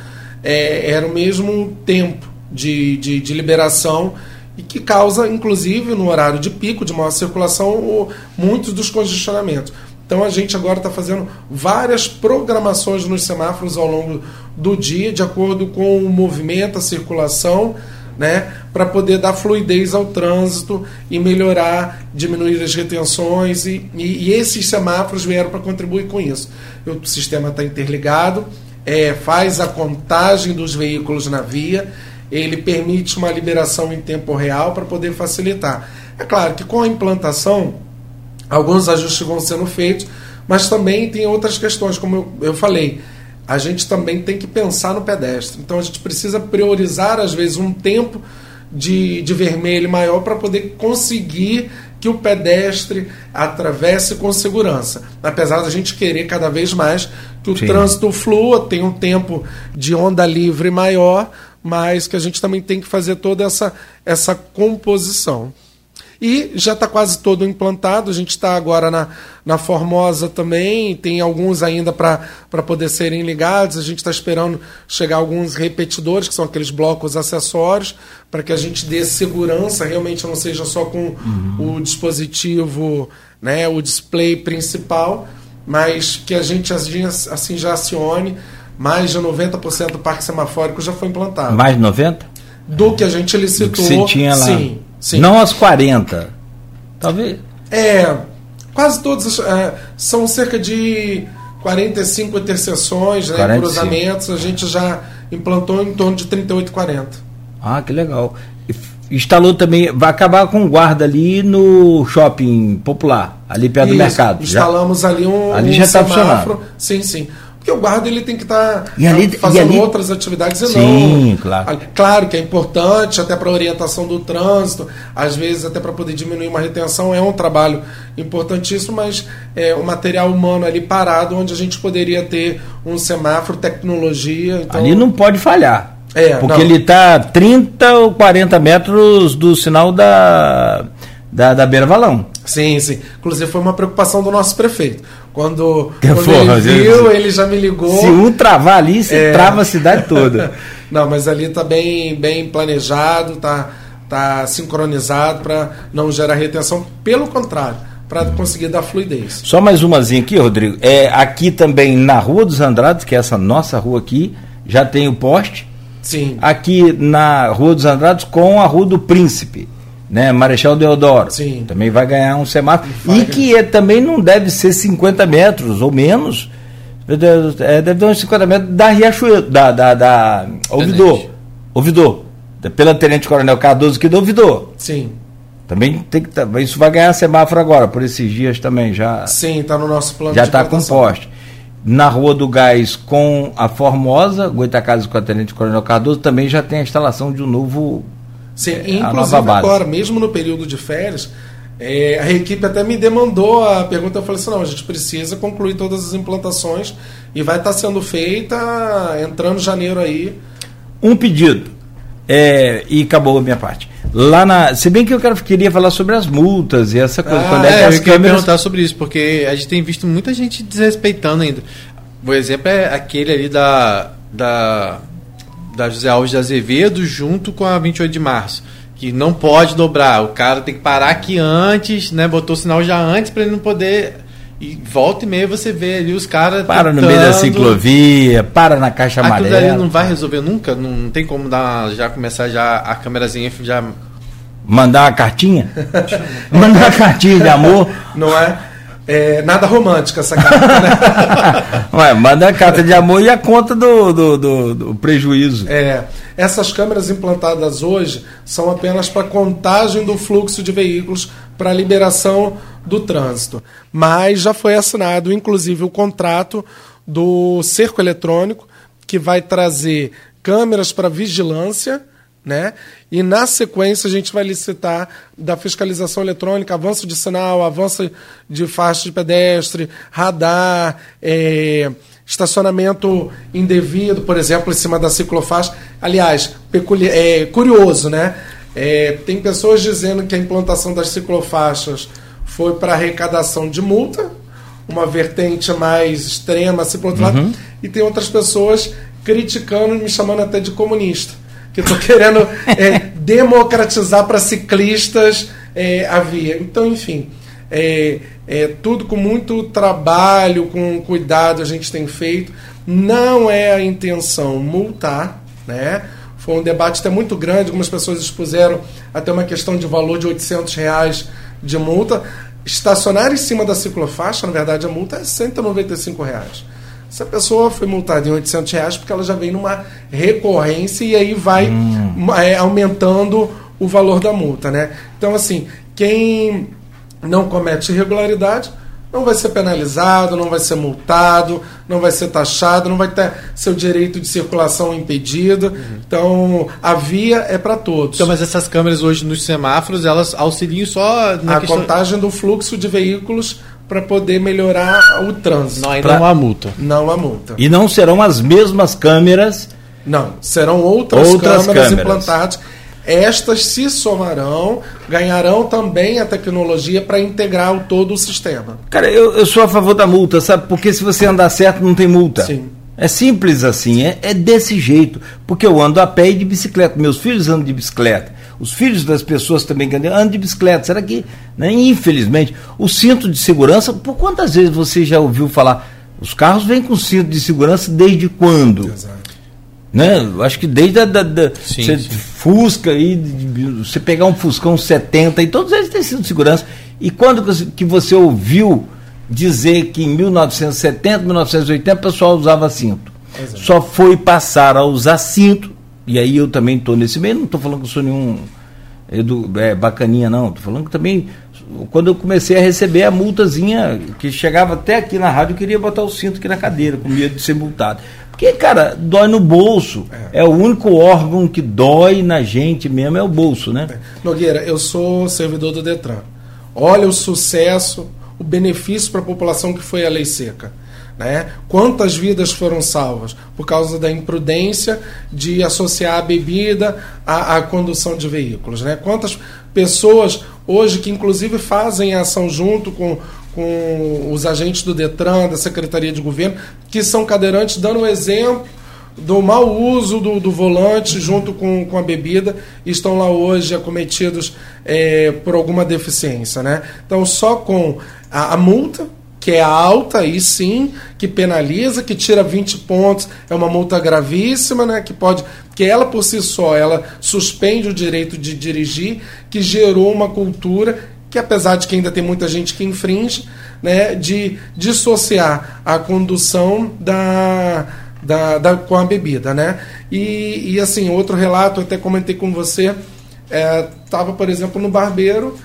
Speaker 3: é, era o mesmo tempo de, de, de liberação e que causa, inclusive, no horário de pico, de maior circulação, muitos dos congestionamentos. Então a gente agora está fazendo várias programações nos semáforos ao longo do dia, de acordo com o movimento, a circulação, né, para poder dar fluidez ao trânsito e melhorar, diminuir as retenções. E, e, e esses semáforos vieram para contribuir com isso. O sistema está interligado, é, faz a contagem dos veículos na via ele permite uma liberação em tempo real para poder facilitar. É claro que com a implantação, alguns ajustes vão sendo feitos, mas também tem outras questões, como eu, eu falei. A gente também tem que pensar no pedestre. Então a gente precisa priorizar, às vezes, um tempo de, de vermelho maior para poder conseguir que o pedestre atravesse com segurança. Apesar da gente querer cada vez mais que o Sim. trânsito flua, tenha um tempo de onda livre maior, mas que a gente também tem que fazer toda essa, essa composição. E já está quase todo implantado, a gente está agora na, na Formosa também, tem alguns ainda para poder serem ligados, a gente está esperando chegar alguns repetidores, que são aqueles blocos acessórios, para que a gente dê segurança, realmente não seja só com uhum. o dispositivo, né, o display principal, mas que a gente assim, assim já acione mais de 90% do parque semafórico já foi implantado.
Speaker 2: Mais de 90%?
Speaker 3: Do que a gente licitou. Do que
Speaker 2: você tinha lá.
Speaker 3: Sim, sim.
Speaker 2: Não as 40%. Talvez.
Speaker 3: É, quase todos. É, são cerca de 45 interseções, né, 45. cruzamentos. A gente já implantou em torno de 38, 40.
Speaker 2: Ah, que legal. Instalou também, vai acabar com guarda ali no shopping popular, ali perto Isso, do mercado.
Speaker 3: Instalamos
Speaker 2: já,
Speaker 3: ali um,
Speaker 2: ali
Speaker 3: um
Speaker 2: já está funcionando.
Speaker 3: Sim, sim. Porque o guarda ele tem que estar tá,
Speaker 2: tá
Speaker 3: fazendo
Speaker 2: ali...
Speaker 3: outras atividades e
Speaker 2: Sim, não. claro.
Speaker 3: Claro que é importante, até para orientação do trânsito, às vezes até para poder diminuir uma retenção, é um trabalho importantíssimo, mas é o material humano ali parado, onde a gente poderia ter um semáforo, tecnologia.
Speaker 2: Então... Ali não pode falhar.
Speaker 3: É,
Speaker 2: porque não. ele está 30 ou 40 metros do sinal da, da, da Beira Valão.
Speaker 3: Sim, sim. Inclusive foi uma preocupação do nosso prefeito. Quando, quando Porra, ele viu, ele já me ligou.
Speaker 2: Se um travar ali, você é... trava a cidade toda. *laughs*
Speaker 3: não, mas ali está bem, bem planejado, está tá sincronizado para não gerar retenção. Pelo contrário, para conseguir dar fluidez.
Speaker 2: Só mais umazinha aqui, Rodrigo. É, aqui também na Rua dos Andrades, que é essa nossa rua aqui, já tem o poste.
Speaker 3: Sim.
Speaker 2: Aqui na Rua dos Andrades com a Rua do Príncipe né? Marechal Deodoro.
Speaker 3: Sim.
Speaker 2: Também vai ganhar um semáforo.
Speaker 3: Vai
Speaker 2: E que é, também não deve ser 50 metros ou menos. É, deve dar uns 50 metros da Riachuelo, da, da, da Ouvidor. Ouvidor. Pela Tenente Coronel Cardoso que do Ouvidor.
Speaker 3: Sim,
Speaker 2: Também tem que. tá- Isso vai ganhar semáforo agora, por esses dias também já
Speaker 3: sim, está no nosso plano
Speaker 2: já está com
Speaker 3: implantação.
Speaker 2: poste. Na Rua do Gás com a Formosa, Goitacazes com a Tenente Coronel Cardoso, também já tem a instalação de um novo.
Speaker 3: Sim,
Speaker 2: É,
Speaker 3: inclusive agora, mesmo no período de férias, é, a equipe até me demandou a pergunta. Eu falei assim: não, a gente precisa concluir todas as implantações e vai estar sendo feita entrando janeiro aí.
Speaker 2: Um pedido. É, e acabou a minha parte. Lá na. Se bem que eu quero, queria falar sobre as multas e essa coisa.
Speaker 3: Ah,
Speaker 2: quando é que
Speaker 4: É,
Speaker 2: as
Speaker 4: eu queria
Speaker 2: câmeras.
Speaker 4: perguntar sobre isso, porque a gente tem visto muita gente desrespeitando ainda. O exemplo é aquele ali da, da, da José Alves de Azevedo junto com a 28 de março. Que não pode dobrar. O cara tem que parar aqui antes, né? Botou o sinal já antes para ele não poder. E volta e meia você vê ali os caras.
Speaker 2: Para no meio da
Speaker 4: tentando.
Speaker 2: ciclovia, para na caixa
Speaker 4: Aquilo
Speaker 2: amarela.
Speaker 4: não vai resolver nunca? Não, não tem como dar, já começar já a câmerazinha já.
Speaker 2: Mandar uma cartinha? *laughs* Mandar uma cartinha de amor.
Speaker 3: Não é, é nada romântica essa carta, né? *laughs*
Speaker 2: Ué, manda a carta de amor e a conta do, do, do- do prejuízo.
Speaker 3: É, essas câmeras implantadas hoje são apenas para contagem do fluxo de veículos para liberação do trânsito. Mas já foi assinado, inclusive, o contrato do cerco eletrônico, que vai trazer câmeras para vigilância, né? E na sequência a gente vai licitar da fiscalização eletrônica, avanço de sinal, avanço de faixa de pedestre, radar, é, estacionamento indevido, por exemplo, em cima da ciclofaixa. Aliás, peculi- é curioso, né? É, tem pessoas dizendo que a implantação das ciclofaixas foi para arrecadação de multa, uma vertente mais extrema, assim, por outro lado, e tem outras pessoas criticando e me chamando até de comunista. Que estou querendo é, democratizar para ciclistas é, a via. Então, enfim, é, é, tudo com muito trabalho, com cuidado a gente tem feito. Não é a intenção multar, né? Foi um debate até muito grande, algumas pessoas expuseram até uma questão de valor de 800 reais de multa. Estacionar em cima da ciclofaixa, na verdade, a multa é 195 reais. Essa pessoa foi multada em 800 reais porque ela já vem numa recorrência e aí vai é, aumentando o valor da multa, né? Então, assim, quem não comete irregularidade não vai ser penalizado, não vai ser multado, não vai ser taxado, não vai ter seu direito de circulação impedido. Então, a via é para todos.
Speaker 4: Então, mas essas câmeras hoje nos semáforos, elas auxiliam só na
Speaker 3: a
Speaker 4: questão...
Speaker 3: contagem do fluxo de veículos para poder melhorar o trânsito.
Speaker 4: Não,
Speaker 2: Pra-
Speaker 4: não há multa.
Speaker 3: Não a multa.
Speaker 2: E não serão as mesmas câmeras.
Speaker 3: Não, serão outras,
Speaker 2: Outras
Speaker 3: câmeras,
Speaker 2: câmeras.
Speaker 3: implantadas. Estas se somarão, ganharão também a tecnologia para integrar o todo o sistema.
Speaker 2: Cara, eu, eu sou a favor da multa, sabe? Porque se você andar certo, não tem multa.
Speaker 3: Sim.
Speaker 2: É simples assim, é, é desse jeito. Porque eu ando a pé e de bicicleta. Meus filhos andam de bicicleta. Os filhos das pessoas também que andam, de bicicleta. Será que, né, infelizmente, o cinto de segurança, por quantas vezes você já ouviu falar? Os carros vêm com cinto de segurança desde quando?
Speaker 3: Exato.
Speaker 2: né? Acho que desde a da, da-
Speaker 4: Sim,
Speaker 2: você
Speaker 4: sim.
Speaker 2: Fusca e você pegar um Fuscão 70 e todos eles têm sido de segurança. E quando que você- que você ouviu dizer que em 1970, 1980 o pessoal usava cinto?
Speaker 3: Exato.
Speaker 2: Só foi passar a usar cinto, e aí eu também estou nesse meio, não estou falando que eu sou nenhum edu, é, bacaninha, não. Estou falando que também, quando eu comecei a receber a multazinha, que chegava até aqui na rádio, eu queria botar o cinto aqui na cadeira, com medo de ser multado. Porque, cara, dói no bolso. É. o único órgão que dói na gente mesmo, é o bolso, né?
Speaker 3: Nogueira, eu sou servidor do Detran. Olha o sucesso, o benefício para a população que foi a lei seca. Né? Quantas vidas foram salvas por causa da imprudência de associar a bebida à, à condução de veículos? Né? Quantas pessoas hoje que inclusive fazem ação junto com, com os agentes do Detran, da Secretaria de Governo, que são cadeirantes, dando exemplo do mau uso do, do volante junto com, com a bebida estão lá hoje acometidos é, por alguma deficiência. Né? Então, só com a, a multa, que é alta, aí sim, que penaliza, que tira 20 pontos, é uma multa gravíssima, né? que pode que ela por si só ela suspende o direito de dirigir, que gerou uma cultura que apesar de que ainda tem muita gente que infringe, né, de dissociar a condução da, da, da com a bebida, né? E, e assim outro relato até comentei com você estava, é, por exemplo, no barbeiro,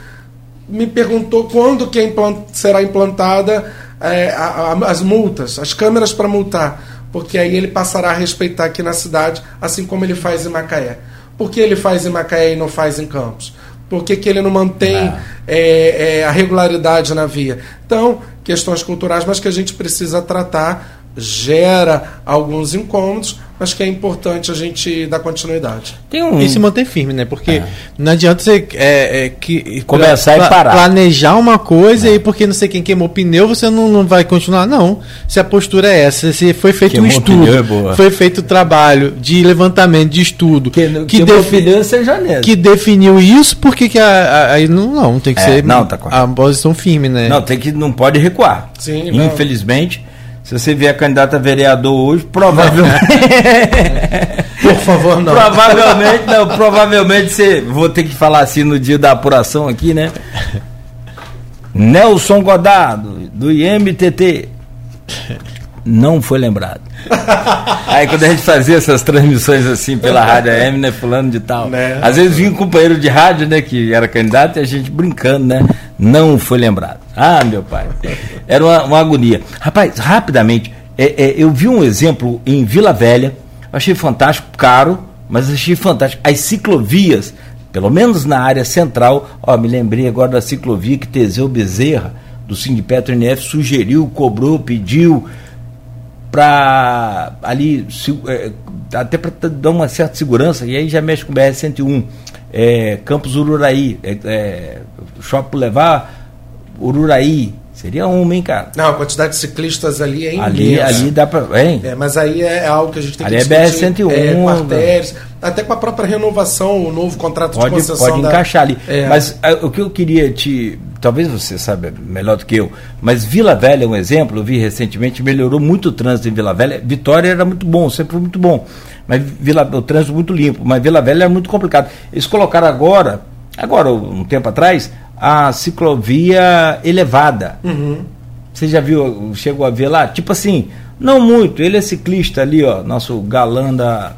Speaker 3: me perguntou quando que implant, será implantada é, a, a, as multas, as câmeras para multar, porque aí ele passará a respeitar aqui na cidade, assim como ele faz em Macaé. Por que ele faz em Macaé e não faz em Campos? Por que, que ele não mantém ah. é, é, a regularidade na via? Então, questões culturais, mas que a gente precisa tratar, gera alguns incômodos, mas que é importante a gente dar continuidade.
Speaker 4: Tem um... E se manter firme, né? Porque é. não adianta você é, é, que,
Speaker 2: começar pra, e parar.
Speaker 4: Planejar uma coisa é. e porque não sei quem queimou pneu, você não, não vai continuar. Não. Se a postura é essa, se foi feito queimou um estudo, é foi feito o trabalho de levantamento, de estudo. Que,
Speaker 2: que, defi pneu seja
Speaker 4: que definiu isso, porque que aí não, não, tem que é, ser
Speaker 2: não, tá
Speaker 4: a posição firme, né?
Speaker 2: Não, tem que, não pode recuar. Sim, Infelizmente. Não se você vier candidato a vereador hoje, provavelmente. *laughs*
Speaker 4: Por favor, não.
Speaker 2: Provavelmente, não, provavelmente você. Vou ter que falar assim no dia da apuração aqui, né? Nelson Godado, do IMTT. Não foi lembrado. Aí quando a gente fazia essas transmissões assim pela rádio AM, né? Fulano de tal. Né? Às vezes vinha um companheiro de rádio, né? Que era candidato e a gente brincando, né? Não foi lembrado. Ah, meu pai. Era uma, uma agonia. Rapaz, rapidamente, é, é, eu vi um exemplo em Vila Velha, achei fantástico, caro, mas achei fantástico. As ciclovias, pelo menos na área central, ó, me lembrei agora da ciclovia que Teseu Bezerra, do Sindipetro NF, sugeriu, cobrou, pediu para ali, é, até para dar uma certa segurança, e aí já mexe com o BR-101, é, Campos Ururaí, é, é, Shopping Levar Ururaí. Seria uma, hein, cara?
Speaker 3: Não, a quantidade de ciclistas ali é imensa.
Speaker 2: Ali, ali dá pra. Hein?
Speaker 3: É, mas aí é algo que a gente tem
Speaker 2: ali
Speaker 3: que
Speaker 2: é BR-101. É,
Speaker 3: com artérias, até com a própria renovação, o novo contrato
Speaker 2: pode,
Speaker 3: de concessão.
Speaker 2: Pode da... encaixar ali. É. Mas a, o que eu queria te. Talvez você saiba melhor do que eu, mas Vila Velha é um exemplo, eu vi recentemente, melhorou muito o trânsito em Vila Velha. Vitória era muito bom, sempre foi muito bom. Mas Vila, o trânsito muito limpo, mas Vila Velha é muito complicado. Eles colocaram agora, agora, um tempo atrás, a ciclovia elevada. Uhum. Você já viu, chegou a ver lá? Tipo assim, não muito, ele é ciclista ali, ó, nosso galã da,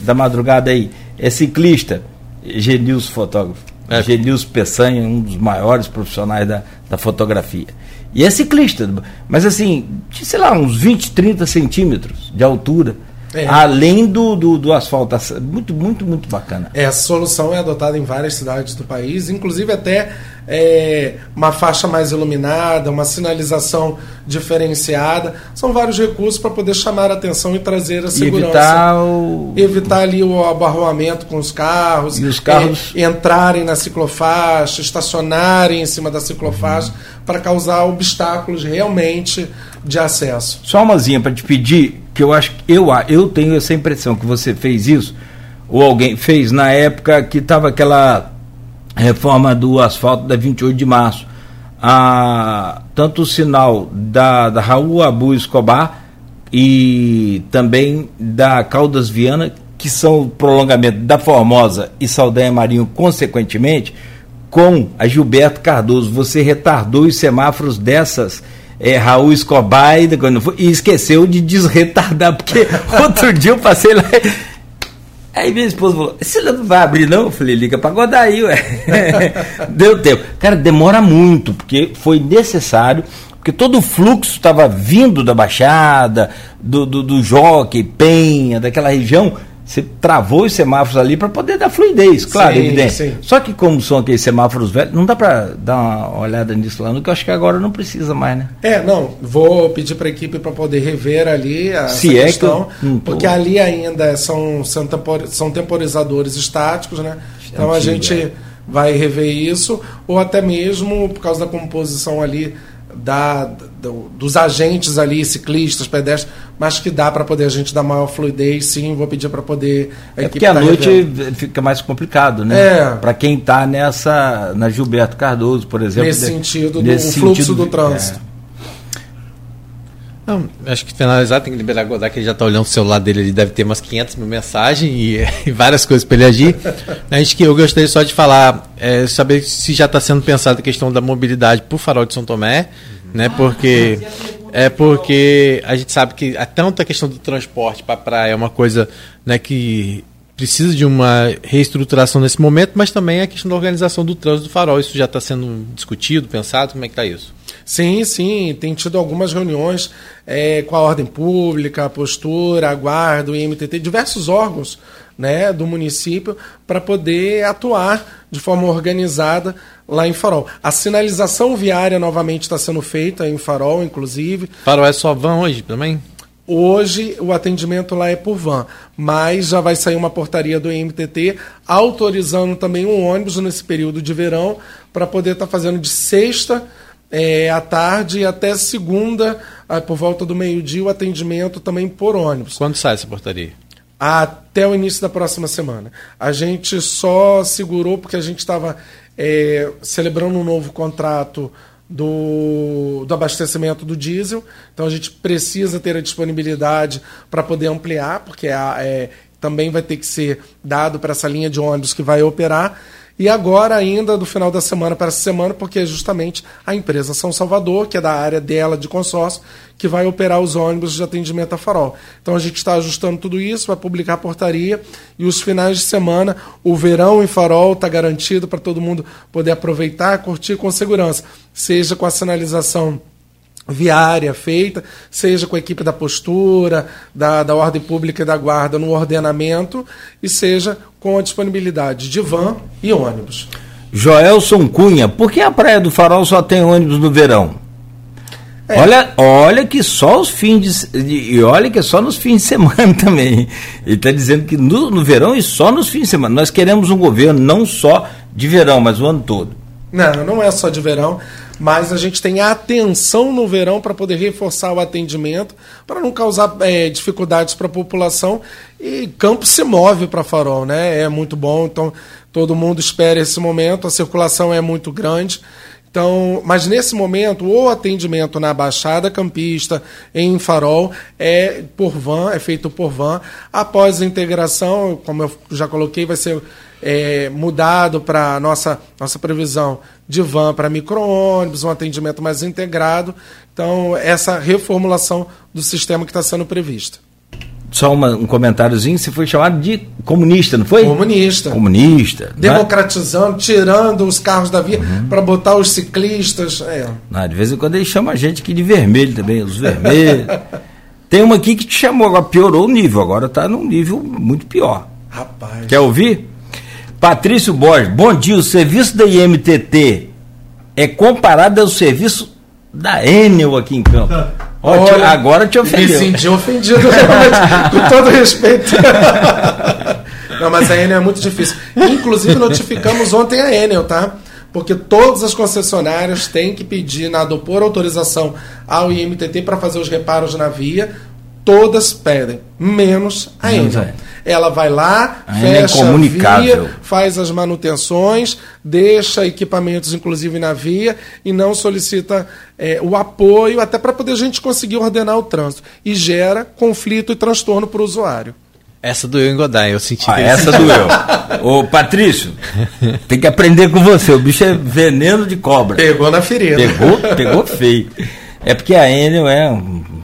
Speaker 2: da madrugada aí, é ciclista, Genilson fotógrafo, é. Genilson Peçanha, um dos maiores profissionais da, da fotografia. E é ciclista, mas assim, sei lá, uns 20, 30 centímetros de altura. É. Além do, do, do, asfalto. Muito, muito, muito bacana.
Speaker 3: É, a solução é adotada em várias cidades do país, inclusive até é, uma faixa mais iluminada, uma sinalização diferenciada. São vários recursos para poder chamar a atenção e trazer a segurança.
Speaker 2: E evitar, o...
Speaker 3: evitar ali o abarroamento com os carros.
Speaker 2: E os carros.
Speaker 3: É, entrarem na ciclofaixa, estacionarem em cima da ciclofaixa, uhum. para causar obstáculos realmente de acesso.
Speaker 2: Só umazinha para te pedir, que eu acho eu, eu tenho essa impressão que você fez isso, ou alguém fez na época que estava aquela reforma do asfalto da 28 de março. a tanto o sinal da, da Raul Abu Escobar e também da Caldas Viana, que são o prolongamento da Formosa e Saldanha Marinho, consequentemente, com a Gilberto Cardoso. Você retardou os semáforos dessas é, Raul Escobar e, e esqueceu de desretardar, porque *laughs* outro dia eu passei lá Aí minha esposa falou: Você não vai abrir, não? Eu falei: Liga para Godaí, ué. *laughs* Deu tempo. Cara, demora muito, porque foi necessário, porque todo o fluxo estava vindo da Baixada, do, do, do Jockey, Penha, daquela região você travou os semáforos ali para poder dar fluidez, claro, sim, evidente. Sim. Só que como são aqueles semáforos velhos, não dá para dar uma olhada nisso lá, no que eu acho que agora não precisa mais, né?
Speaker 3: É, não, vou pedir para a equipe para poder rever ali a
Speaker 2: Se é questão, que eu,
Speaker 3: porque ali ainda são, são, tempor, são temporizadores estáticos, né? Então a gente é. vai rever isso, ou até mesmo por causa da composição ali da, do, dos agentes ali, ciclistas, pedestres, mas que dá para poder a gente dar maior fluidez, sim, vou pedir para poder.
Speaker 2: A é porque à tá noite revendo. fica mais complicado, né? É. Para quem está nessa, na Gilberto Cardoso, por exemplo.
Speaker 3: Nesse sentido, nesse do sentido, fluxo do trânsito. É.
Speaker 4: Não, acho que finalizar tem que liberar Godard, que ele já está olhando o celular dele, ele deve ter umas 500 mil mensagens e, *laughs* e várias coisas para ele agir. *laughs* a gente que eu gostaria só de falar, é, saber se já está sendo pensada a questão da mobilidade para o farol de São Tomé, uhum. Né? Porque é porque a gente sabe que a questão do transporte para praia é uma coisa né, que precisa de uma reestruturação nesse momento, mas também a questão da organização do trânsito do farol. Isso já está sendo discutido, pensado? Como é que está isso?
Speaker 3: Sim, sim, tem tido algumas reuniões é, com a ordem pública, a postura, a guarda, o IMTT, diversos órgãos né, do município para poder atuar de forma organizada lá em Farol. A sinalização viária novamente está sendo feita em Farol, inclusive.
Speaker 4: Farol é só van hoje também?
Speaker 3: Hoje o atendimento lá é por van, mas já vai sair uma portaria do IMTT autorizando também um ônibus nesse período de verão para poder estar tá fazendo de sexta é, à tarde e até segunda, ah, por volta do meio-dia, o atendimento também por ônibus.
Speaker 4: Quando sai essa portaria?
Speaker 3: Até o início da próxima semana. A gente só segurou porque a gente estava é, celebrando um novo contrato do, do abastecimento do diesel. Então a gente precisa ter a disponibilidade para poder ampliar, porque é, é, também vai ter que ser dado para essa linha de ônibus que vai operar. E agora, ainda do final da semana para essa semana, porque é justamente a empresa São Salvador, que é da área dela de consórcio, que vai operar os ônibus de atendimento a farol. Então a gente está ajustando tudo isso, vai publicar a portaria e os finais de semana, o verão em farol está garantido para todo mundo poder aproveitar, curtir com segurança, seja com a sinalização viária feita, seja com a equipe da postura, da, da ordem pública e da guarda no ordenamento, e seja com a disponibilidade de van e ônibus.
Speaker 2: Joelson Cunha, por que a Praia do Farol só tem ônibus no verão? É. Olha, olha que só os fins de, e olha que é só nos fins de semana *laughs* também. Ele está dizendo que no, no verão e só nos fins de semana. Nós queremos um governo não só de verão, mas o ano todo.
Speaker 3: Não, não é só de verão mas a gente tem atenção no verão para poder reforçar o atendimento, para não causar é, dificuldades para a população. E campo se move para farol, né? É muito bom, então todo mundo espera esse momento, a circulação é muito grande. Então, mas nesse momento, o atendimento na Baixada Campista, em Farol, é por van, é feito por van. Após a integração, como eu já coloquei, vai ser é, mudado para nossa, nossa previsão de van para micro-ônibus, um atendimento mais integrado. Então, essa reformulação do sistema que está sendo prevista.
Speaker 2: Só uma, um comentáriozinho, você foi chamado de comunista, não foi?
Speaker 3: Comunista.
Speaker 2: Comunista. Né?
Speaker 3: Democratizando, tirando os carros da via uhum. para botar os ciclistas. É.
Speaker 2: Não, de vez em quando ele chama a gente aqui de vermelho também, os vermelhos. *laughs* Tem uma aqui que te chamou, agora piorou o nível, agora está num nível muito pior.
Speaker 3: Rapaz.
Speaker 2: Quer ouvir? Patrício Borges, bom dia. O serviço da IMTT é comparado ao serviço da Enel aqui em Campo. *laughs* Olha, agora te ofendeu.
Speaker 3: Me senti ofendido, *laughs* realmente, com todo respeito. Não, mas a Enel é muito difícil. Inclusive, notificamos ontem a Enel, tá? Porque todas as concessionárias têm que pedir na por autorização ao IMTT para fazer os reparos na via. Todas pedem, menos a Enel. Ela vai lá, a é fecha a via, faz as manutenções, deixa equipamentos, inclusive, na via e não solicita é, o apoio, até para poder a gente conseguir ordenar o trânsito. E gera conflito e transtorno para o usuário.
Speaker 4: Essa doeu em Godai, eu senti.
Speaker 2: Ah, essa doeu. Ô, Patrício, *laughs* tem que aprender com você. O bicho é veneno de cobra.
Speaker 3: Pegou na ferida.
Speaker 2: Pegou, pegou feio. É porque a Enel é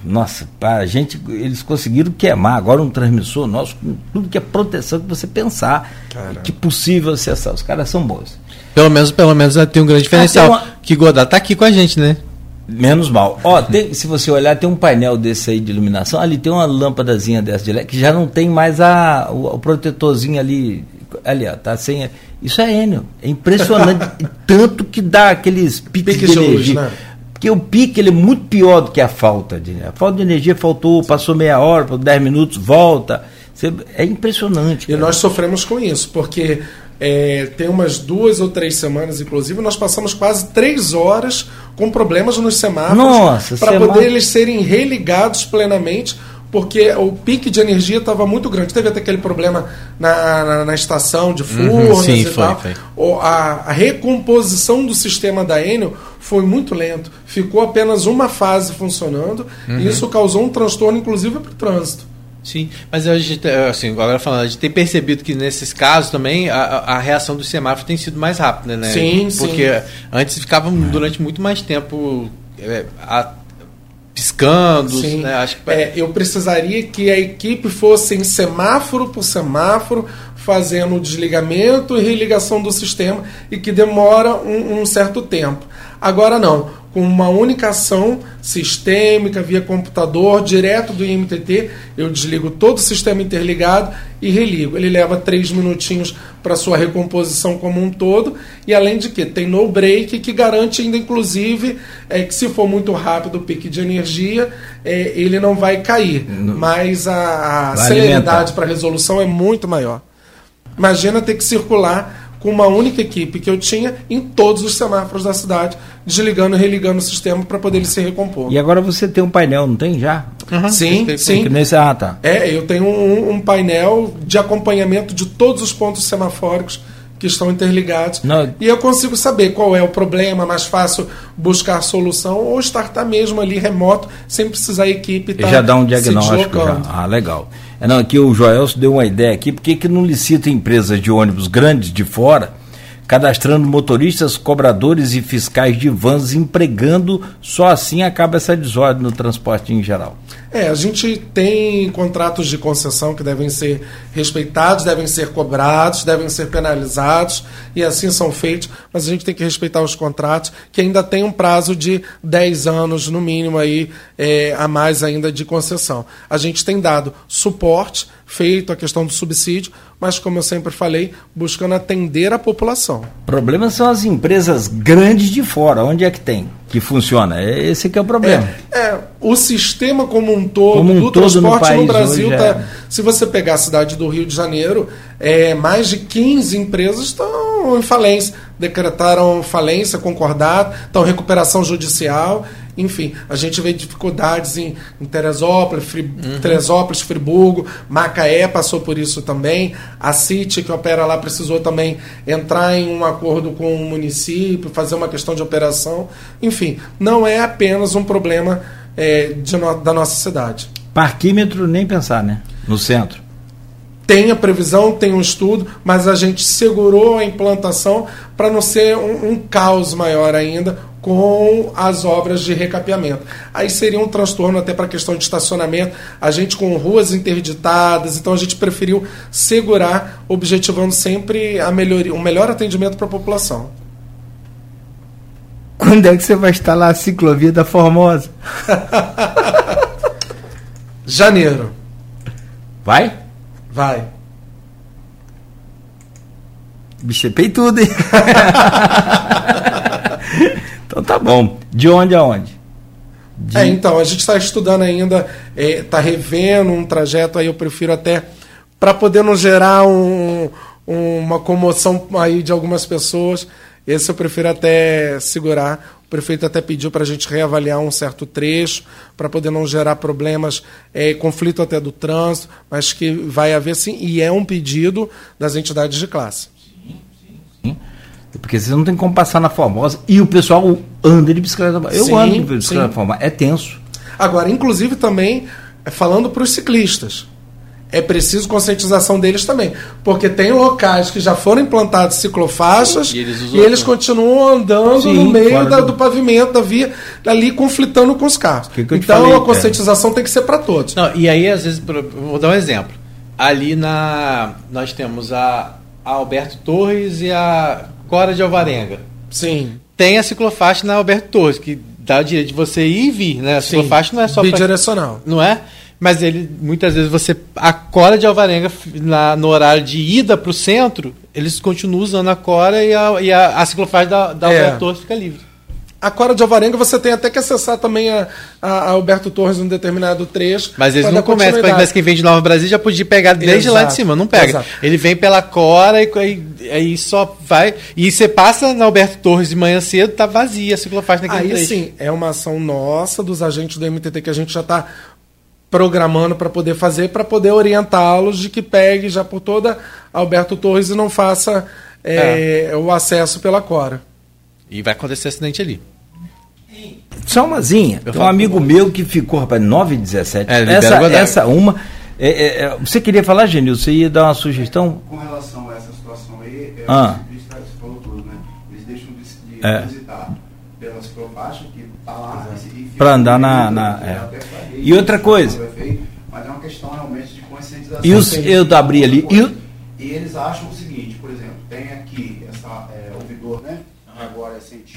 Speaker 2: nossa, a gente, eles conseguiram queimar agora um transmissor nosso com tudo que é proteção que você pensar Caramba. que possível acessar. Os caras são bons.
Speaker 4: Pelo menos, pelo menos tem um grande diferencial. Uma... Que Godard está aqui com a gente, né?
Speaker 2: Menos mal. Ó, tem, se você olhar, tem um painel desse aí de iluminação. Ali tem uma lâmpadazinha dessa de LED que já não tem mais a, o, o protetorzinho ali. Ali, ó, tá sem. Isso é Enel. É impressionante. *laughs* tanto que dá aqueles piques, piques de energia. Hoje, né? Porque o pique ele é muito pior do que a falta de A falta de energia faltou, passou meia hora, 10 minutos, volta. É impressionante.
Speaker 3: Cara. E nós sofremos com isso, porque é, tem umas duas ou três semanas, inclusive, nós passamos quase três horas com problemas nos semáforos para poder eles serem religados plenamente porque o pique de energia estava muito grande. Teve até aquele problema na, na, na estação de Furnas uhum, sim, e foi, tal. Foi. A, a, recomposição do sistema da Enel foi muito lento. Ficou apenas uma fase funcionando
Speaker 4: Uhum.
Speaker 3: e isso causou um transtorno, inclusive, para o trânsito.
Speaker 4: Sim, mas a gente, assim, agora falando, a gente tem percebido que nesses casos também a, a- reação dos semáforos tem sido mais rápida, né?
Speaker 3: Sim, sim.
Speaker 4: Porque antes ficavam durante muito mais tempo é, a- piscando,
Speaker 3: Sim.
Speaker 4: né? Acho que
Speaker 3: É, eu precisaria que a equipe fosse em semáforo por semáforo, fazendo o desligamento e religação do sistema e que demora um, um certo tempo. Agora não, com uma única ação sistêmica via computador, direto do IMTT, eu desligo todo o sistema interligado e religo. Ele leva três minutinhos para sua recomposição como um todo e além de que tem no break que garante ainda inclusive é, que se for muito rápido o pique de energia é, ele não vai cair, mas a, a celeridade para resolução é muito maior. Imagina ter que circular com uma única equipe que eu tinha em todos os semáforos da cidade, desligando e religando o sistema para poder ele se recompor.
Speaker 2: E agora você tem um painel, não tem já?
Speaker 4: Uhum.
Speaker 3: Sim, sim.
Speaker 2: Que nesse, ah, tá.
Speaker 3: É, eu tenho um, um painel de acompanhamento de todos os pontos semafóricos que estão interligados.
Speaker 2: Não.
Speaker 3: E eu consigo saber qual é o problema, mais fácil buscar solução ou startar mesmo ali remoto, sem precisar a equipe estar
Speaker 2: já dá um diagnóstico. Já. Ah, legal. É, não, aqui o Joelso deu uma ideia aqui, por que que não licita empresas de ônibus grandes de fora, cadastrando motoristas, cobradores e fiscais de vans, empregando, só assim acaba essa desordem no transporte em geral.
Speaker 3: É, a gente tem contratos de concessão que devem ser respeitados, devem ser cobrados, devem ser penalizados, e assim são feitos, mas a gente tem que respeitar os contratos, que ainda tem um prazo de 10 anos, no mínimo, aí, é, a mais ainda de concessão. A gente tem dado suporte, feito a questão do subsídio, mas, como eu sempre falei, buscando atender a população.
Speaker 2: O problema são as empresas grandes de fora. Onde é que tem que funciona? É Esse que é o problema.
Speaker 3: É, é, o sistema como um todo
Speaker 2: Como um
Speaker 3: do
Speaker 2: todo no
Speaker 3: transporte no,
Speaker 2: país
Speaker 3: Brasil tá,
Speaker 2: é.
Speaker 3: se você pegar a cidade do Rio de Janeiro, é, mais de 15 empresas estão em falência, decretaram falência, concordaram, estão em recuperação judicial. Enfim, a gente vê dificuldades em, em Teresópolis, Fri, Teresópolis, Friburgo, Macaé passou por isso também. A City, que opera lá, precisou também entrar em um acordo com o município, fazer uma questão de operação. Enfim, não é apenas um problema é, no- da nossa cidade.
Speaker 2: Parquímetro, nem pensar, né? No centro.
Speaker 3: Tem a previsão, tem um estudo, mas a gente segurou a implantação para não ser um, um caos maior ainda com as obras de recapeamento. Aí seria um transtorno até para a questão de estacionamento, a gente com ruas interditadas, então a gente preferiu segurar, objetivando sempre a melhoria, um melhor atendimento para a população.
Speaker 2: Quando é que você vai instalar a ciclovia da Formosa? *laughs*
Speaker 3: Janeiro,
Speaker 2: Vai?
Speaker 3: vai.
Speaker 2: Bicho, é peitudo, hein? *laughs* então tá bom. De onde a onde? De-
Speaker 3: É, então, a gente está estudando ainda, está revendo um trajeto aí, eu prefiro até, para poder não gerar um- uma comoção aí de algumas pessoas, esse eu prefiro até segurar. O prefeito até pediu para a gente reavaliar um certo trecho, para poder não gerar problemas, é, conflito até do trânsito, mas que vai haver sim, e é um pedido das entidades de classe.
Speaker 2: Porque você não tem como passar na Formosa e o pessoal anda de bicicleta. Eu
Speaker 3: Sim,
Speaker 2: ando de bicicleta
Speaker 3: sim.
Speaker 2: na Formosa. É tenso.
Speaker 3: Agora, inclusive também, é, falando para os ciclistas, é preciso conscientização deles também. Porque tem locais que já foram implantados ciclofaixas
Speaker 4: Sim, e eles
Speaker 3: e eles continuam andando
Speaker 2: Sim,
Speaker 3: no meio
Speaker 2: fora
Speaker 3: da-
Speaker 2: do-
Speaker 3: pavimento, da via, ali conflitando com os carros.
Speaker 2: Que que
Speaker 3: então
Speaker 2: falei,
Speaker 3: a conscientização tem que ser para todos.
Speaker 4: Não, e aí, às vezes, vou dar um exemplo. Ali na. Nós temos a, a Alberto Torres e a Cora de Alvarenga.
Speaker 3: Sim.
Speaker 4: Tem a ciclofaixa na Alberto Torres, que dá o direito de você ir e vir, né? A
Speaker 3: Sim.
Speaker 4: ciclofaixa não é só pra,
Speaker 3: Bidirecional.
Speaker 4: Não é? Mas ele, muitas vezes, você. A Cora de Alvarenga, na, no horário de ida para o centro, eles continuam usando a Cora e a, e a, a ciclofaixa da, da
Speaker 3: É.
Speaker 4: Alberto Torres fica livre.
Speaker 3: A Cora de Alvarenga você tem até que acessar também a, a, a Alberto Torres em um determinado trecho.
Speaker 4: Mas eles não começam, mas quem vem de Nova Brasília já podia pegar desde lá de
Speaker 3: Exato,
Speaker 4: cima, não pega.
Speaker 3: exato.
Speaker 4: Ele vem pela Cora e aí, aí só vai. E você passa na Alberto Torres de manhã cedo, tá vazia a ciclofaixa naquele
Speaker 3: Aí
Speaker 4: trecho.
Speaker 3: sim, é uma ação nossa, dos agentes do MTT, que a gente já está programando para poder fazer, para poder orientá-los de que pegue já por toda Alberto Torres e não faça é, o acesso pela Cora.
Speaker 4: E vai acontecer acidente ali.
Speaker 2: Só umazinha. Tem um amigo meu que ficou, rapaz, 9 e 17.
Speaker 4: É,
Speaker 2: essa, essa uma. é, é, é, você queria falar, Genil? Você ia dar uma sugestão?
Speaker 5: Com relação a essa situação aí, é,
Speaker 2: Ah.
Speaker 5: o ciclista você falou tudo, né? Eles deixam de, de
Speaker 2: É.
Speaker 5: transitar pela ciclofaixa que tá lá
Speaker 2: Pra andar na- na-
Speaker 5: né?
Speaker 2: é. E outra coisa?
Speaker 5: Mas é uma questão realmente de conscientização.
Speaker 2: E os, eu abri ali. E,
Speaker 5: E eles acham o seguinte, por exemplo, tem aqui essa é, ouvidor, né?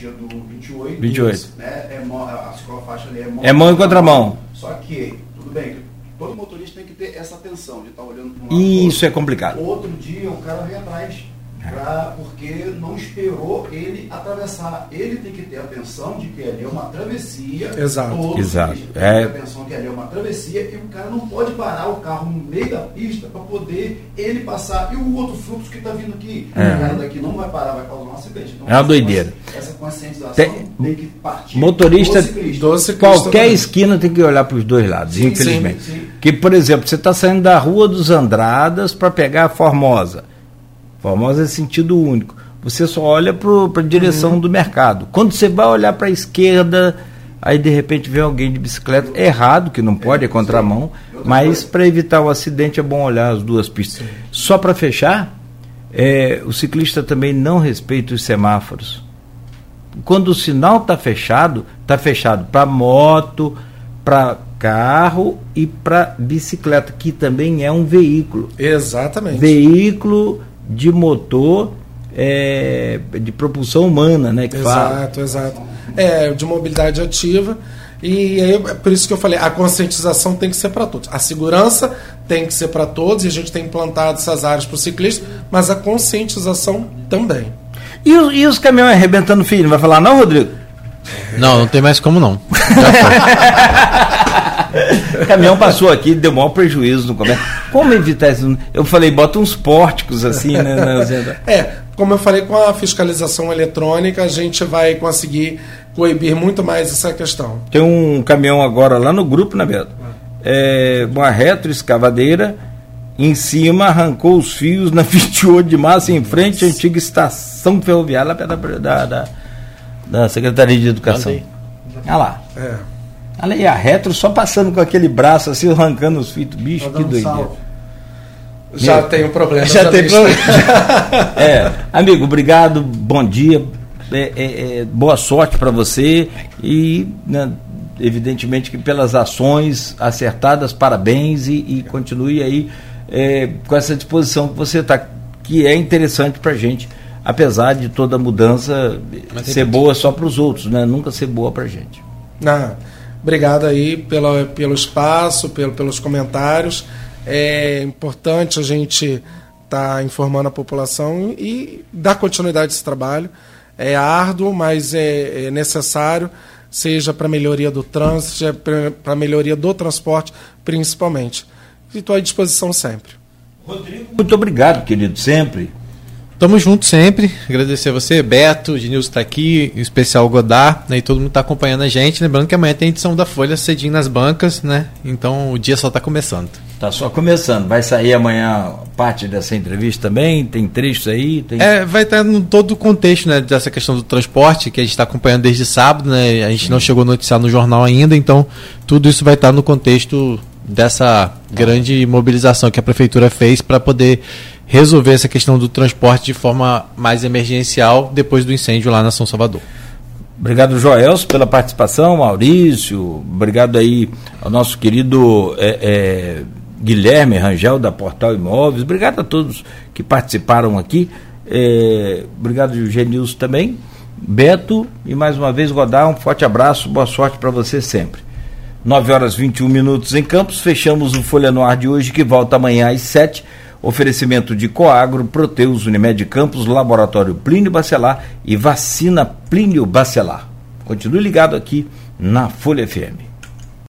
Speaker 5: É sentido 28.
Speaker 2: 28.
Speaker 5: Né? É, mão- a ciclofaixa ali é mão,
Speaker 2: É mão e contramão.
Speaker 5: Só que, tudo bem, todo motorista tem que ter essa atenção de estar olhando para um lado
Speaker 2: isso
Speaker 5: pro
Speaker 2: é complicado.
Speaker 5: Outro dia o cara veio atrás, pra, porque não esperou ele atravessar. Ele tem que ter atenção de que ali é uma travessia.
Speaker 3: Exato.
Speaker 2: Exato.
Speaker 5: ciclista tem que
Speaker 2: É.
Speaker 5: ter atenção que ali é uma travessia e o cara não pode parar o carro no meio da pista para poder ele passar. E o outro fluxo que está vindo aqui,
Speaker 2: É.
Speaker 5: o cara daqui não vai parar, vai causar um acidente. Então,
Speaker 2: É uma doideira.
Speaker 5: Essa conscientização
Speaker 2: Tem-
Speaker 5: tem, que partir
Speaker 2: motorista-
Speaker 5: do ciclista.
Speaker 3: Do ciclista
Speaker 2: Qualquer
Speaker 3: também.
Speaker 2: esquina tem que olhar para os dois lados,
Speaker 5: Sim,
Speaker 2: infelizmente.
Speaker 5: sim, sim.
Speaker 2: Que, por exemplo, você está saindo da Rua dos Andradas para pegar a Formosa. Formosa é sentido único. Você só olha para a direção
Speaker 3: Uhum.
Speaker 2: do mercado. Quando você vai olhar para a esquerda, aí de repente vem alguém de bicicleta, é errado, que não pode, é contramão, mas para evitar o acidente é bom olhar as duas pistas. Só para fechar, é, o ciclista também não respeita os semáforos quando o sinal está fechado, está fechado para moto, para carro e para bicicleta, que também é um veículo.
Speaker 3: Exatamente.
Speaker 2: Veículo de motor é, de propulsão humana, né? Que fala.
Speaker 3: Exato, exato. É, de mobilidade ativa. E aí, é por isso que eu falei, a conscientização tem que ser para todos. A segurança tem que ser para todos, e a gente tem implantado essas áreas para o ciclista, mas a conscientização também.
Speaker 2: E, os- e os caminhões arrebentando filho? Não vai falar, não, Rodrigo?
Speaker 4: Não, não tem mais como não. *laughs*
Speaker 2: O *laughs* caminhão passou aqui, deu maior prejuízo no comércio. Como evitar isso? Eu falei, bota uns pórticos assim, né?
Speaker 3: É, como eu falei, com a fiscalização eletrônica, a gente vai conseguir coibir muito mais essa questão.
Speaker 2: Tem um caminhão agora lá no grupo, né, Beto? É, uma retroescavadeira, em cima arrancou os fios na *laughs* 28 de março, em frente à antiga estação ferroviária, lá perto da, da, da, Secretaria de Educação.
Speaker 4: Olha
Speaker 2: Olha lá.
Speaker 3: É.
Speaker 2: Olha aí, a retro só passando com aquele braço assim, arrancando os fios. Bicho, que doideira.
Speaker 3: Já
Speaker 2: Meu,
Speaker 3: tem um problema.
Speaker 2: Já tem problema. *laughs* é, amigo, obrigado, bom dia, é, é, é, boa sorte para você e, né, evidentemente, que pelas ações acertadas, parabéns e, e continue aí é, com essa disposição que você está, que é interessante para gente, apesar de toda mudança ser boa só para os outros, né? Nunca ser boa para gente.
Speaker 3: Não, obrigado aí pela, pelo espaço, pelo, pelos comentários. É importante a gente estar informando a população e dar continuidade a esse trabalho. É árduo, mas é, é necessário, seja para melhoria do trânsito, seja para melhoria do transporte, principalmente. Estou à disposição sempre.
Speaker 2: Muito obrigado, querido, sempre.
Speaker 4: Tamo junto sempre. Agradecer a você, Beto, o Genilson está aqui, em especial o Godard, né, e todo mundo está acompanhando a gente. Lembrando que amanhã tem edição da Folha cedinho nas bancas, né? Então o dia só está começando.
Speaker 2: Tá só começando. Vai sair amanhã parte dessa entrevista também? Tem trechos aí? Tem...
Speaker 4: É, vai estar no todo o contexto né, dessa questão do transporte, que a gente está acompanhando desde sábado, né? A gente não chegou a noticiar no jornal ainda, então tudo isso vai estar no contexto dessa grande mobilização que a prefeitura fez para poder resolver essa questão do transporte de forma mais emergencial depois do incêndio lá na São Salvador.
Speaker 2: Obrigado, Joelso, pela participação, Maurício. Obrigado aí ao nosso querido é, é, Guilherme Rangel, da Portal Imóveis. Obrigado a todos que participaram aqui. É, obrigado, Genilson, também. Beto, e mais uma vez, Godard, um forte abraço, boa sorte para você sempre. 9 horas 21 minutos em Campos, fechamos o Folha no Ar de hoje, que volta amanhã às 7. Oferecimento de Coagro, Proteus, Unimed Campos, Laboratório Plínio Bacelar e Vacina Plínio Bacelar. Continue ligado aqui na Folha FM.